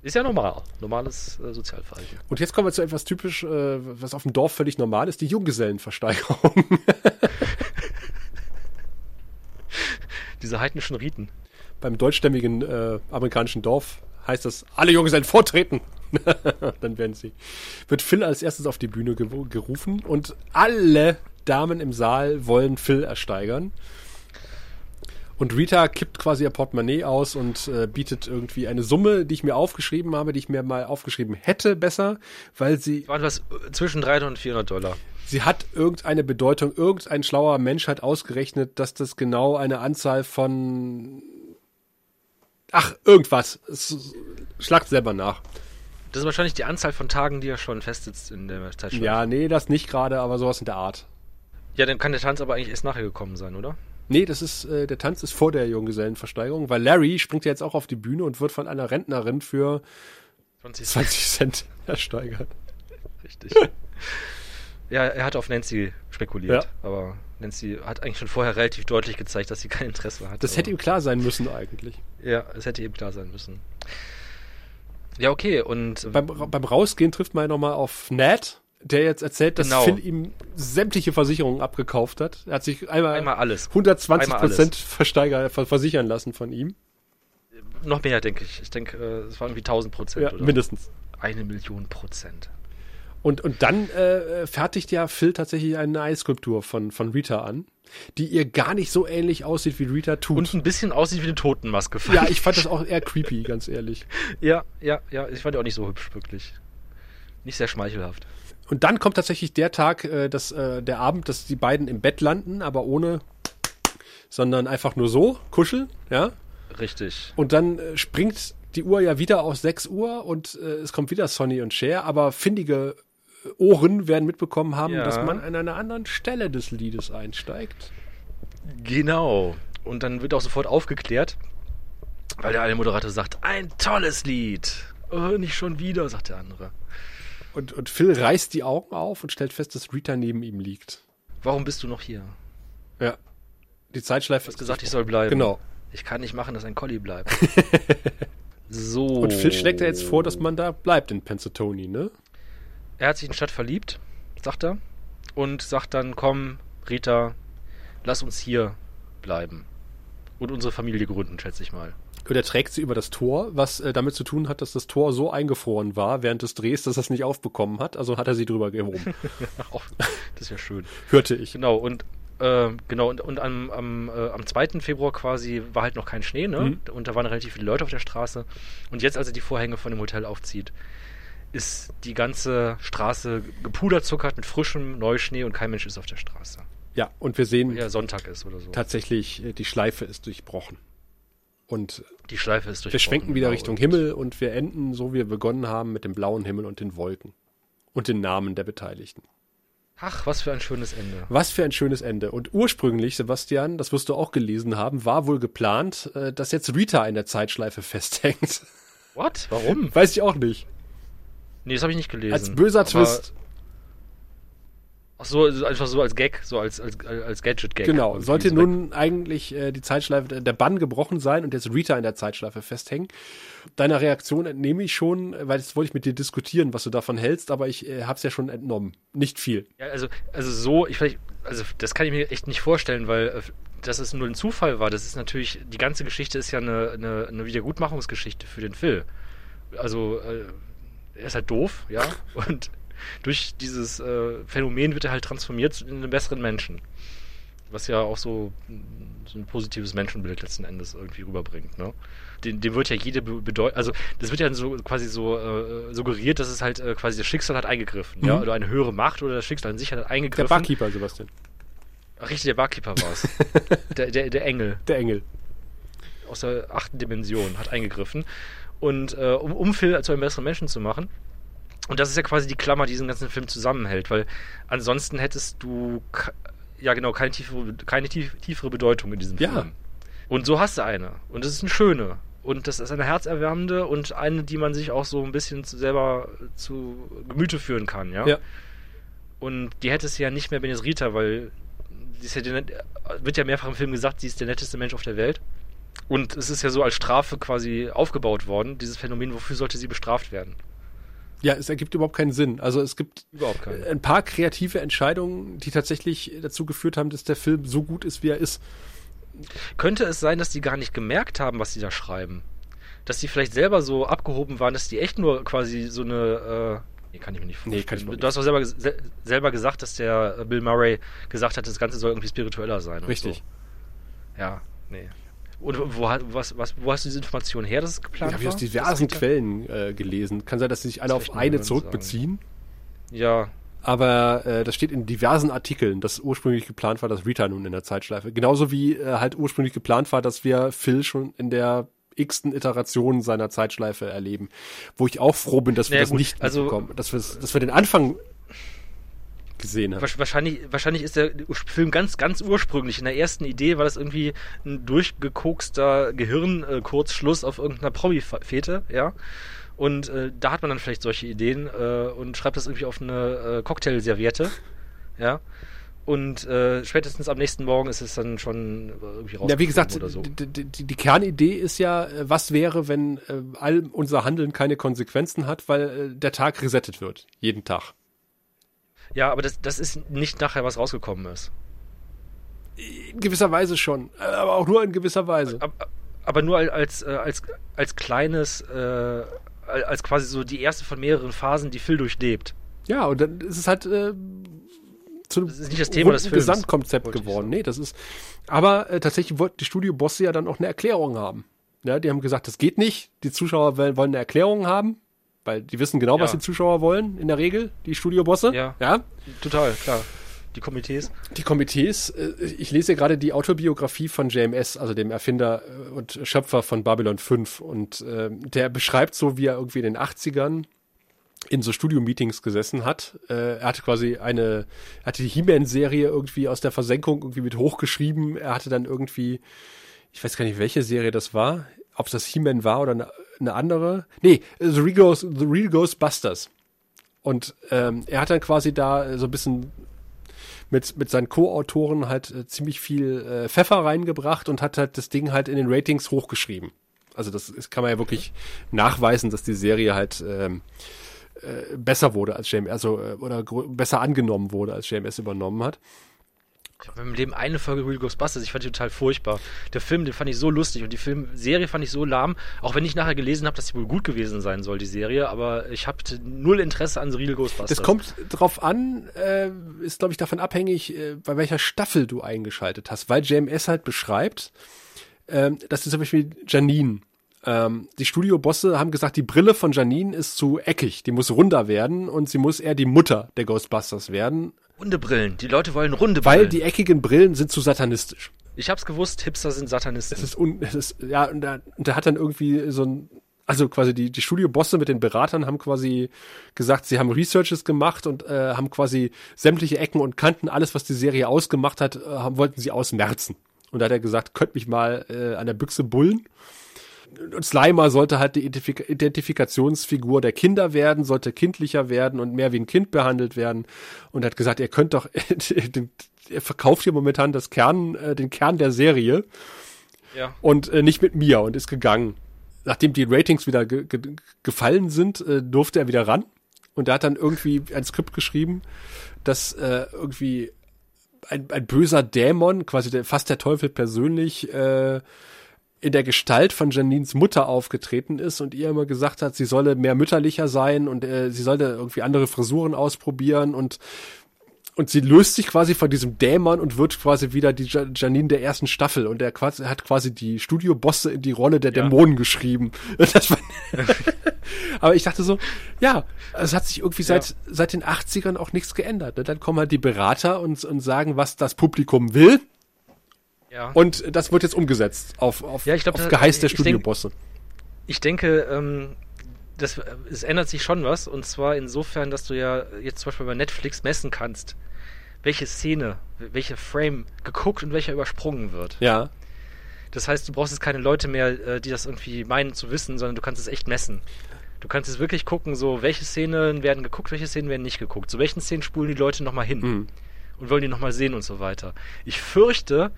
Ist ja normal. Normales äh, Sozialverhalten. Und jetzt kommen wir zu etwas typisch, äh, was auf dem Dorf völlig normal ist, die Junggesellenversteigerung. Diese heidnischen Riten. Beim deutschstämmigen äh, amerikanischen Dorf heißt das, alle Junggesellen vortreten. Dann werden sie. Wird Phil als erstes auf die Bühne ge gerufen und alle Damen im Saal wollen Phil ersteigern. Und Rita kippt quasi ihr Portemonnaie aus und äh, bietet irgendwie eine Summe, die ich mir aufgeschrieben habe, die ich mir mal aufgeschrieben hätte, besser, weil sie War was zwischen 300 und 400 Dollar. Sie hat irgendeine Bedeutung, irgendein schlauer Mensch hat ausgerechnet, dass das genau eine Anzahl von. Ach, irgendwas. Schlagt selber nach. Das ist wahrscheinlich die Anzahl von Tagen, die er schon festsitzt in der Zeitschrift. Ja, nee, das nicht gerade, aber sowas in der Art. Ja, dann kann der Tanz aber eigentlich erst nachher gekommen sein, oder? Nee, das ist, äh, der Tanz ist vor der Junggesellenversteigerung, weil Larry springt ja jetzt auch auf die Bühne und wird von einer Rentnerin für 20 20 Cent ersteigert. Richtig. ja, er hat auf Nancy spekuliert, Ja. aber Nancy hat eigentlich schon vorher relativ deutlich gezeigt, dass sie kein Interesse hat. Das hätte ihm klar sein müssen eigentlich. Ja, es hätte ihm klar sein müssen. Ja, okay, und. Beim, beim Rausgehen trifft man ja nochmal auf Ned, der jetzt erzählt, dass Genau. Phil ihm sämtliche Versicherungen abgekauft hat. Er hat sich einmal, Einmal alles. 120 Einmal. Prozent versteiger, ver- versichern lassen von ihm. Noch mehr, denke ich. Ich denke, äh, es waren irgendwie 1000 Prozent Ja, oder mindestens. eine Million Prozent. Und, und dann äh, fertigt ja Phil tatsächlich eine Eisskulptur von, von Rita an, die ihr gar nicht so ähnlich aussieht, wie Rita tut. Und ein bisschen aussieht wie eine Totenmaske. ja, ich fand das auch eher creepy, ganz ehrlich. Ja, ja, ja. Ich fand die auch nicht so hübsch, wirklich. Nicht sehr schmeichelhaft. Und dann kommt tatsächlich der Tag, äh, dass, äh, der Abend, dass die beiden im Bett landen, aber ohne, sondern einfach nur so, kuscheln, ja. Richtig. Und dann äh, springt die Uhr ja wieder auf 6 Uhr und äh, es kommt wieder Sonny und Cher, aber findige Ohren werden mitbekommen haben, Ja. dass man an einer anderen Stelle des Liedes einsteigt. Genau. Und dann wird auch sofort aufgeklärt, weil der eine Moderator sagt, ein tolles Lied. Oh, nicht schon wieder, sagt der andere. Und, und Phil reißt die Augen auf und stellt fest, dass Rita neben ihm liegt. Warum bist du noch hier? Ja. Die Zeitschleife Du hast gesagt, ich soll bleiben. Genau. Ich kann nicht machen, dass ein Collie bleibt. so. Und Phil schlägt ja jetzt vor, dass man da bleibt in Pensatoni, ne? Er hat sich in Stadt verliebt, sagt er. Und sagt dann, komm, Rita, lass uns hier bleiben. Und unsere Familie gründen, schätze ich mal. Und er trägt sie über das Tor, was äh, damit zu tun hat, dass das Tor so eingefroren war während des Drehs, dass er es nicht aufbekommen hat. Also hat er sie drüber gehoben. Das ist ja schön. Hörte ich. Genau, und äh, genau, und, und am, am, äh, am 2. Februar quasi war halt noch kein Schnee, ne? Mhm. Und da waren relativ viele Leute auf der Straße. Und jetzt, als er die Vorhänge von dem Hotel aufzieht, ist die ganze Straße gepuderzuckert mit frischem Neuschnee und kein Mensch ist auf der Straße. Ja, und wir sehen Ja, Sonntag ist oder so. tatsächlich, äh, die Schleife ist durchbrochen. Und Die Schleife ist durch. wir schwenken wieder Richtung Himmel und wir enden so, wie wir begonnen haben, mit dem blauen Himmel und den Wolken. Und den Namen der Beteiligten. Ach, was für ein schönes Ende. Was für ein schönes Ende. Und ursprünglich, Sebastian, das wirst du auch gelesen haben, war wohl geplant, äh, dass jetzt Rita in der Zeitschleife festhängt. What? Warum? Weiß ich auch nicht. Nee, das habe ich nicht gelesen. Als böser Twist. Ach so, also einfach so als Gag, so als, als, als Gadget-Gag. Genau, Irgendwie sollte so nun eigentlich äh, die Zeitschleife, der Bann gebrochen sein und jetzt Rita in der Zeitschleife festhängen. Deiner Reaktion entnehme ich schon, weil das wollte ich mit dir diskutieren, was du davon hältst, aber ich äh, habe es ja schon entnommen. Nicht viel. Ja, also, also so, ich vielleicht, also das kann ich mir echt nicht vorstellen, weil äh, dass es nur ein Zufall war. Das ist natürlich, die ganze Geschichte ist ja eine, eine, eine Wiedergutmachungsgeschichte für den Phil. Also, äh, er ist halt doof, ja, und durch dieses äh, Phänomen wird er halt transformiert in einen besseren Menschen. Was ja auch so, so ein positives Menschenbild letzten Endes irgendwie rüberbringt, ne? Dem, dem wird ja jede Bedeutung, also das wird ja so quasi so äh, suggeriert, dass es halt äh, quasi das Schicksal hat eingegriffen, ja, Mhm. oder eine höhere Macht oder das Schicksal an sich hat Der eingegriffen. Barkeeper, Sebastian. Ach, richtig, der Barkeeper war es. der, der, der Engel Der Engel. aus der achten Dimension hat eingegriffen. Und äh, um, um Phil zu einem besseren Menschen zu machen. Und das ist ja quasi die Klammer, die diesen ganzen Film zusammenhält, weil ansonsten hättest du ja genau keine tiefere, keine tief, tiefere Bedeutung in diesem Ja. Film. Und so hast du eine. Und das ist eine schöne. Und das ist eine herzerwärmende und eine, die man sich auch so ein bisschen zu, selber zu Gemüte führen kann, ja? Ja. Und die hättest du ja nicht mehr, wenn jetzt Rita, weil sie ist ja die, net- wird ja mehrfach im Film gesagt, sie ist der netteste Mensch auf der Welt. Und es ist ja so als Strafe quasi aufgebaut worden, dieses Phänomen, wofür sollte sie bestraft werden? Ja, es ergibt überhaupt keinen Sinn. Also es gibt ein paar kreative Entscheidungen, die tatsächlich dazu geführt haben, dass der Film so gut ist, wie er ist. Könnte es sein, dass die gar nicht gemerkt haben, was sie da schreiben? Dass die vielleicht selber so abgehoben waren, dass die echt nur quasi so eine. Äh, nee, kann ich mir nicht vorstellen. Nee, kann ich mir du hast doch selber, sel selber gesagt, dass der äh, Bill Murray gesagt hat, das Ganze soll irgendwie spiritueller sein. Richtig. So. Ja, nee. Und wo, was, was, wo hast du diese Information her, dass es Ich geplant habe war? aus diversen Quellen äh, gelesen. Kann sein, dass sie sich alle Das auf eine zurückbeziehen. Ja, Aber äh, das steht in diversen Artikeln, dass ursprünglich geplant war, dass Rita nun in der Zeitschleife. Genauso wie äh, halt ursprünglich geplant war, dass wir Phil schon in der x-ten Iteration seiner Zeitschleife erleben. Wo ich auch froh bin, dass wir Naja, das gut, nicht also-. Dass, dass wir den Anfang gesehen. Wasch- Wahrscheinlich, wahrscheinlich ist der Film ganz, ganz ursprünglich. In der ersten Idee war das irgendwie ein durchgekokster Gehirnkurzschluss auf irgendeiner Promi-Fete, ja. Und äh, da hat man dann vielleicht solche Ideen äh, und schreibt das irgendwie auf eine äh, Cocktailserviette, ja. und äh, spätestens am nächsten Morgen ist es dann schon irgendwie raus. Ja, wie gesagt, so. die, die, die, Kernidee ist ja, äh, was wäre, wenn äh, all unser Handeln keine Konsequenzen hat, weil äh, der Tag resettet wird, jeden Tag. Ja, aber das, das ist nicht nachher, was rausgekommen ist. In gewisser Weise schon, aber auch nur in gewisser Weise. Aber, aber nur als, äh, als, als kleines, äh, als quasi so die erste von mehreren Phasen, die Phil durchlebt. Ja, und dann ist es halt äh, zu das ist nicht das Thema des Films, Gesamtkonzept geworden. Nee, das ist. Aber äh, tatsächlich wollten die Studiobosse ja dann auch eine Erklärung haben. Ja, die haben gesagt, das geht nicht. Die Zuschauer wollen eine Erklärung haben, weil die wissen genau, ja. was die Zuschauer wollen, in der Regel, die Studiobosse. Ja. ja. Total, klar. Die Komitees? Die Komitees. Äh, ich lese gerade die Autobiografie von JMS, also dem Erfinder äh, und Schöpfer von Babylon 5. Und äh, der beschreibt so, wie er irgendwie in den 80ern in so Studio-Meetings gesessen hat. Äh, er hatte quasi eine, er hatte die He-Man-Serie irgendwie aus der Versenkung irgendwie mit hochgeschrieben. Er hatte dann irgendwie, ich weiß gar nicht, welche Serie das war, ob es das He-Man war oder eine, eine, andere. Nee, The Real, Ghost, The Real Ghostbusters. Und ähm, er hat dann quasi da so ein bisschen mit, mit seinen Co-Autoren halt äh, ziemlich viel äh, Pfeffer reingebracht und hat halt das Ding halt in den Ratings hochgeschrieben. Also das, das kann man ja wirklich nachweisen, dass die Serie halt ähm, äh, besser wurde als JMS, also äh, oder besser angenommen wurde, als JMS übernommen hat. Ich habe im Leben eine Folge Real Ghostbusters, ich fand die total furchtbar. Der Film, den fand ich so lustig und die Filmserie fand ich so lahm, auch wenn ich nachher gelesen habe, dass sie wohl gut gewesen sein soll, die Serie, aber ich habe null Interesse an Real Ghostbusters. Das kommt drauf an, äh, ist glaube ich davon abhängig, äh, bei welcher Staffel du eingeschaltet hast, weil JMS halt beschreibt, äh, dass du zum Beispiel Janine ähm, die Studiobosse haben gesagt, die Brille von Janine ist zu eckig, die muss runder werden und sie muss eher die Mutter der Ghostbusters werden. Runde Brillen, die Leute wollen runde Brillen. Weil die eckigen Brillen sind zu satanistisch. Ich hab's gewusst, Hipster sind Satanisten. Es ist, un, es ist ja, und der, und der hat dann irgendwie so ein, also quasi die, die Studiobosse mit den Beratern haben quasi gesagt, sie haben Researches gemacht und äh, haben quasi sämtliche Ecken und Kanten, alles, was die Serie ausgemacht hat, äh, haben, wollten sie ausmerzen. Und da hat er gesagt, könnt mich mal äh, an der Büchse bullen Slimer sollte halt die Identifikationsfigur der Kinder werden, sollte kindlicher werden und mehr wie ein Kind behandelt werden. Und hat gesagt, ihr könnt doch, er verkauft hier momentan das Kern, äh, den Kern der Serie. Ja. Und äh, nicht mit mir und ist gegangen. Nachdem die Ratings wieder ge ge gefallen sind, äh, durfte er wieder ran. Und er hat dann irgendwie ein Skript geschrieben, dass äh, irgendwie ein, ein böser Dämon, quasi der, fast der Teufel persönlich, äh, in der Gestalt von Janines Mutter aufgetreten ist und ihr immer gesagt hat, sie solle mehr mütterlicher sein und äh, sie sollte irgendwie andere Frisuren ausprobieren und und sie löst sich quasi von diesem Dämon und wird quasi wieder die Janine der ersten Staffel und er hat quasi die Studiobosse in die Rolle der ja. Dämonen geschrieben. Aber ich dachte so, ja, es hat sich irgendwie seit, ja. seit den 80ern auch nichts geändert. Ne? Dann kommen halt die Berater und, und sagen, was das Publikum will ja. Und das wird jetzt umgesetzt auf, auf, ja, glaub, auf Geheiß der Studiobosse. Ich denke, ähm, das, es ändert sich schon was. Und zwar insofern, dass du ja jetzt zum Beispiel bei Netflix messen kannst, welche Szene, welche Frame geguckt und welcher übersprungen wird. Ja. Das heißt, du brauchst jetzt keine Leute mehr, äh, die das irgendwie meinen zu wissen, sondern du kannst es echt messen. Du kannst es wirklich gucken, so welche Szenen werden geguckt, welche Szenen werden nicht geguckt. Zu welchen Szenen spulen die Leute nochmal hin mhm. und wollen die nochmal sehen und so weiter. Ich fürchte,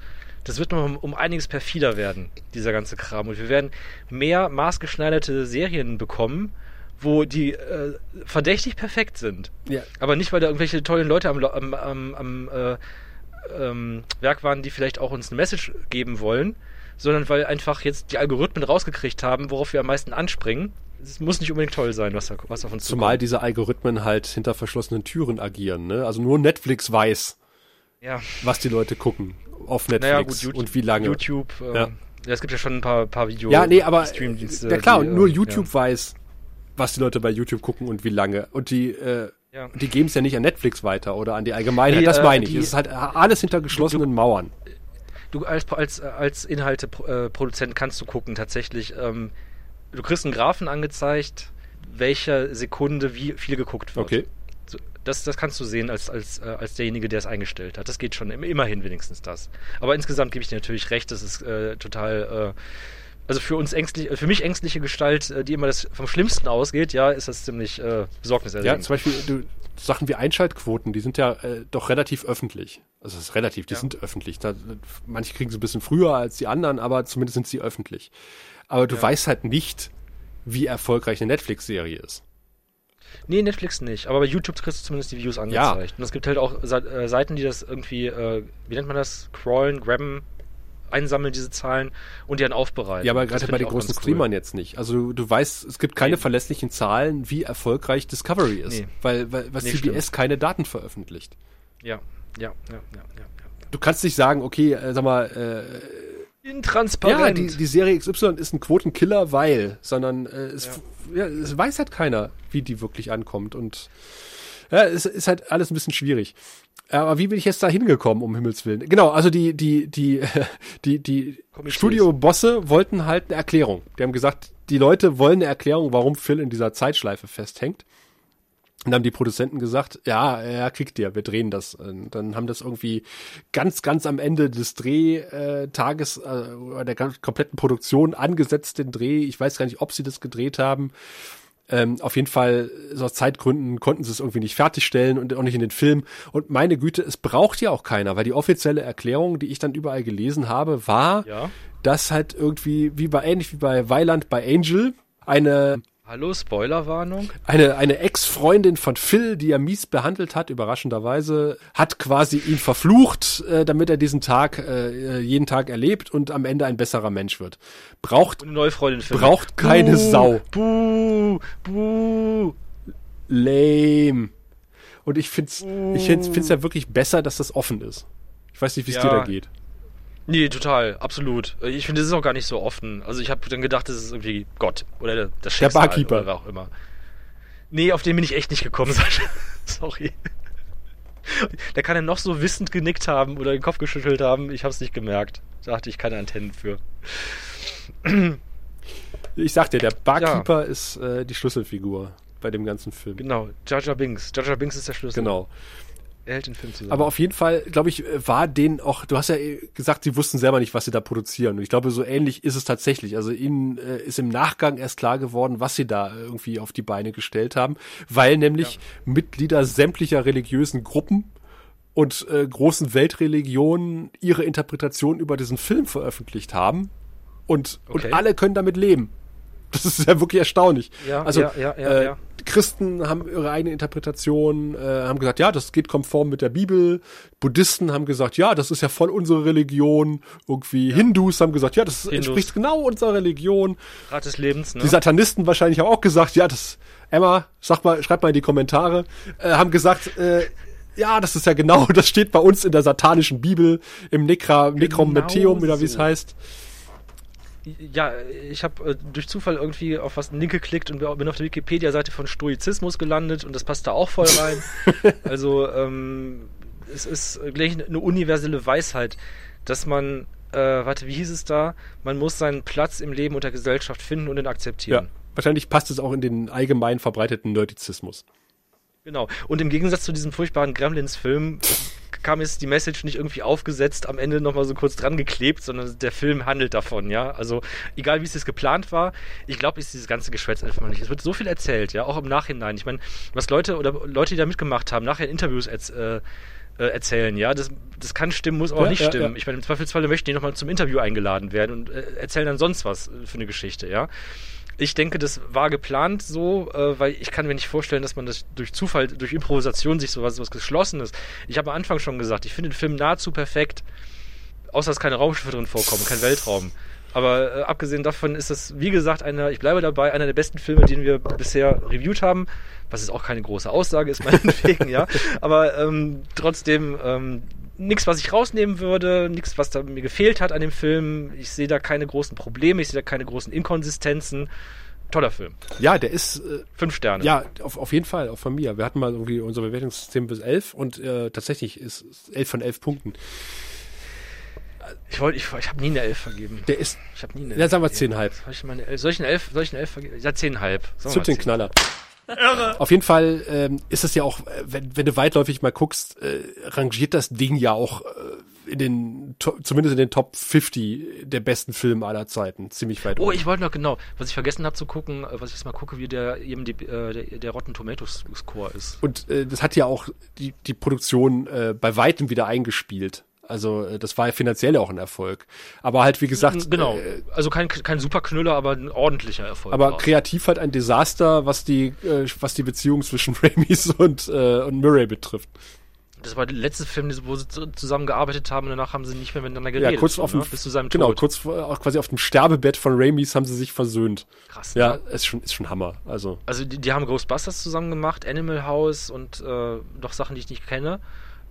das wird noch um einiges perfider werden, dieser ganze Kram. Und wir werden mehr maßgeschneiderte Serien bekommen, wo die äh, verdächtig perfekt sind. Ja. Aber nicht, weil da irgendwelche tollen Leute am, am, am, am äh, ähm, Werk waren, die vielleicht auch uns eine Message geben wollen, sondern weil einfach jetzt die Algorithmen rausgekriegt haben, worauf wir am meisten anspringen. Es muss nicht unbedingt toll sein, was, da, was auf uns zukommt. Zumal diese Algorithmen halt hinter verschlossenen Türen agieren. Ne? Also nur Netflix weiß, ja. was die Leute gucken auf Netflix naja, gut, YouTube, und wie lange. YouTube, äh, ja. ja. es gibt ja schon ein paar, paar Videos. Ja, nee, aber ja klar, die, und nur äh, YouTube ja. weiß, was die Leute bei YouTube gucken und wie lange. Und die, äh, ja. die geben es ja nicht an Netflix weiter oder an die Allgemeinheit, nee, das äh, meine ich. Es ist halt alles hinter geschlossenen du, Mauern. Du als, als, als Inhalteproduzent äh, kannst du gucken, tatsächlich. Ähm, du kriegst einen Graphen angezeigt, welcher Sekunde wie viel geguckt wird. Okay. Das, das kannst du sehen als, als, äh, als derjenige, der es eingestellt hat. Das geht schon, immerhin wenigstens das. Aber insgesamt gebe ich dir natürlich recht, das ist äh, total Also für uns ängstlich, für mich ängstliche Gestalt, äh, die immer das vom Schlimmsten ausgeht, ja, ist das ziemlich äh, besorgniserregend. Ja, zum Beispiel du, Sachen wie Einschaltquoten, die sind ja äh, doch relativ öffentlich. Also es ist relativ, die ja. sind öffentlich. Da, manche kriegen sie ein bisschen früher als die anderen, aber zumindest sind sie öffentlich. Aber du ja. weißt halt nicht, wie erfolgreich eine Netflix-Serie ist. Nee, Netflix nicht. Aber bei YouTube kriegst du zumindest die Views angezeigt. Ja. Und es gibt halt auch äh, Seiten, die das irgendwie, äh, wie nennt man das? Crawlen, grabben, einsammeln diese Zahlen und die dann aufbereiten. Ja, aber gerade bei den großen Streamern cool. jetzt nicht. Also du, weißt, es gibt keine nee. verlässlichen Zahlen, wie erfolgreich Discovery ist, nee. weil, weil, weil nee, CBS stimmt. keine Daten veröffentlicht. Ja, ja, ja, ja, ja. ja. Du kannst nicht sagen, okay, äh, sag mal, äh, Intransparent. Ja, die, die Serie XY ist ein Quotenkiller, weil, sondern äh, es, ja. ja. es weiß halt keiner, wie die wirklich ankommt und ja, es ist halt alles ein bisschen schwierig. Aber wie bin ich jetzt da hingekommen, um Himmels Willen? Genau, also die, die, die, die, die Studio-Bosse wollten halt eine Erklärung. Die haben gesagt, die Leute wollen eine Erklärung, warum Phil in dieser Zeitschleife festhängt. Und dann haben die Produzenten gesagt, ja, er kriegt ihr, wir drehen das. Und dann haben das irgendwie ganz, ganz am Ende des Drehtages, äh, der kompletten Produktion angesetzt, den Dreh. Ich weiß gar nicht, ob sie das gedreht haben. Ähm, auf jeden Fall, so aus Zeitgründen konnten sie es irgendwie nicht fertigstellen und auch nicht in den Film. Und meine Güte, es braucht ja auch keiner, weil die offizielle Erklärung, die ich dann überall gelesen habe, war, ja. dass halt irgendwie, wie bei, ähnlich wie bei Weiland bei Angel, eine Hallo, Spoilerwarnung. Eine, eine Ex-Freundin von Phil, die er mies behandelt hat, überraschenderweise, hat quasi ihn verflucht, äh, damit er diesen Tag, äh, jeden Tag erlebt und am Ende ein besserer Mensch wird. Braucht, eine neue Freundin braucht keine buh, Sau. Buh, buh. Lame. Und ich find's, buh. ich find's, find's ja wirklich besser, dass das offen ist. Ich weiß nicht, wie es ja. dir da geht. Nee, total, absolut. Ich finde, es ist auch gar nicht so offen. Also ich habe dann gedacht, das ist irgendwie Gott oder das Schicksal Der Barkeeper. oder auch immer. Nee, auf den bin ich echt nicht gekommen, Sascha. Sorry. Der kann ja noch so wissend genickt haben oder den Kopf geschüttelt haben. Ich habe es nicht gemerkt. Da hatte ich keine Antennen für. Ich sag dir, der Barkeeper ja. ist äh, die Schlüsselfigur bei dem ganzen Film. Genau, Jaja Binks. Jaja Binks ist der Schlüssel. Genau hält den Film zusammen. Aber auf jeden Fall, glaube ich, war denen auch, du hast ja gesagt, sie wussten selber nicht, was sie da produzieren. Und ich glaube, so ähnlich ist es tatsächlich. Also ihnen äh, ist im Nachgang erst klar geworden, was sie da irgendwie auf die Beine gestellt haben, weil nämlich ja. Mitglieder sämtlicher religiösen Gruppen und äh, großen Weltreligionen ihre Interpretation über diesen Film veröffentlicht haben. Und, okay. und alle können damit leben. Das ist ja wirklich erstaunlich. Ja, also ja, ja, ja, äh, ja. Christen haben ihre eigene Interpretation, äh, haben gesagt, ja, das geht konform mit der Bibel. Buddhisten haben gesagt, ja, das ist ja voll unsere Religion. Irgendwie ja. Hindus haben gesagt, ja, das Hindus. entspricht genau unserer Religion. Rat des Lebens, ne? Die Satanisten wahrscheinlich haben auch gesagt, ja, das, Emma, sag mal, schreib mal in die Kommentare, äh, haben gesagt, äh, ja, das ist ja genau, das steht bei uns in der satanischen Bibel, im Necra, genau Meteum, oder wie es heißt ja, ich habe äh, durch Zufall irgendwie auf was einen Link geklickt und bin auf der Wikipedia-Seite von Stoizismus gelandet und das passt da auch voll rein. also ähm, es ist gleich eine universelle Weisheit, dass man, äh, warte, wie hieß es da? Man muss seinen Platz im Leben und der Gesellschaft finden und ihn akzeptieren. Ja, wahrscheinlich passt es auch in den allgemein verbreiteten Nerdizismus. Genau. Und im Gegensatz zu diesem furchtbaren Gremlins-Film kam jetzt die Message nicht irgendwie aufgesetzt, am Ende nochmal so kurz dran geklebt, sondern der Film handelt davon, ja. Also, egal wie es jetzt geplant war, ich glaube, ist dieses ganze Geschwätz einfach nicht. Es wird so viel erzählt, ja, auch im Nachhinein. Ich meine, was Leute oder Leute, die da mitgemacht haben, nachher in Interviews äh, äh, erzählen, ja. Das, das kann stimmen, muss auch ja, nicht ja, stimmen. Ja. Ich meine, im Zweifelsfalle möchten die nochmal zum Interview eingeladen werden und äh, erzählen dann sonst was für eine Geschichte, ja. Ich denke, das war geplant so, äh, weil ich kann mir nicht vorstellen, dass man das durch Zufall, durch Improvisation sich sowas, sowas Geschlossenes. Ich habe am Anfang schon gesagt, ich finde den Film nahezu perfekt, außer dass keine Raumschiffe drin vorkommen, kein Weltraum. Aber äh, abgesehen davon ist es, wie gesagt, einer, ich bleibe dabei, einer der besten Filme, den wir bisher reviewed haben, was jetzt auch keine große Aussage ist, meinetwegen, ja. Aber ähm, trotzdem, ähm, nichts, was ich rausnehmen würde, nichts, was da mir gefehlt hat an dem Film. Ich sehe da keine großen Probleme, ich sehe da keine großen Inkonsistenzen. Toller Film. Ja, der ist äh, fünf Sterne. Ja, auf, auf jeden Fall, auch von mir. Wir hatten mal irgendwie unser Bewertungssystem bis elf und äh, tatsächlich ist elf von elf Punkten. Ich wollte, ich, ich habe nie eine Elf vergeben. Der ist. Ich habe nie eine. Ja, sagen wir zehnhalb. Soll ich, meine, soll ich eine Elf, soll ich eine Elf vergeben? Ja, zehnhalb. Zünd den Knaller. Irre. Auf jeden Fall ähm, ist es ja auch, wenn, wenn du weitläufig mal guckst, äh, rangiert das Ding ja auch äh, in den, zumindest in den Top 50 der besten Filme aller Zeiten. Ziemlich weit Oh, ich wollte noch genau, was ich vergessen habe zu gucken, äh, was ich jetzt mal gucke, wie der eben die, äh, der, der Rotten Tomatoes Score ist. Und äh, das hat ja auch die, die Produktion äh, bei weitem wieder eingespielt. Also äh, das war ja finanziell auch ein Erfolg. Aber halt, wie gesagt. Genau. Äh, also kein, kein super Knüller, aber ein ordentlicher Erfolg. Aber kreativ halt ein Desaster, was die, äh, was die Beziehung zwischen Ramis und, äh, und Murray betrifft. Das war der letzte Film, wo sie zusammengearbeitet haben und danach haben sie nicht mehr miteinander geredet. Ja, kurz auf dem, ne? bis zu seinem Genau, Tod. kurz auch quasi auf dem Sterbebett von Ramis haben sie sich versöhnt. Krass. Ja, ne? ist schon, ist schon Hammer. Also, also die, die haben Ghostbusters zusammen gemacht, Animal House und äh, noch Sachen, die ich nicht kenne.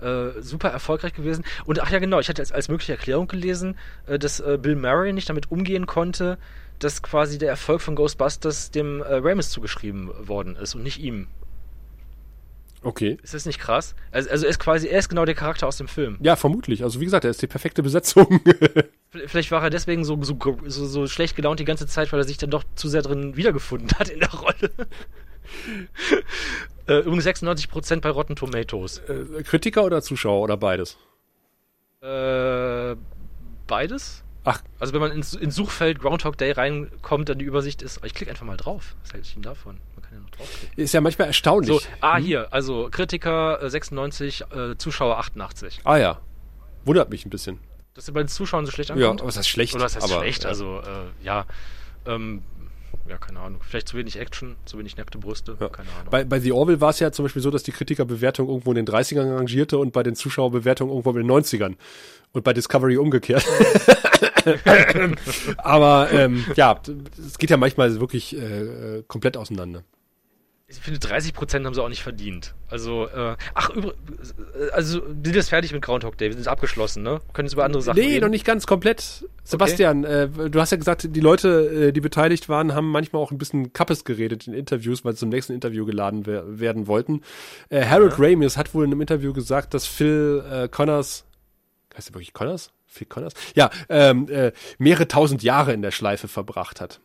Äh, super erfolgreich gewesen. Und ach ja, genau, ich hatte als, als mögliche Erklärung gelesen, äh, dass äh, Bill Murray nicht damit umgehen konnte, dass quasi der Erfolg von Ghostbusters dem äh, Ramis zugeschrieben worden ist und nicht ihm. Okay. Ist das nicht krass? Also, also er ist quasi, er ist genau der Charakter aus dem Film. Ja, vermutlich. Also wie gesagt, er ist die perfekte Besetzung. Vielleicht war er deswegen so, so, so, so schlecht gelaunt die ganze Zeit, weil er sich dann doch zu sehr drin wiedergefunden hat in der Rolle. äh, übrigens 96% bei Rotten Tomatoes. Äh, Kritiker oder Zuschauer oder beides? Äh, beides. Ach. Also wenn man ins, ins Suchfeld Groundhog Day reinkommt, dann die Übersicht ist. Ich klicke einfach mal drauf. Was hält ich denn davon? Ist ja manchmal erstaunlich. So, ah, hm? hier, also Kritiker 96, äh, Zuschauer 88. Ah ja. Wundert mich ein bisschen. Dass ihr bei den Zuschauern so schlecht ankommt? Ja, aber ist das schlecht? Oder ist das aber, schlecht? Ja. Also, äh, ja. Ähm, ja, keine Ahnung. Vielleicht zu wenig Action, zu wenig nackte Brüste, ja. keine Ahnung. Bei, bei The Orville war es ja zum Beispiel so, dass die Kritikerbewertung irgendwo in den 30ern rangierte und bei den Zuschauerbewertungen irgendwo in den 90ern. Und bei Discovery umgekehrt. Aber ähm, ja, es geht ja manchmal wirklich äh, äh komplett auseinander ich finde 30 Prozent haben sie auch nicht verdient. Also, äh, ach, über, also sind wir jetzt fertig mit Groundhog Day? Wir sind abgeschlossen, ne? können jetzt über andere Sachen nee, reden. Nee, noch nicht ganz komplett. Sebastian, okay. äh, du hast ja gesagt, die Leute, äh, die beteiligt waren, haben manchmal auch ein bisschen Kappes geredet in Interviews, weil sie zum nächsten Interview geladen wer werden wollten. Äh, Harold ja. Ramis hat wohl in einem Interview gesagt, dass Phil äh, Connors, heißt der wirklich Connors? Phil Connors? Ja, ähm, äh, mehrere tausend Jahre in der Schleife verbracht hat.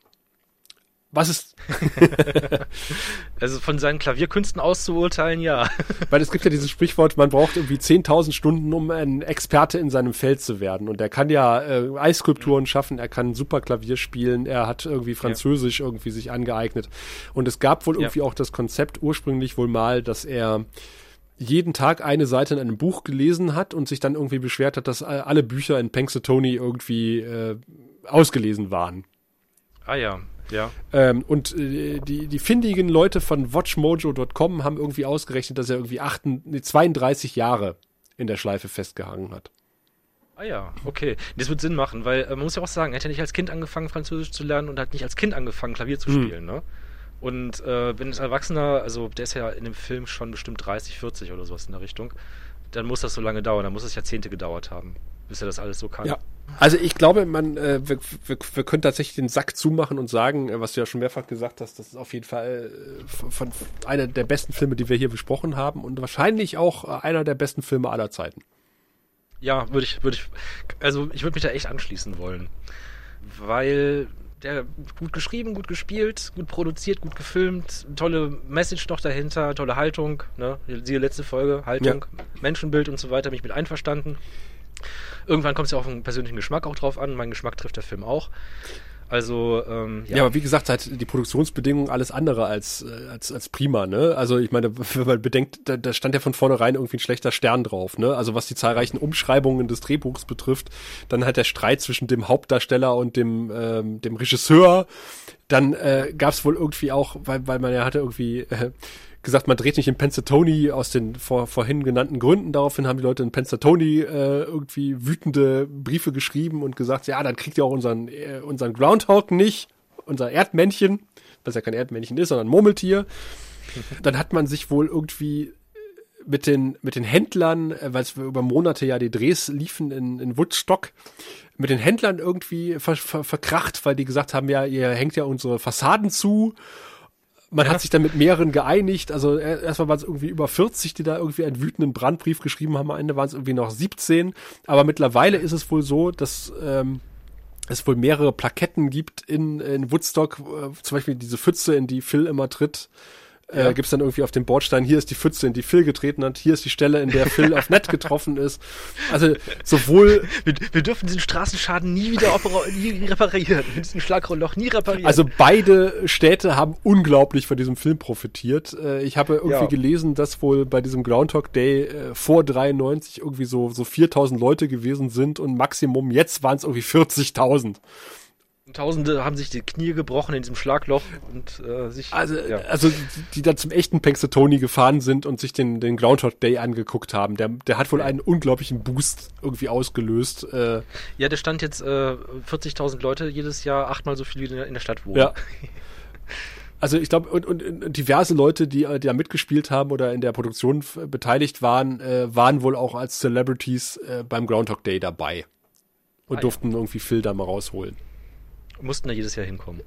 Was ist. also von seinen Klavierkünsten aus zu urteilen, ja. Weil es gibt ja dieses Sprichwort, man braucht irgendwie 10.000 Stunden, um ein Experte in seinem Feld zu werden. Und er kann ja äh, Eisskulpturen schaffen, er kann super Klavier spielen, er hat irgendwie Französisch ja. irgendwie sich angeeignet. Und es gab wohl ja. irgendwie auch das Konzept ursprünglich wohl mal, dass er jeden Tag eine Seite in einem Buch gelesen hat und sich dann irgendwie beschwert hat, dass alle Bücher in Punxsutawney irgendwie äh, ausgelesen waren. Ah ja, ja. Ähm, und äh, die, die findigen Leute von watchmojo.com haben irgendwie ausgerechnet, dass er irgendwie 8, nee, 32 Jahre in der Schleife festgehangen hat. Ah ja, okay. Das wird Sinn machen, weil äh, man muss ja auch sagen, er hat ja nicht als Kind angefangen, Französisch zu lernen und hat nicht als Kind angefangen, Klavier zu hm. spielen, ne? Und äh, wenn es Erwachsener, also der ist ja in dem Film schon bestimmt 30, 40 oder sowas in der Richtung, dann muss das so lange dauern, dann muss es Jahrzehnte gedauert haben, bis er das alles so kann. Ja. Also ich glaube, man, äh, wir, wir, wir können tatsächlich den Sack zumachen und sagen, äh, was du ja schon mehrfach gesagt hast, das ist auf jeden Fall äh, von, von einer der besten Filme, die wir hier besprochen haben und wahrscheinlich auch äh, einer der besten Filme aller Zeiten. Ja, würde ich, würde ich, also ich würde mich da echt anschließen wollen, weil der gut geschrieben, gut gespielt, gut produziert, gut gefilmt, tolle Message noch dahinter, tolle Haltung, ne? Siehe letzte Folge, Haltung, ja. Menschenbild und so weiter, bin ich mit einverstanden. Irgendwann kommt es ja auf den persönlichen Geschmack auch drauf an. Mein Geschmack trifft der Film auch. Also, ähm, ja. ja, aber wie gesagt, halt die Produktionsbedingungen alles andere als, äh, als, als prima, ne? Also ich meine, wenn man bedenkt, da, da stand ja von vornherein irgendwie ein schlechter Stern drauf, ne? Also was die zahlreichen Umschreibungen des Drehbuchs betrifft, dann halt der Streit zwischen dem Hauptdarsteller und dem, ähm, dem Regisseur. Dann äh, gab es wohl irgendwie auch, weil, weil man ja hatte irgendwie äh, gesagt, man dreht nicht in Pensatoni aus den vor, vorhin genannten Gründen. Daraufhin haben die Leute in Pensatoni äh, irgendwie wütende Briefe geschrieben und gesagt, ja, dann kriegt ihr auch unseren, äh, unseren Groundhog nicht, unser Erdmännchen, was ja kein Erdmännchen ist, sondern ein Murmeltier. Dann hat man sich wohl irgendwie mit den, mit den Händlern, äh, weil es über Monate ja die Drehs liefen in, in Woodstock, mit den Händlern irgendwie ver, ver, verkracht, weil die gesagt haben, ja, ihr hängt ja unsere Fassaden zu man hat sich dann mit mehreren geeinigt. Also erstmal waren es irgendwie über 40, die da irgendwie einen wütenden Brandbrief geschrieben haben. Am Ende waren es irgendwie noch 17. Aber mittlerweile ist es wohl so, dass ähm, es wohl mehrere Plaketten gibt in, in Woodstock. Äh, zum Beispiel diese Pfütze, in die Phil immer tritt. Ja. äh, gibt's dann irgendwie auf dem Bordstein, hier ist die Pfütze, in die Phil getreten hat, hier ist die Stelle, in der Phil auf Ned getroffen ist. Also sowohl... Wir, wir dürfen diesen Straßenschaden nie wieder nie reparieren, diesen Schlagrohrloch nie reparieren. Also beide Städte haben unglaublich von diesem Film profitiert. Äh, ich habe irgendwie ja. gelesen, dass wohl bei diesem Groundhog Day äh, vor 93 irgendwie so, so 4000 Leute gewesen sind und Maximum jetzt waren es irgendwie 40.000. Tausende haben sich die Knie gebrochen in diesem Schlagloch und äh, sich. Also, ja. also die da zum echten Tony gefahren sind und sich den, den Groundhog Day angeguckt haben. Der, der hat wohl einen unglaublichen Boost irgendwie ausgelöst. Äh, ja, der stand jetzt äh, 40.000 Leute jedes Jahr, achtmal so viel wie in der Stadt wohnen. Ja. Also ich glaube, und, und, und diverse Leute, die, die da mitgespielt haben oder in der Produktion beteiligt waren, äh, waren wohl auch als Celebrities äh, beim Groundhog Day dabei. Und ah, durften ja. irgendwie Phil da mal rausholen. Mussten da jedes Jahr hinkommen.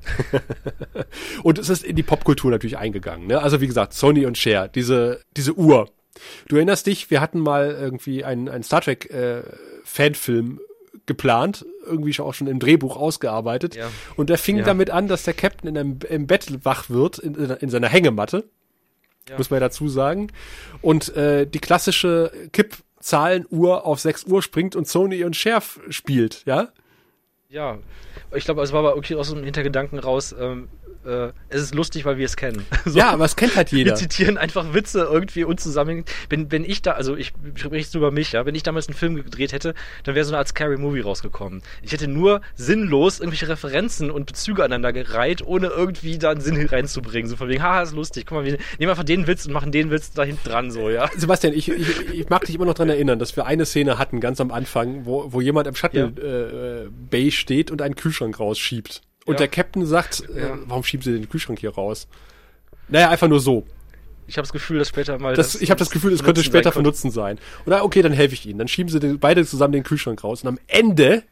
und es ist in die Popkultur natürlich eingegangen. Ne? Also wie gesagt, Sony und Cher, diese, diese Uhr. Du erinnerst dich, wir hatten mal irgendwie einen, einen Star Trek äh, Fanfilm geplant, irgendwie auch schon im Drehbuch ausgearbeitet. Ja. Und der fing ja. damit an, dass der Captain in einem, im Bett wach wird, in, in seiner Hängematte. Ja. Muss man ja dazu sagen. Und äh, die klassische Kippzahlenuhr auf 6 Uhr springt und Sony und Cher spielt, ja? Ja, ich glaube, es war aber okay aus dem Hintergedanken raus, ähm, äh, es ist lustig, weil wir es kennen. So. Ja, aber es kennt halt jeder. Wir zitieren einfach Witze irgendwie unzusammenhängend. Wenn, wenn ich da, also ich spreche über mich, ja, wenn ich damals einen Film gedreht hätte, dann wäre so eine Art Scary Movie rausgekommen. Ich hätte nur sinnlos irgendwelche Referenzen und Bezüge aneinander gereiht, ohne irgendwie da einen Sinn reinzubringen. So von wegen, haha, ist lustig, guck mal, wir nehmen einfach den Witz und machen den Witz da hinten dran, so, ja. Sebastian, ich, ich, ich mag dich immer noch dran erinnern, dass wir eine Szene hatten, ganz am Anfang, wo, wo jemand im Shuttle ja. äh, Bay steht und einen Kühlschrank rausschiebt. Und ja. der Captain sagt, äh, warum schieben sie den Kühlschrank hier raus? Naja, einfach nur so. Ich habe das Gefühl, dass später mal. Das, das ich habe das Gefühl, es könnte später von Nutzen sein. Oder okay, dann helfe ich ihnen. Dann schieben sie den, beide zusammen den Kühlschrank raus. Und am Ende,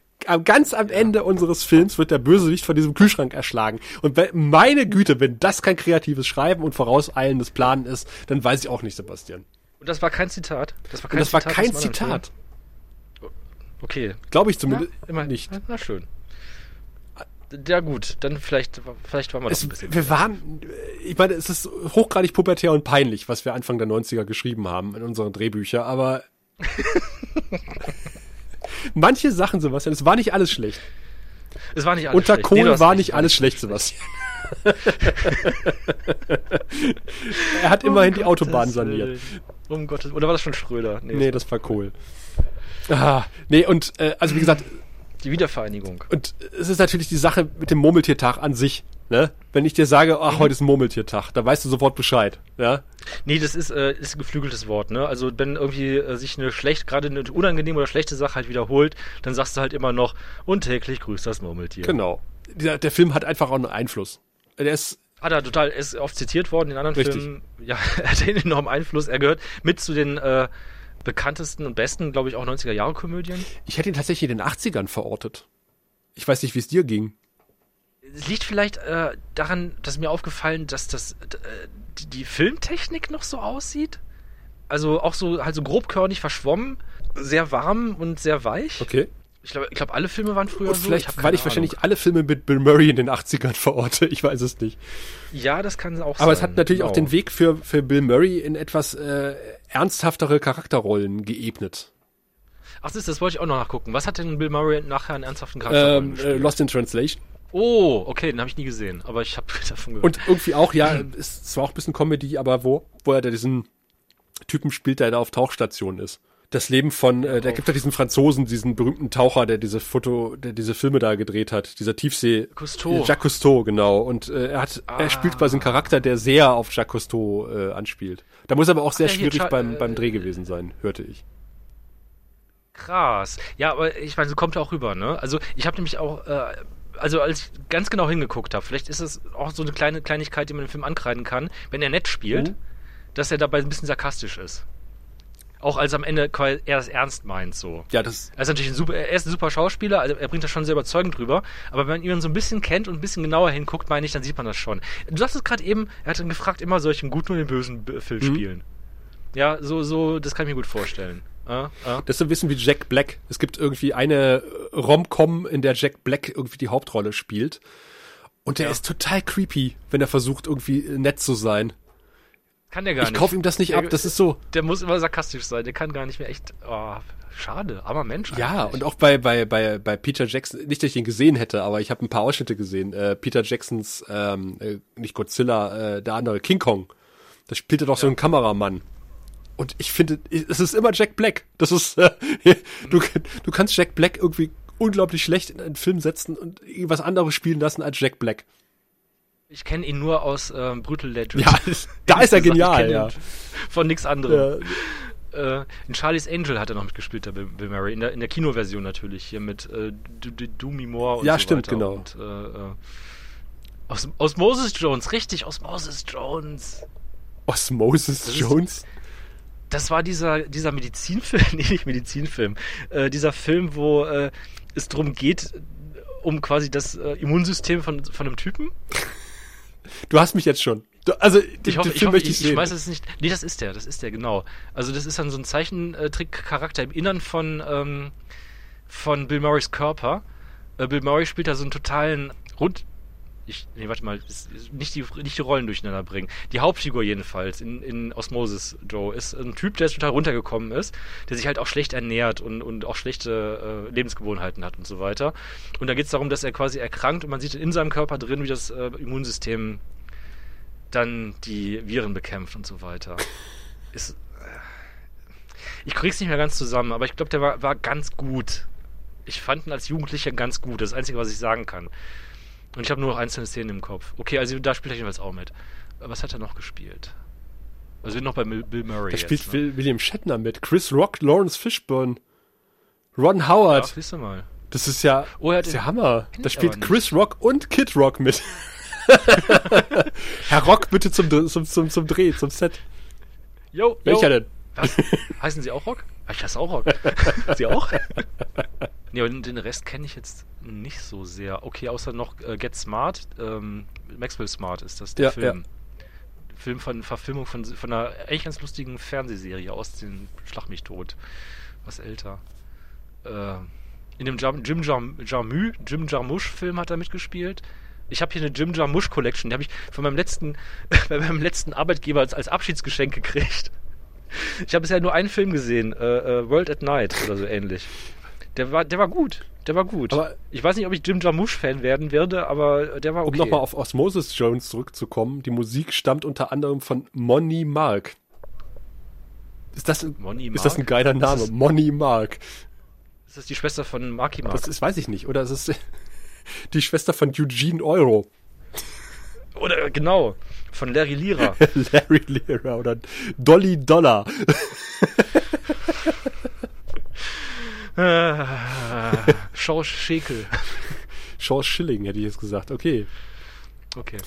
ganz am Ende unseres Films, wird der Bösewicht von diesem Kühlschrank erschlagen. Und meine Güte, wenn das kein kreatives Schreiben und vorauseilendes Planen ist, dann weiß ich auch nicht, Sebastian. Und das war kein Zitat. Das war kein, das Zitat, war kein Zitat. Okay. Glaube ich zumindest ja, immer nicht. Na schön ja gut, dann vielleicht, vielleicht waren wir es, ein bisschen. Wir waren, ich meine, es ist hochgradig pubertär und peinlich, was wir Anfang der 90er geschrieben haben in unseren Drehbüchern, aber manche Sachen, Sebastian, es war nicht alles schlecht. Es war nicht alles Unter schlecht. Kohl nee, war nicht alles schlecht, Sebastian. er hat immerhin um die Autobahn saniert. Um Gottes Oder war das schon Schröder? Nee, nee das war Kohl. Ah, nee, und äh, also wie gesagt, die Wiedervereinigung. Und es ist natürlich die Sache mit dem Murmeltiertag an sich. Ne? Wenn ich dir sage, ach, mhm. heute ist Murmeltiertag, dann weißt du sofort Bescheid, ja? Nee, das ist, äh, ist ein geflügeltes Wort, ne? Also wenn irgendwie äh, sich eine schlecht, gerade eine unangenehme oder schlechte Sache halt wiederholt, dann sagst du halt immer noch, und täglich grüßt das Murmeltier. Genau. Der, der Film hat einfach auch einen Einfluss. Der ist hat er total, ist oft zitiert worden in anderen Richtig. Filmen. Ja, er hat einen enormen Einfluss. Er gehört mit zu den äh, bekanntesten und besten, glaube ich, auch 90er-Jahre-Komödien. Ich hätte ihn tatsächlich in den 80ern verortet. Ich weiß nicht, wie es dir ging. Es liegt vielleicht äh, daran, dass mir aufgefallen, dass das äh, die, Filmtechnik noch so aussieht. Also auch so halt so grobkörnig verschwommen, sehr warm und sehr weich. Okay. Ich glaube, ich glaub, alle Filme waren früher so. Vielleicht, ich weil ich wahrscheinlich alle Filme mit Bill Murray in den 80ern verorte. Ich weiß es nicht. Ja, das kann auch Aber sein. Aber es hat natürlich genau. auch den Weg für, für Bill Murray in etwas äh, ernsthaftere Charakterrollen geebnet. Ach, das, das wollte ich auch noch nachgucken. Was hat denn Bill Murray nachher einen ernsthaften Charakterrollen ähm, äh, Lost in Translation. Oh, okay, den habe ich nie gesehen, aber ich habe davon gehört. Und irgendwie auch, ja, ist zwar auch ein bisschen Comedy, aber wo, wo er da diesen Typen spielt, der da auf Tauchstation ist das Leben von, äh, da gibt ja diesen Franzosen, diesen berühmten Taucher, der diese Foto, der diese Filme da gedreht hat, dieser Tiefsee. Cousteau. Jacques Cousteau, genau. Und äh, er hat, ah. er spielt quasi einen Charakter, der sehr auf Jacques Cousteau äh, anspielt. Da muss aber auch sehr Ach, schwierig beim, beim Dreh gewesen sein, hörte ich. Krass. Ja, aber ich meine, so kommt er auch rüber, ne? Also ich habe nämlich auch, äh, also als ich ganz genau hingeguckt habe, vielleicht ist es auch so eine kleine Kleinigkeit, die man im Film ankreiden kann, wenn er nett spielt, mhm. dass er dabei ein bisschen sarkastisch ist. Auch als am Ende er das ernst meint, so. Ja, das. Er ist natürlich ein super, er ist ein super Schauspieler, also er bringt das schon sehr überzeugend rüber. Aber wenn man ihn so ein bisschen kennt und ein bisschen genauer hinguckt, meine ich, dann sieht man das schon. Du sagst es gerade eben, er hat dann gefragt, immer soll ich einen guten und den bösen Film mhm. spielen. Ja, so, so, das kann ich mir gut vorstellen. Ah, ah. Das ist so ein bisschen wie Jack Black. Es gibt irgendwie eine Rom-Com, in der Jack Black irgendwie die Hauptrolle spielt. Und der ja. ist total creepy, wenn er versucht, irgendwie nett zu sein. Kann der gar ich nicht. kauf ihm das nicht der, ab, das ist so. Der muss immer sarkastisch sein, der kann gar nicht mehr echt. Oh, schade, armer Mensch. Ja, und auch bei, bei, bei, bei Peter Jackson, nicht, dass ich ihn gesehen hätte, aber ich habe ein paar Ausschnitte gesehen. Äh, Peter Jacksons, ähm, äh, nicht Godzilla, äh, der andere, King Kong. Da spielt er doch ja. so einen Kameramann. Und ich finde, es ist immer Jack Black. Das ist, äh, du, du kannst Jack Black irgendwie unglaublich schlecht in einen Film setzen und irgendwas anderes spielen lassen als Jack Black. Ich kenne ihn nur aus ähm, Brutal Legend. Ja, da ist er genial, ja. Von nichts anderem. Ja. Äh, in Charlie's Angel hat er noch mitgespielt, der Bill, Murray. In der, in der Kinoversion natürlich, hier mit äh, Doomy Moore und ja, so stimmt, weiter. genau. Und, äh, äh, aus, aus Moses Jones, richtig, aus Moses Jones. Aus Moses das Jones? Ist, das war dieser, dieser Medizinfilm, nee, nicht Medizinfilm, äh, dieser Film, wo äh, es darum geht, um quasi das äh, Immunsystem von, von einem Typen. Du hast mich jetzt schon. Du, also, ich hoffe, ich, hoffe, ich, ich, ich weiß es nicht. Nee, das ist der, das ist der, genau. Also, das ist dann so ein Zeichentrick-Charakter im Innern von, ähm, von Bill Murrays Körper. Äh, Bill Murray spielt da so einen totalen rund. Ich, nee, warte mal, nicht die, nicht die Rollen durcheinander bringen. Die Hauptfigur jedenfalls in, in Osmosis Joe ist ein Typ, der total runtergekommen ist, der sich halt auch schlecht ernährt und, und auch schlechte äh, Lebensgewohnheiten hat und so weiter. Und da geht es darum, dass er quasi erkrankt und man sieht in seinem Körper drin, wie das äh, Immunsystem dann die Viren bekämpft und so weiter. Ist, äh, ich krieg's nicht mehr ganz zusammen, aber ich glaube, der war, war ganz gut. Ich fand ihn als Jugendlicher ganz gut. Das ist das Einzige, was ich sagen kann. Und ich habe nur noch einzelne Szenen im Kopf. Okay, also da spielt er jedenfalls auch mit. Was hat er noch gespielt? Also wir sind noch bei Bill Murray. Da spielt jetzt, ne? William Shatner mit. Chris Rock, Lawrence Fishburne, Ron Howard. Ja, siehst du mal. Das ist ja, oh, das ist ja Hammer. Da spielt Chris Rock und Kid Rock mit. Herr Rock, bitte zum, zum, zum, zum Dreh, zum Set. Jo, Welcher denn? Was? Heißen Sie auch Rock? Ich heiße auch. Sie auch? nee, aber den Rest kenne ich jetzt nicht so sehr. Okay, außer noch äh, Get Smart. Ähm, Maxwell Smart ist das der ja, Film. Ja. Film von Verfilmung von, von einer eigentlich ganz lustigen Fernsehserie aus dem Schlag mich tot. Was älter. Äh, in dem Jim, Jim, Jam, Jarmu, Jim Jarmusch Film hat er mitgespielt. Ich habe hier eine Jim Jarmusch Collection, die habe ich von meinem letzten, bei meinem letzten Arbeitgeber als, als Abschiedsgeschenk gekriegt. Ich habe bisher nur einen Film gesehen, äh, uh, World at Night oder so ähnlich. Der war, der war gut. Der war gut. Aber ich weiß nicht, ob ich Jim Jarmusch-Fan werden werde, aber der war okay. Um nochmal auf Osmosis Jones zurückzukommen, die Musik stammt unter anderem von Money Mark. Ist das, Money ist das ein geiler Name? Ist Money Mark. Ist das die Schwester von Marky Mark? Das ist, weiß ich nicht. Oder ist es die Schwester von Eugene Euro? Oder genau, von Larry Lira. Larry Lira oder Dolly Dollar. Schau Schäkel. Schau Schilling, hätte ich jetzt gesagt. Okay. Okay.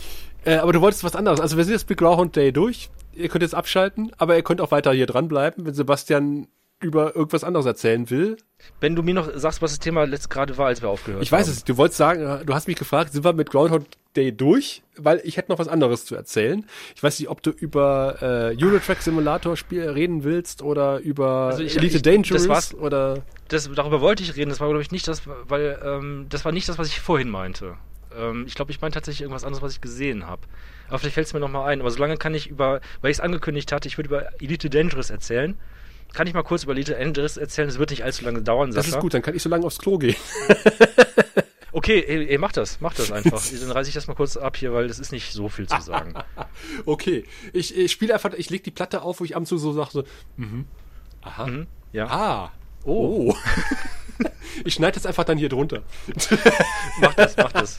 Äh, aber du wolltest was anderes. Also wir sind jetzt Big Groundhog Day durch. Ihr könnt jetzt abschalten, aber ihr könnt auch weiter hier dranbleiben, wenn Sebastian über irgendwas anderes erzählen will. Wenn du mir noch sagst, was das Thema letzt gerade war, als wir aufgehört haben. Ich weiß es. Du wolltest sagen, du hast mich gefragt, sind wir mit Groundhog Day durch? Weil ich hätte noch was anderes zu erzählen. Ich weiß nicht, ob du über äh, Eurotrack Simulator Spiel reden willst oder über also ich, Elite ich, Dangerous das oder. Das, darüber wollte ich reden. Das war glaube ich nicht das, weil ähm, das war nicht das, was ich vorhin meinte. Ähm, ich glaube, ich meine tatsächlich irgendwas anderes, was ich gesehen habe. Aber vielleicht fällt es mir noch mal ein. Aber solange kann ich über, weil ich es angekündigt hatte, ich würde über Elite Dangerous erzählen. Kann ich mal kurz über Elite Dangerous erzählen? Es wird nicht allzu lange dauern, Sascha. Das ist gut, dann kann ich so lange aufs Klo gehen. Okay, ey, ey, mach das, mach das einfach. Dann reiße ich das mal kurz ab hier, weil das ist nicht so viel zu sagen. okay, ich, ich spiele einfach, ich leg die Platte auf, wo ich ab und zu so sage, so, mhm. aha, Mhm, ja. ah, oh. ich schneide das einfach dann hier drunter. mach das, mach das.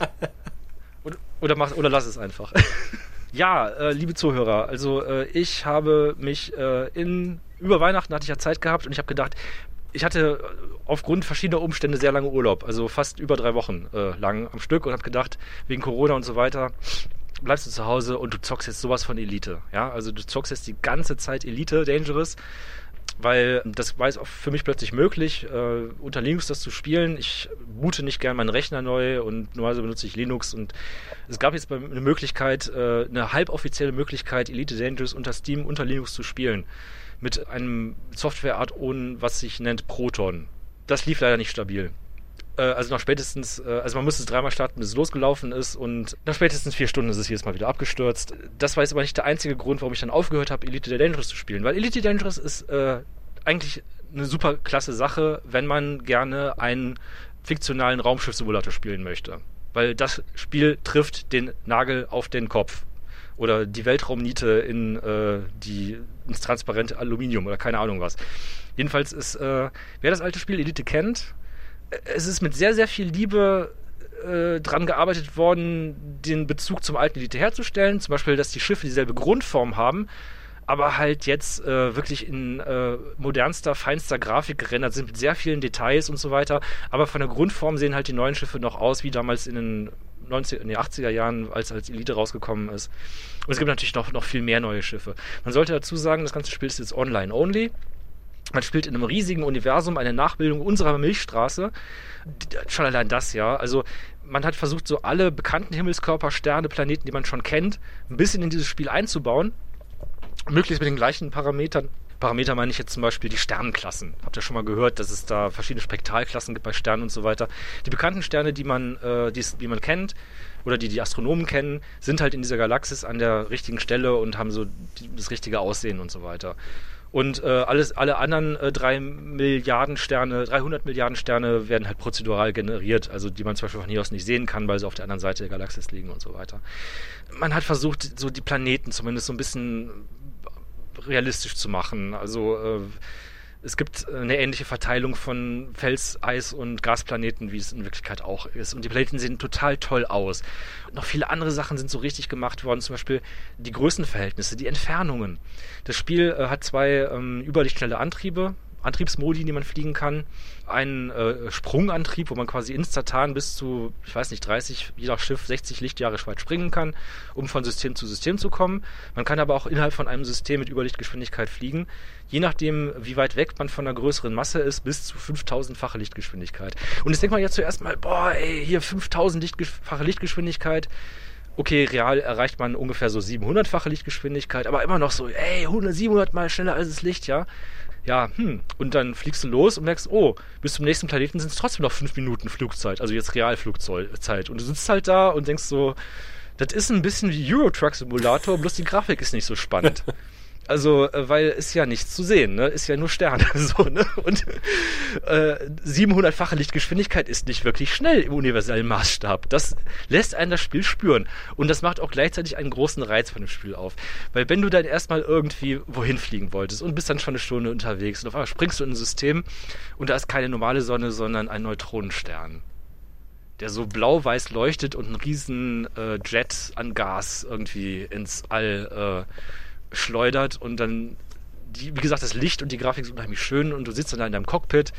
Oder, oder, mach, oder lass es einfach. ja, äh, liebe Zuhörer, also äh, ich habe mich äh, in über Weihnachten hatte ich ja Zeit gehabt und ich habe gedacht, ich hatte aufgrund verschiedener Umstände sehr lange Urlaub, also fast über drei Wochen äh, lang am Stück und habe gedacht, wegen Corona und so weiter, bleibst du zu Hause und du zockst jetzt sowas von Elite. Ja, also du zockst jetzt die ganze Zeit Elite Dangerous, weil das war jetzt auch für mich plötzlich möglich, äh, unter Linux das zu spielen. Ich boote nicht gern meinen Rechner neu und normalerweise benutze ich Linux und es gab jetzt eine Möglichkeit, äh, eine halboffizielle Möglichkeit, Elite Dangerous unter Steam unter Linux zu spielen mit einem Software-Art-On, was sich nennt Proton. Das lief leider nicht stabil. Äh, also nach spätestens, äh, also man müsste es dreimal starten, bis es losgelaufen ist und nach spätestens vier Stunden ist es jedes Mal wieder abgestürzt. Das war jetzt aber nicht der einzige Grund, warum ich dann aufgehört habe, Elite Dangerous zu spielen, weil Elite Dangerous ist äh, eigentlich eine super klasse Sache, wenn man gerne einen fiktionalen Raumschiff-Simulator spielen möchte. Weil das Spiel trifft den Nagel auf den Kopf. Oder die Weltraumniete in äh, die, ins transparente Aluminium oder keine Ahnung was. Jedenfalls ist, äh, wer das alte Spiel Elite kennt, äh, es ist mit sehr, sehr viel Liebe äh, dran gearbeitet worden, den Bezug zum alten Elite herzustellen. Zum Beispiel, dass die Schiffe dieselbe Grundform haben, aber halt jetzt äh, wirklich in äh, modernster, feinster Grafik gerendert sind mit sehr vielen Details und so weiter. Aber von der Grundform sehen halt die neuen Schiffe noch aus, wie damals in den 90, in den 80er Jahren, als als Elite rausgekommen ist. Und es gibt natürlich noch, noch viel mehr neue Schiffe. Man sollte dazu sagen, das ganze Spiel ist jetzt online-only. Man spielt in einem riesigen Universum eine Nachbildung unserer Milchstraße. Schon allein das, ja. Also man hat versucht, so alle bekannten Himmelskörper, Sterne, Planeten, die man schon kennt, ein bisschen in dieses Spiel einzubauen möglichst mit den gleichen Parametern. Parameter meine ich jetzt zum Beispiel die Sternenklassen. Habt ihr schon mal gehört, dass es da verschiedene Spektralklassen gibt bei Sternen und so weiter. Die bekannten Sterne, die man, äh, die, die man kennt oder die die Astronomen kennen, sind halt in dieser Galaxis an der richtigen Stelle und haben so die, das richtige Aussehen und so weiter. Und äh, alles, alle anderen äh, drei Milliarden Sterne, 300 Milliarden Sterne werden halt prozedural generiert, also die man zum Beispiel von hier aus nicht sehen kann, weil sie auf der anderen Seite der Galaxis liegen und so weiter. Man hat versucht, so die Planeten zumindest so ein bisschen realistisch zu machen. Also äh, es gibt eine ähnliche Verteilung von Fels, Eis und Gasplaneten, wie es in Wirklichkeit auch ist. Und die Planeten sehen total toll aus. Und noch viele andere Sachen sind so richtig gemacht worden, zum Beispiel die Größenverhältnisse, die Entfernungen. Das Spiel äh, hat zwei ähm, überlichtschnelle Antriebe, Antriebsmodi, die man fliegen kann. Einen äh, Sprungantrieb, wo man quasi instantan bis zu, ich weiß nicht, 30, je nach Schiff 60 Lichtjahre weit springen kann, um von System zu System zu kommen. Man kann aber auch innerhalb von einem System mit Überlichtgeschwindigkeit fliegen. Je nachdem, wie weit weg man von einer größeren Masse ist, bis zu 5000-fache Lichtgeschwindigkeit. Und jetzt denkt man ja zuerst mal, boah, ey, hier 5000-fache Lichtgeschwindigkeit okay, real erreicht man ungefähr so 700-fache Lichtgeschwindigkeit, aber immer noch so, ey, 100, 700 mal schneller als das Licht, ja ja, hm, und dann fliegst du los und merkst, oh, bis zum nächsten Planeten sind es trotzdem noch fünf Minuten Flugzeit, also jetzt Realflugzeit. Und du sitzt halt da und denkst so, das ist ein bisschen wie Euro Truck Simulator, bloß die Grafik ist nicht so spannend. Also, äh, weil ist ja nichts zu sehen, ne? Ist ja nur Sterne, so, ne? Und äh, 700-fache Lichtgeschwindigkeit ist nicht wirklich schnell im universellen Maßstab. Das lässt einen das Spiel spüren. Und das macht auch gleichzeitig einen großen Reiz von dem Spiel auf. Weil wenn du dann erstmal irgendwie wohin fliegen wolltest und bist dann schon eine Stunde unterwegs und auf einmal springst du in ein System und da ist keine normale Sonne, sondern ein Neutronenstern der so blau-weiß leuchtet und einen riesen äh, Jet an Gas irgendwie ins All äh, schleudert und dann, die, wie gesagt, das Licht und die Grafik sind unheimlich schön und du sitzt dann da in deinem Cockpit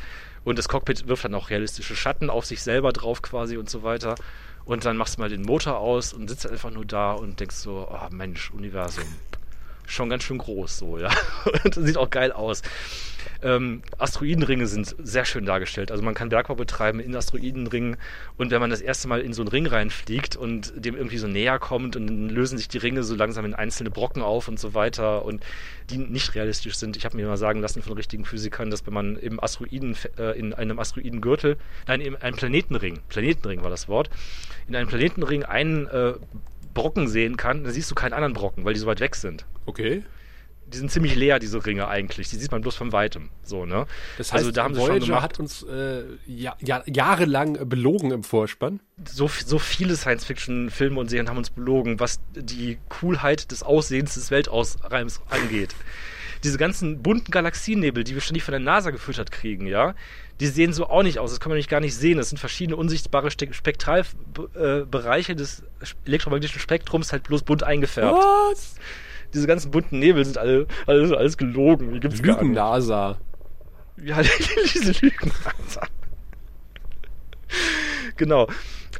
und das Cockpit wirft dann auch realistische Schatten auf sich selber drauf quasi und so weiter. Und dann machst du mal den Motor aus und sitzt einfach nur da und denkst so, oh Mensch, Universum. Schon ganz schön groß so, ja. Und sieht auch geil aus. Ähm, Asteroidenringe sind sehr schön dargestellt. Also man kann Bergbau betreiben in Asteroidenringen und wenn man das erste Mal in so einen Ring reinfliegt und dem irgendwie so näher kommt und dann lösen sich die Ringe so langsam in einzelne Brocken auf und so weiter und die nicht realistisch sind. Ich habe mir mal sagen lassen von richtigen Physikern, dass wenn man im Asteroiden, äh, in einem Asteroidengürtel, nein, in einem Planetenring, Planetenring war das Wort, in einem Planetenring einen äh, Brocken sehen kann, dann siehst du keinen anderen Brocken, weil die so weit weg sind. Okay die sind ziemlich leer, diese Ringe eigentlich. Die sieht man bloß von weitem. So, ne? Das heißt, also, da haben Voyager sie schon gemacht, hat uns äh, ja, ja, jahrelang belogen im Vorspann. So, so viele Science-Fiction-Filme und Serien haben uns belogen, was die Coolheit des Aussehens des Weltausreims angeht. Diese ganzen bunten Galaxiennebel, die wir ständig von der NASA gefüttert kriegen, ja, die sehen so auch nicht aus. Das kann man nämlich gar nicht sehen. Das sind verschiedene unsichtbare Spektralbereiche äh, des elektromagnetischen Spektrums halt bloß bunt eingefärbt. Was? Diese ganzen bunten Nebel sind alle, alles, alles gelogen. Die gibt's Lügen NASA. Ja, diese Lügen NASA. genau.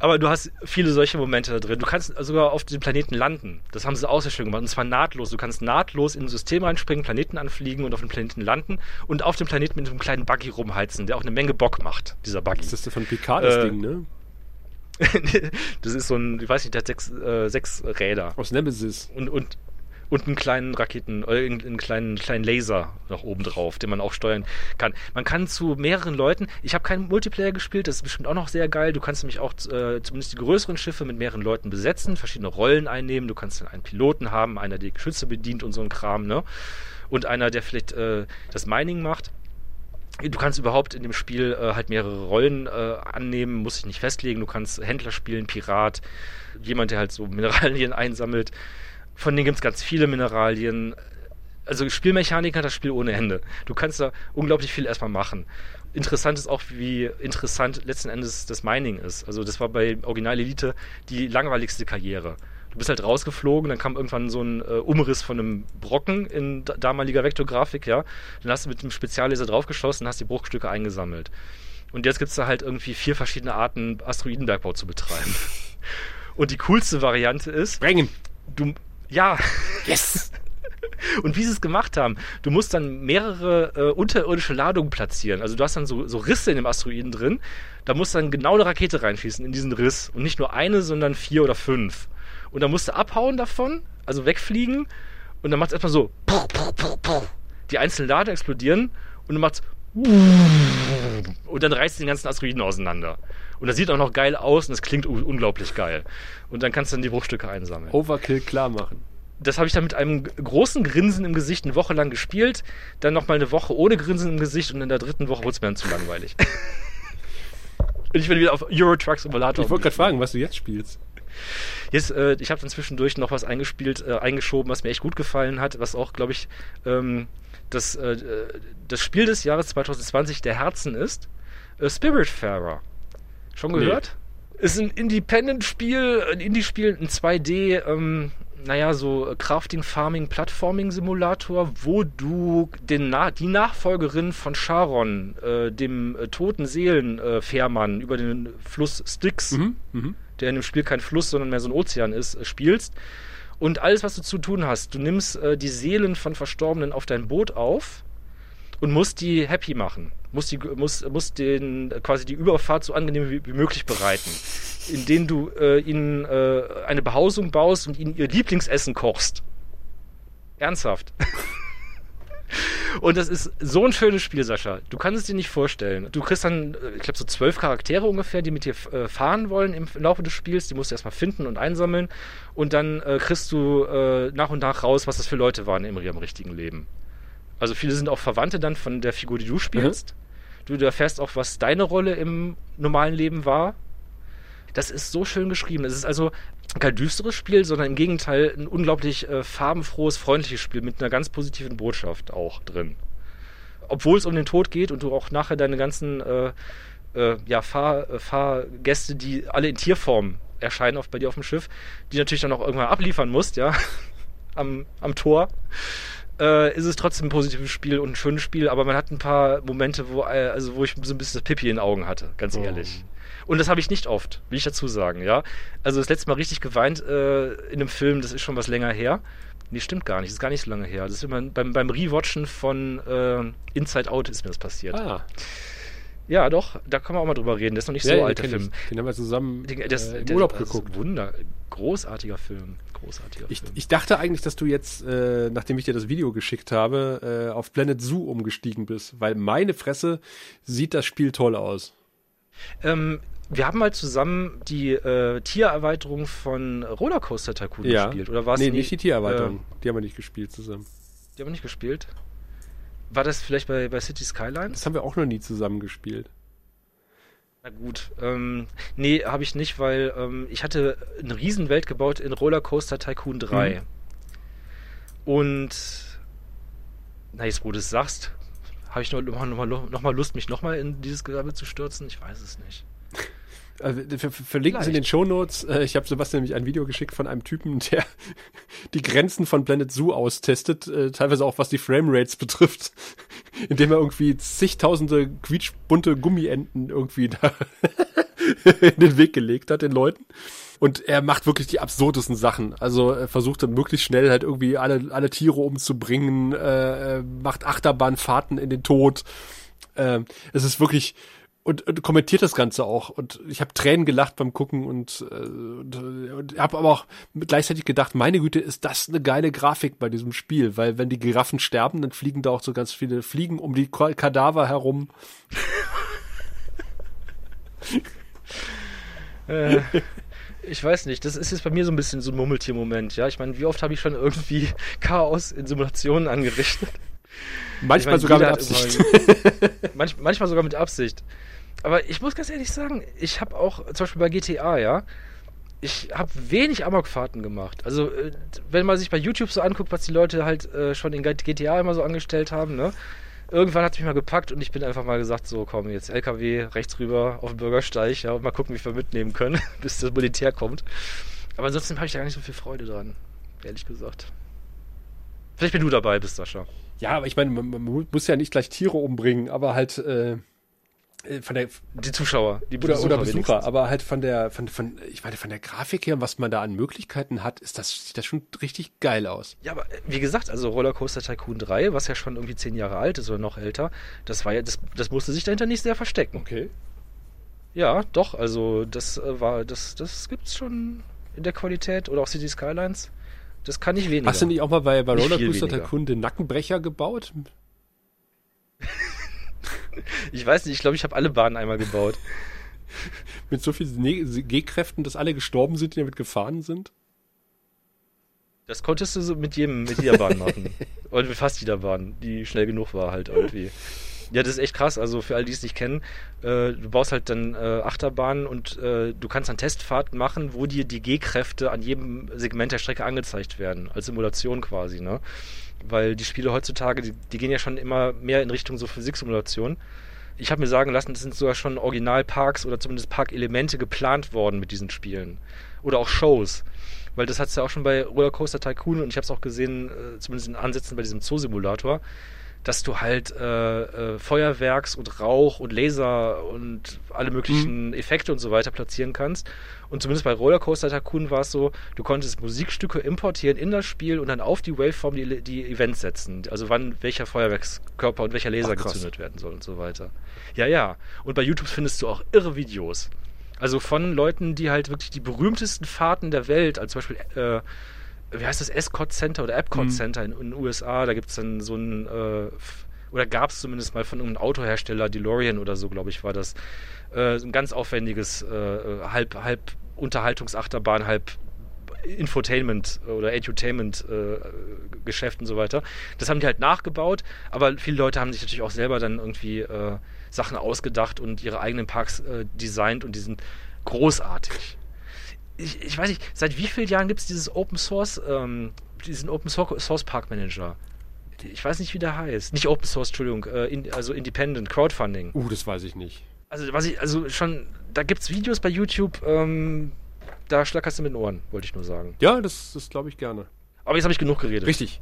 Aber du hast viele solche Momente da drin. Du kannst sogar auf dem Planeten landen. Das haben sie auch sehr schön gemacht. Und zwar nahtlos. Du kannst nahtlos in ein System reinspringen, Planeten anfliegen und auf dem Planeten landen und auf dem Planeten mit einem kleinen Buggy rumheizen, der auch eine Menge Bock macht, dieser Buggy. Das ist von Picard das äh, Ding, ne? das ist so ein, ich weiß nicht, der hat sechs, äh, sechs Räder. Aus Nemesis. Und, und und einen kleinen Raketen, äh, einen kleinen, kleinen Laser noch oben drauf, den man auch steuern kann. Man kann zu mehreren Leuten, ich habe keinen Multiplayer gespielt, das ist bestimmt auch noch sehr geil. Du kannst nämlich auch äh, zumindest die größeren Schiffe mit mehreren Leuten besetzen, verschiedene Rollen einnehmen. Du kannst dann einen Piloten haben, einer, der Geschütze bedient und so ein Kram, ne? Und einer, der vielleicht äh, das Mining macht. Du kannst überhaupt in dem Spiel äh, halt mehrere Rollen äh, annehmen, musst dich nicht festlegen. Du kannst Händler spielen, Pirat, jemand, der halt so Mineralien einsammelt. Von denen gibt es ganz viele Mineralien. Also Spielmechanik hat das Spiel ohne Ende. Du kannst da unglaublich viel erstmal machen. Interessant ist auch, wie interessant letzten Endes das Mining ist. Also das war bei Original Elite die langweiligste Karriere. Du bist halt rausgeflogen, dann kam irgendwann so ein äh, Umriss von einem Brocken in damaliger Vektorgrafik, ja. Dann hast du mit dem Speziallaser draufgeschossen und hast die Bruchstücke eingesammelt. Und jetzt gibt es da halt irgendwie vier verschiedene Arten, Asteroidenbergbau zu betreiben. Und die coolste Variante ist. Bringen. Du, ja. Yes! Und wie sie es gemacht haben, du musst dann mehrere äh, unterirdische Ladungen platzieren. Also du hast dann so, so Risse in dem Asteroiden drin. Da muss dann genau eine Rakete reinschießen in diesen Riss. Und nicht nur eine, sondern vier oder fünf. Und dann musst du abhauen davon, also wegfliegen. Und dann macht es erstmal so. Die einzelnen Laden explodieren. Und dann macht und dann reißt den ganzen Asteroiden auseinander. Und das sieht auch noch geil aus und es klingt unglaublich geil. Und dann kannst du dann die Bruchstücke einsammeln. Overkill klar machen. Das habe ich dann mit einem großen Grinsen im Gesicht eine Woche lang gespielt. Dann nochmal eine Woche ohne Grinsen im Gesicht und in der dritten Woche wurde es mir dann zu langweilig. und ich bin wieder auf Euro Truck Simulator. Ich wollte gerade fragen, was du jetzt spielst. Jetzt, äh, ich habe dann zwischendurch noch was eingespielt, äh, eingeschoben, was mir echt gut gefallen hat, was auch, glaube ich, ähm, das, äh, das Spiel des Jahres 2020 der Herzen ist. Äh, Spiritfarer. Schon gehört? Nee. Ist ein Independent-Spiel, ein Indie-Spiel, ein 2D, ähm, naja, so Crafting, Farming, Plattforming-Simulator, wo du den Na die Nachfolgerin von Charon, äh, dem äh, toten Seelenfährmann äh, über den Fluss Styx, mhm, mh. Der in dem Spiel kein Fluss, sondern mehr so ein Ozean ist, äh, spielst. Und alles, was du zu tun hast, du nimmst äh, die Seelen von Verstorbenen auf dein Boot auf und musst die happy machen. Musst, die, musst, musst den quasi die Überfahrt so angenehm wie, wie möglich bereiten. Indem du äh, ihnen äh, eine Behausung baust und ihnen ihr Lieblingsessen kochst. Ernsthaft. Und das ist so ein schönes Spiel, Sascha. Du kannst es dir nicht vorstellen. Du kriegst dann, äh, ich glaube, so zwölf Charaktere ungefähr, die mit dir äh, fahren wollen im Laufe des Spiels. Die musst du erstmal finden und einsammeln. Und dann äh, kriegst du äh, nach und nach raus, was das für Leute waren in ihrem richtigen Leben. Also viele sind auch Verwandte dann von der Figur, die du spielst. Mhm. Du erfährst auch, was deine Rolle im normalen Leben war. Das ist so schön geschrieben. Es ist also kein düsteres Spiel, sondern im Gegenteil ein unglaublich äh, farbenfrohes, freundliches Spiel mit einer ganz positiven Botschaft auch drin. Obwohl es um den Tod geht und du auch nachher deine ganzen äh, äh, ja, Fahr, äh, Fahrgäste, die alle in Tierform erscheinen auf, bei dir auf dem Schiff, die natürlich dann auch irgendwann abliefern musst, ja, am, am Tor äh, ist es trotzdem ein positives Spiel und ein schönes Spiel, aber man hat ein paar Momente, wo, äh, also wo ich so ein bisschen das Pipi in den Augen hatte, ganz oh. Und das habe ich nicht oft, will ich dazu sagen, ja. Also das letzte Mal richtig geweint äh, in einem Film, das ist schon was länger her. Nee, stimmt gar nicht, das ist gar nicht so lange her. Das ist immer beim, beim Rewatchen von äh, Inside Out ist mir das passiert. Ah. Ja, doch, da kann man auch mal drüber reden. Der ist noch nicht ja, so alt, der Film. Den haben wir zusammen den, das, äh, im Urlaub das, geguckt. Wunder, großartiger Film. Großartiger ich, Film. Ich dachte eigentlich, dass du jetzt, äh, nachdem ich dir das Video geschickt habe, äh, auf Planet Zoo umgestiegen bist, weil meine Fresse sieht das Spiel toll aus. Ähm, wir haben mal zusammen die äh, Tiererweiterung von Rollercoaster Tycoon ja. gespielt, oder war es Nee, nicht die Tiererweiterung. Äh, die haben wir nicht gespielt zusammen. Die haben wir nicht gespielt? War das vielleicht bei, bei City Skylines? Das haben wir auch noch nie zusammen gespielt. Na gut, ähm, nee, habe ich nicht, weil ähm, ich hatte eine Riesenwelt gebaut in Rollercoaster Tycoon 3. Mhm. Und, na jetzt, wo du es sagst, habe ich noch, noch, noch, noch mal Lust, mich noch mal in dieses Gewerbe zu stürzen? Ich weiß es nicht. Also, ver verlinken Sie in den Shownotes. Äh, ich habe Sebastian nämlich ein Video geschickt von einem Typen, der die Grenzen von Planet Zoo austestet, äh, teilweise auch was die Framerates betrifft, indem er irgendwie zigtausende quietschbunte Gummienten irgendwie da in den Weg gelegt hat den Leuten. Und er macht wirklich die absurdesten Sachen. Also er versucht dann möglichst schnell halt irgendwie alle, alle Tiere umzubringen, äh, macht Achterbahnfahrten in den Tod. Äh, es ist wirklich und, und kommentiert das Ganze auch. Und ich habe Tränen gelacht beim Gucken und, äh, und, und habe aber auch gleichzeitig gedacht, meine Güte, ist das eine geile Grafik bei diesem Spiel, weil wenn die Giraffen sterben, dann fliegen da auch so ganz viele Fliegen um die Kadaver herum. äh, ich weiß nicht, das ist jetzt bei mir so ein bisschen so ein Mummeltier-Moment, ja. Ich meine, wie oft habe ich schon irgendwie Chaos in Simulationen angerichtet? Manchmal meine, sogar mit Absicht. manch, manchmal sogar mit Absicht. Aber ich muss ganz ehrlich sagen, ich habe auch, zum Beispiel bei GTA, ja, ich habe wenig Amokfahrten gemacht. Also, äh, wenn man sich bei YouTube so anguckt, was die Leute halt äh, schon in GTA immer so angestellt haben, ne? Irgendwann hat es mich mal gepackt und ich bin einfach mal gesagt, so komm, jetzt LKW rechts rüber auf den Bürgersteig, ja, und mal gucken, wie wir mitnehmen können, bis das Militär kommt. Aber ansonsten habe ich da gar nicht so viel Freude dran, ehrlich gesagt. Vielleicht bin du dabei bist, Sascha. Ja, aber ich meine, man, man muss ja nicht gleich Tiere umbringen, aber halt äh, äh, von der die Zuschauer, die Besucher, oder, oder Besucher, aber halt von der von von ich meine von der Grafik her, was man da an Möglichkeiten hat, ist das sieht das schon richtig geil aus. Ja, aber äh, wie gesagt, also Rollercoaster Tycoon 3, was ja schon irgendwie zehn Jahre alt ist oder noch älter, das war ja das das musste sich dahinter nicht sehr verstecken. Okay. Ja, doch, also das äh, war das das gibt's schon in der Qualität oder auch City Skylines. Das kann ich weniger. Hast du nicht auch mal bei, bei Rollercoaster Tycoon den Nackenbrecher gebaut? Ich weiß nicht, ich glaube, ich habe alle Bahnen einmal gebaut. mit so vielen G-Kräften, dass alle gestorben sind, die damit gefahren sind? Das konntest du so mit jedem, mit jeder Bahn machen. Oder mit fast jeder Bahn, die schnell genug war halt irgendwie. Ja, das ist echt krass. Also für alle, die es nicht kennen, äh, du baust halt dann äh, Achterbahnen und äh, du kannst dann Testfahrten machen, wo dir die G-Kräfte an jedem Segment der Strecke angezeigt werden, als Simulation quasi, ne? Weil die Spiele heutzutage, die, die gehen ja schon immer mehr in Richtung so Physiksimulation. Ich habe mir sagen lassen, es sind sogar schon Originalparks oder zumindest Parkelemente geplant worden mit diesen Spielen. Oder auch Shows. Weil das hat es ja auch schon bei Rollercoaster Tycoon und ich habe es auch gesehen, äh, zumindest in Ansätzen bei diesem Zoo-Simulator dass du halt äh, äh, Feuerwerks und Rauch und Laser und alle möglichen mhm. Effekte und so weiter platzieren kannst. Und zumindest bei Rollercoaster Tycoon war es so, du konntest Musikstücke importieren in das Spiel und dann auf die Waveform die, die Events setzen. Also wann welcher Feuerwerkskörper und welcher Laser Ach, gezündet werden soll und so weiter. Ja, ja. Und bei YouTube findest du auch irre Videos. Also von Leuten, die halt wirklich die berühmtesten Fahrten der Welt, als zum Beispiel äh, wie heißt das, Escort Center oder Epcot mhm. Center in, den USA, da gibt es dann so ein, äh, oder gab es zumindest mal von einem Autohersteller, DeLorean oder so, glaube ich, war das, äh, ein ganz aufwendiges, äh, halb, halb Unterhaltungsachterbahn, halb Infotainment oder Edutainment äh, Geschäft und so weiter. Das haben die halt nachgebaut, aber viele Leute haben sich natürlich auch selber dann irgendwie äh, Sachen ausgedacht und ihre eigenen Parks äh, designt und die sind großartig ich, ich weiß nicht, seit wie vielen Jahren gibt es dieses Open Source, ähm, diesen Open Source Park Manager? Ich weiß nicht, wie der heißt. Nicht Open Source, Entschuldigung, äh, in, also Independent Crowdfunding. Uh, das weiß ich nicht. Also, was ich, also schon, da gibt es Videos bei YouTube, ähm, da schlackerst du mit den Ohren, wollte ich nur sagen. Ja, das, das glaube ich gerne. Aber jetzt habe ich genug geredet. Richtig.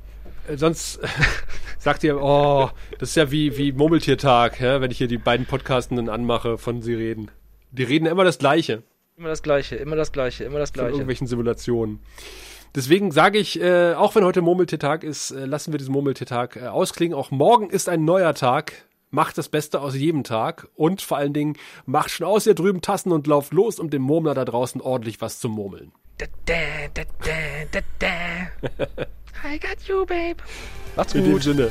Äh, sonst sagt ihr, oh, das ist ja wie, wie Murmeltiertag, ja, wenn ich hier die beiden Podcastenden anmache, von sie reden. Die reden immer das Gleiche. Immer das Gleiche, immer das Gleiche, immer das Gleiche. Von irgendwelchen Simulationen. Deswegen sage ich, äh, auch wenn heute Murmeltiertag ist, äh, lassen wir diesen Murmeltiertag äh, ausklingen. Auch morgen ist ein neuer Tag. Macht das Beste aus jedem Tag und vor allen Dingen macht schon aus ihr drüben Tassen und lauft los, um dem Murmler da draußen ordentlich was zu murmeln. Da, da, da, da, da, da. I got you, babe. Macht's gut. In dem Sinne.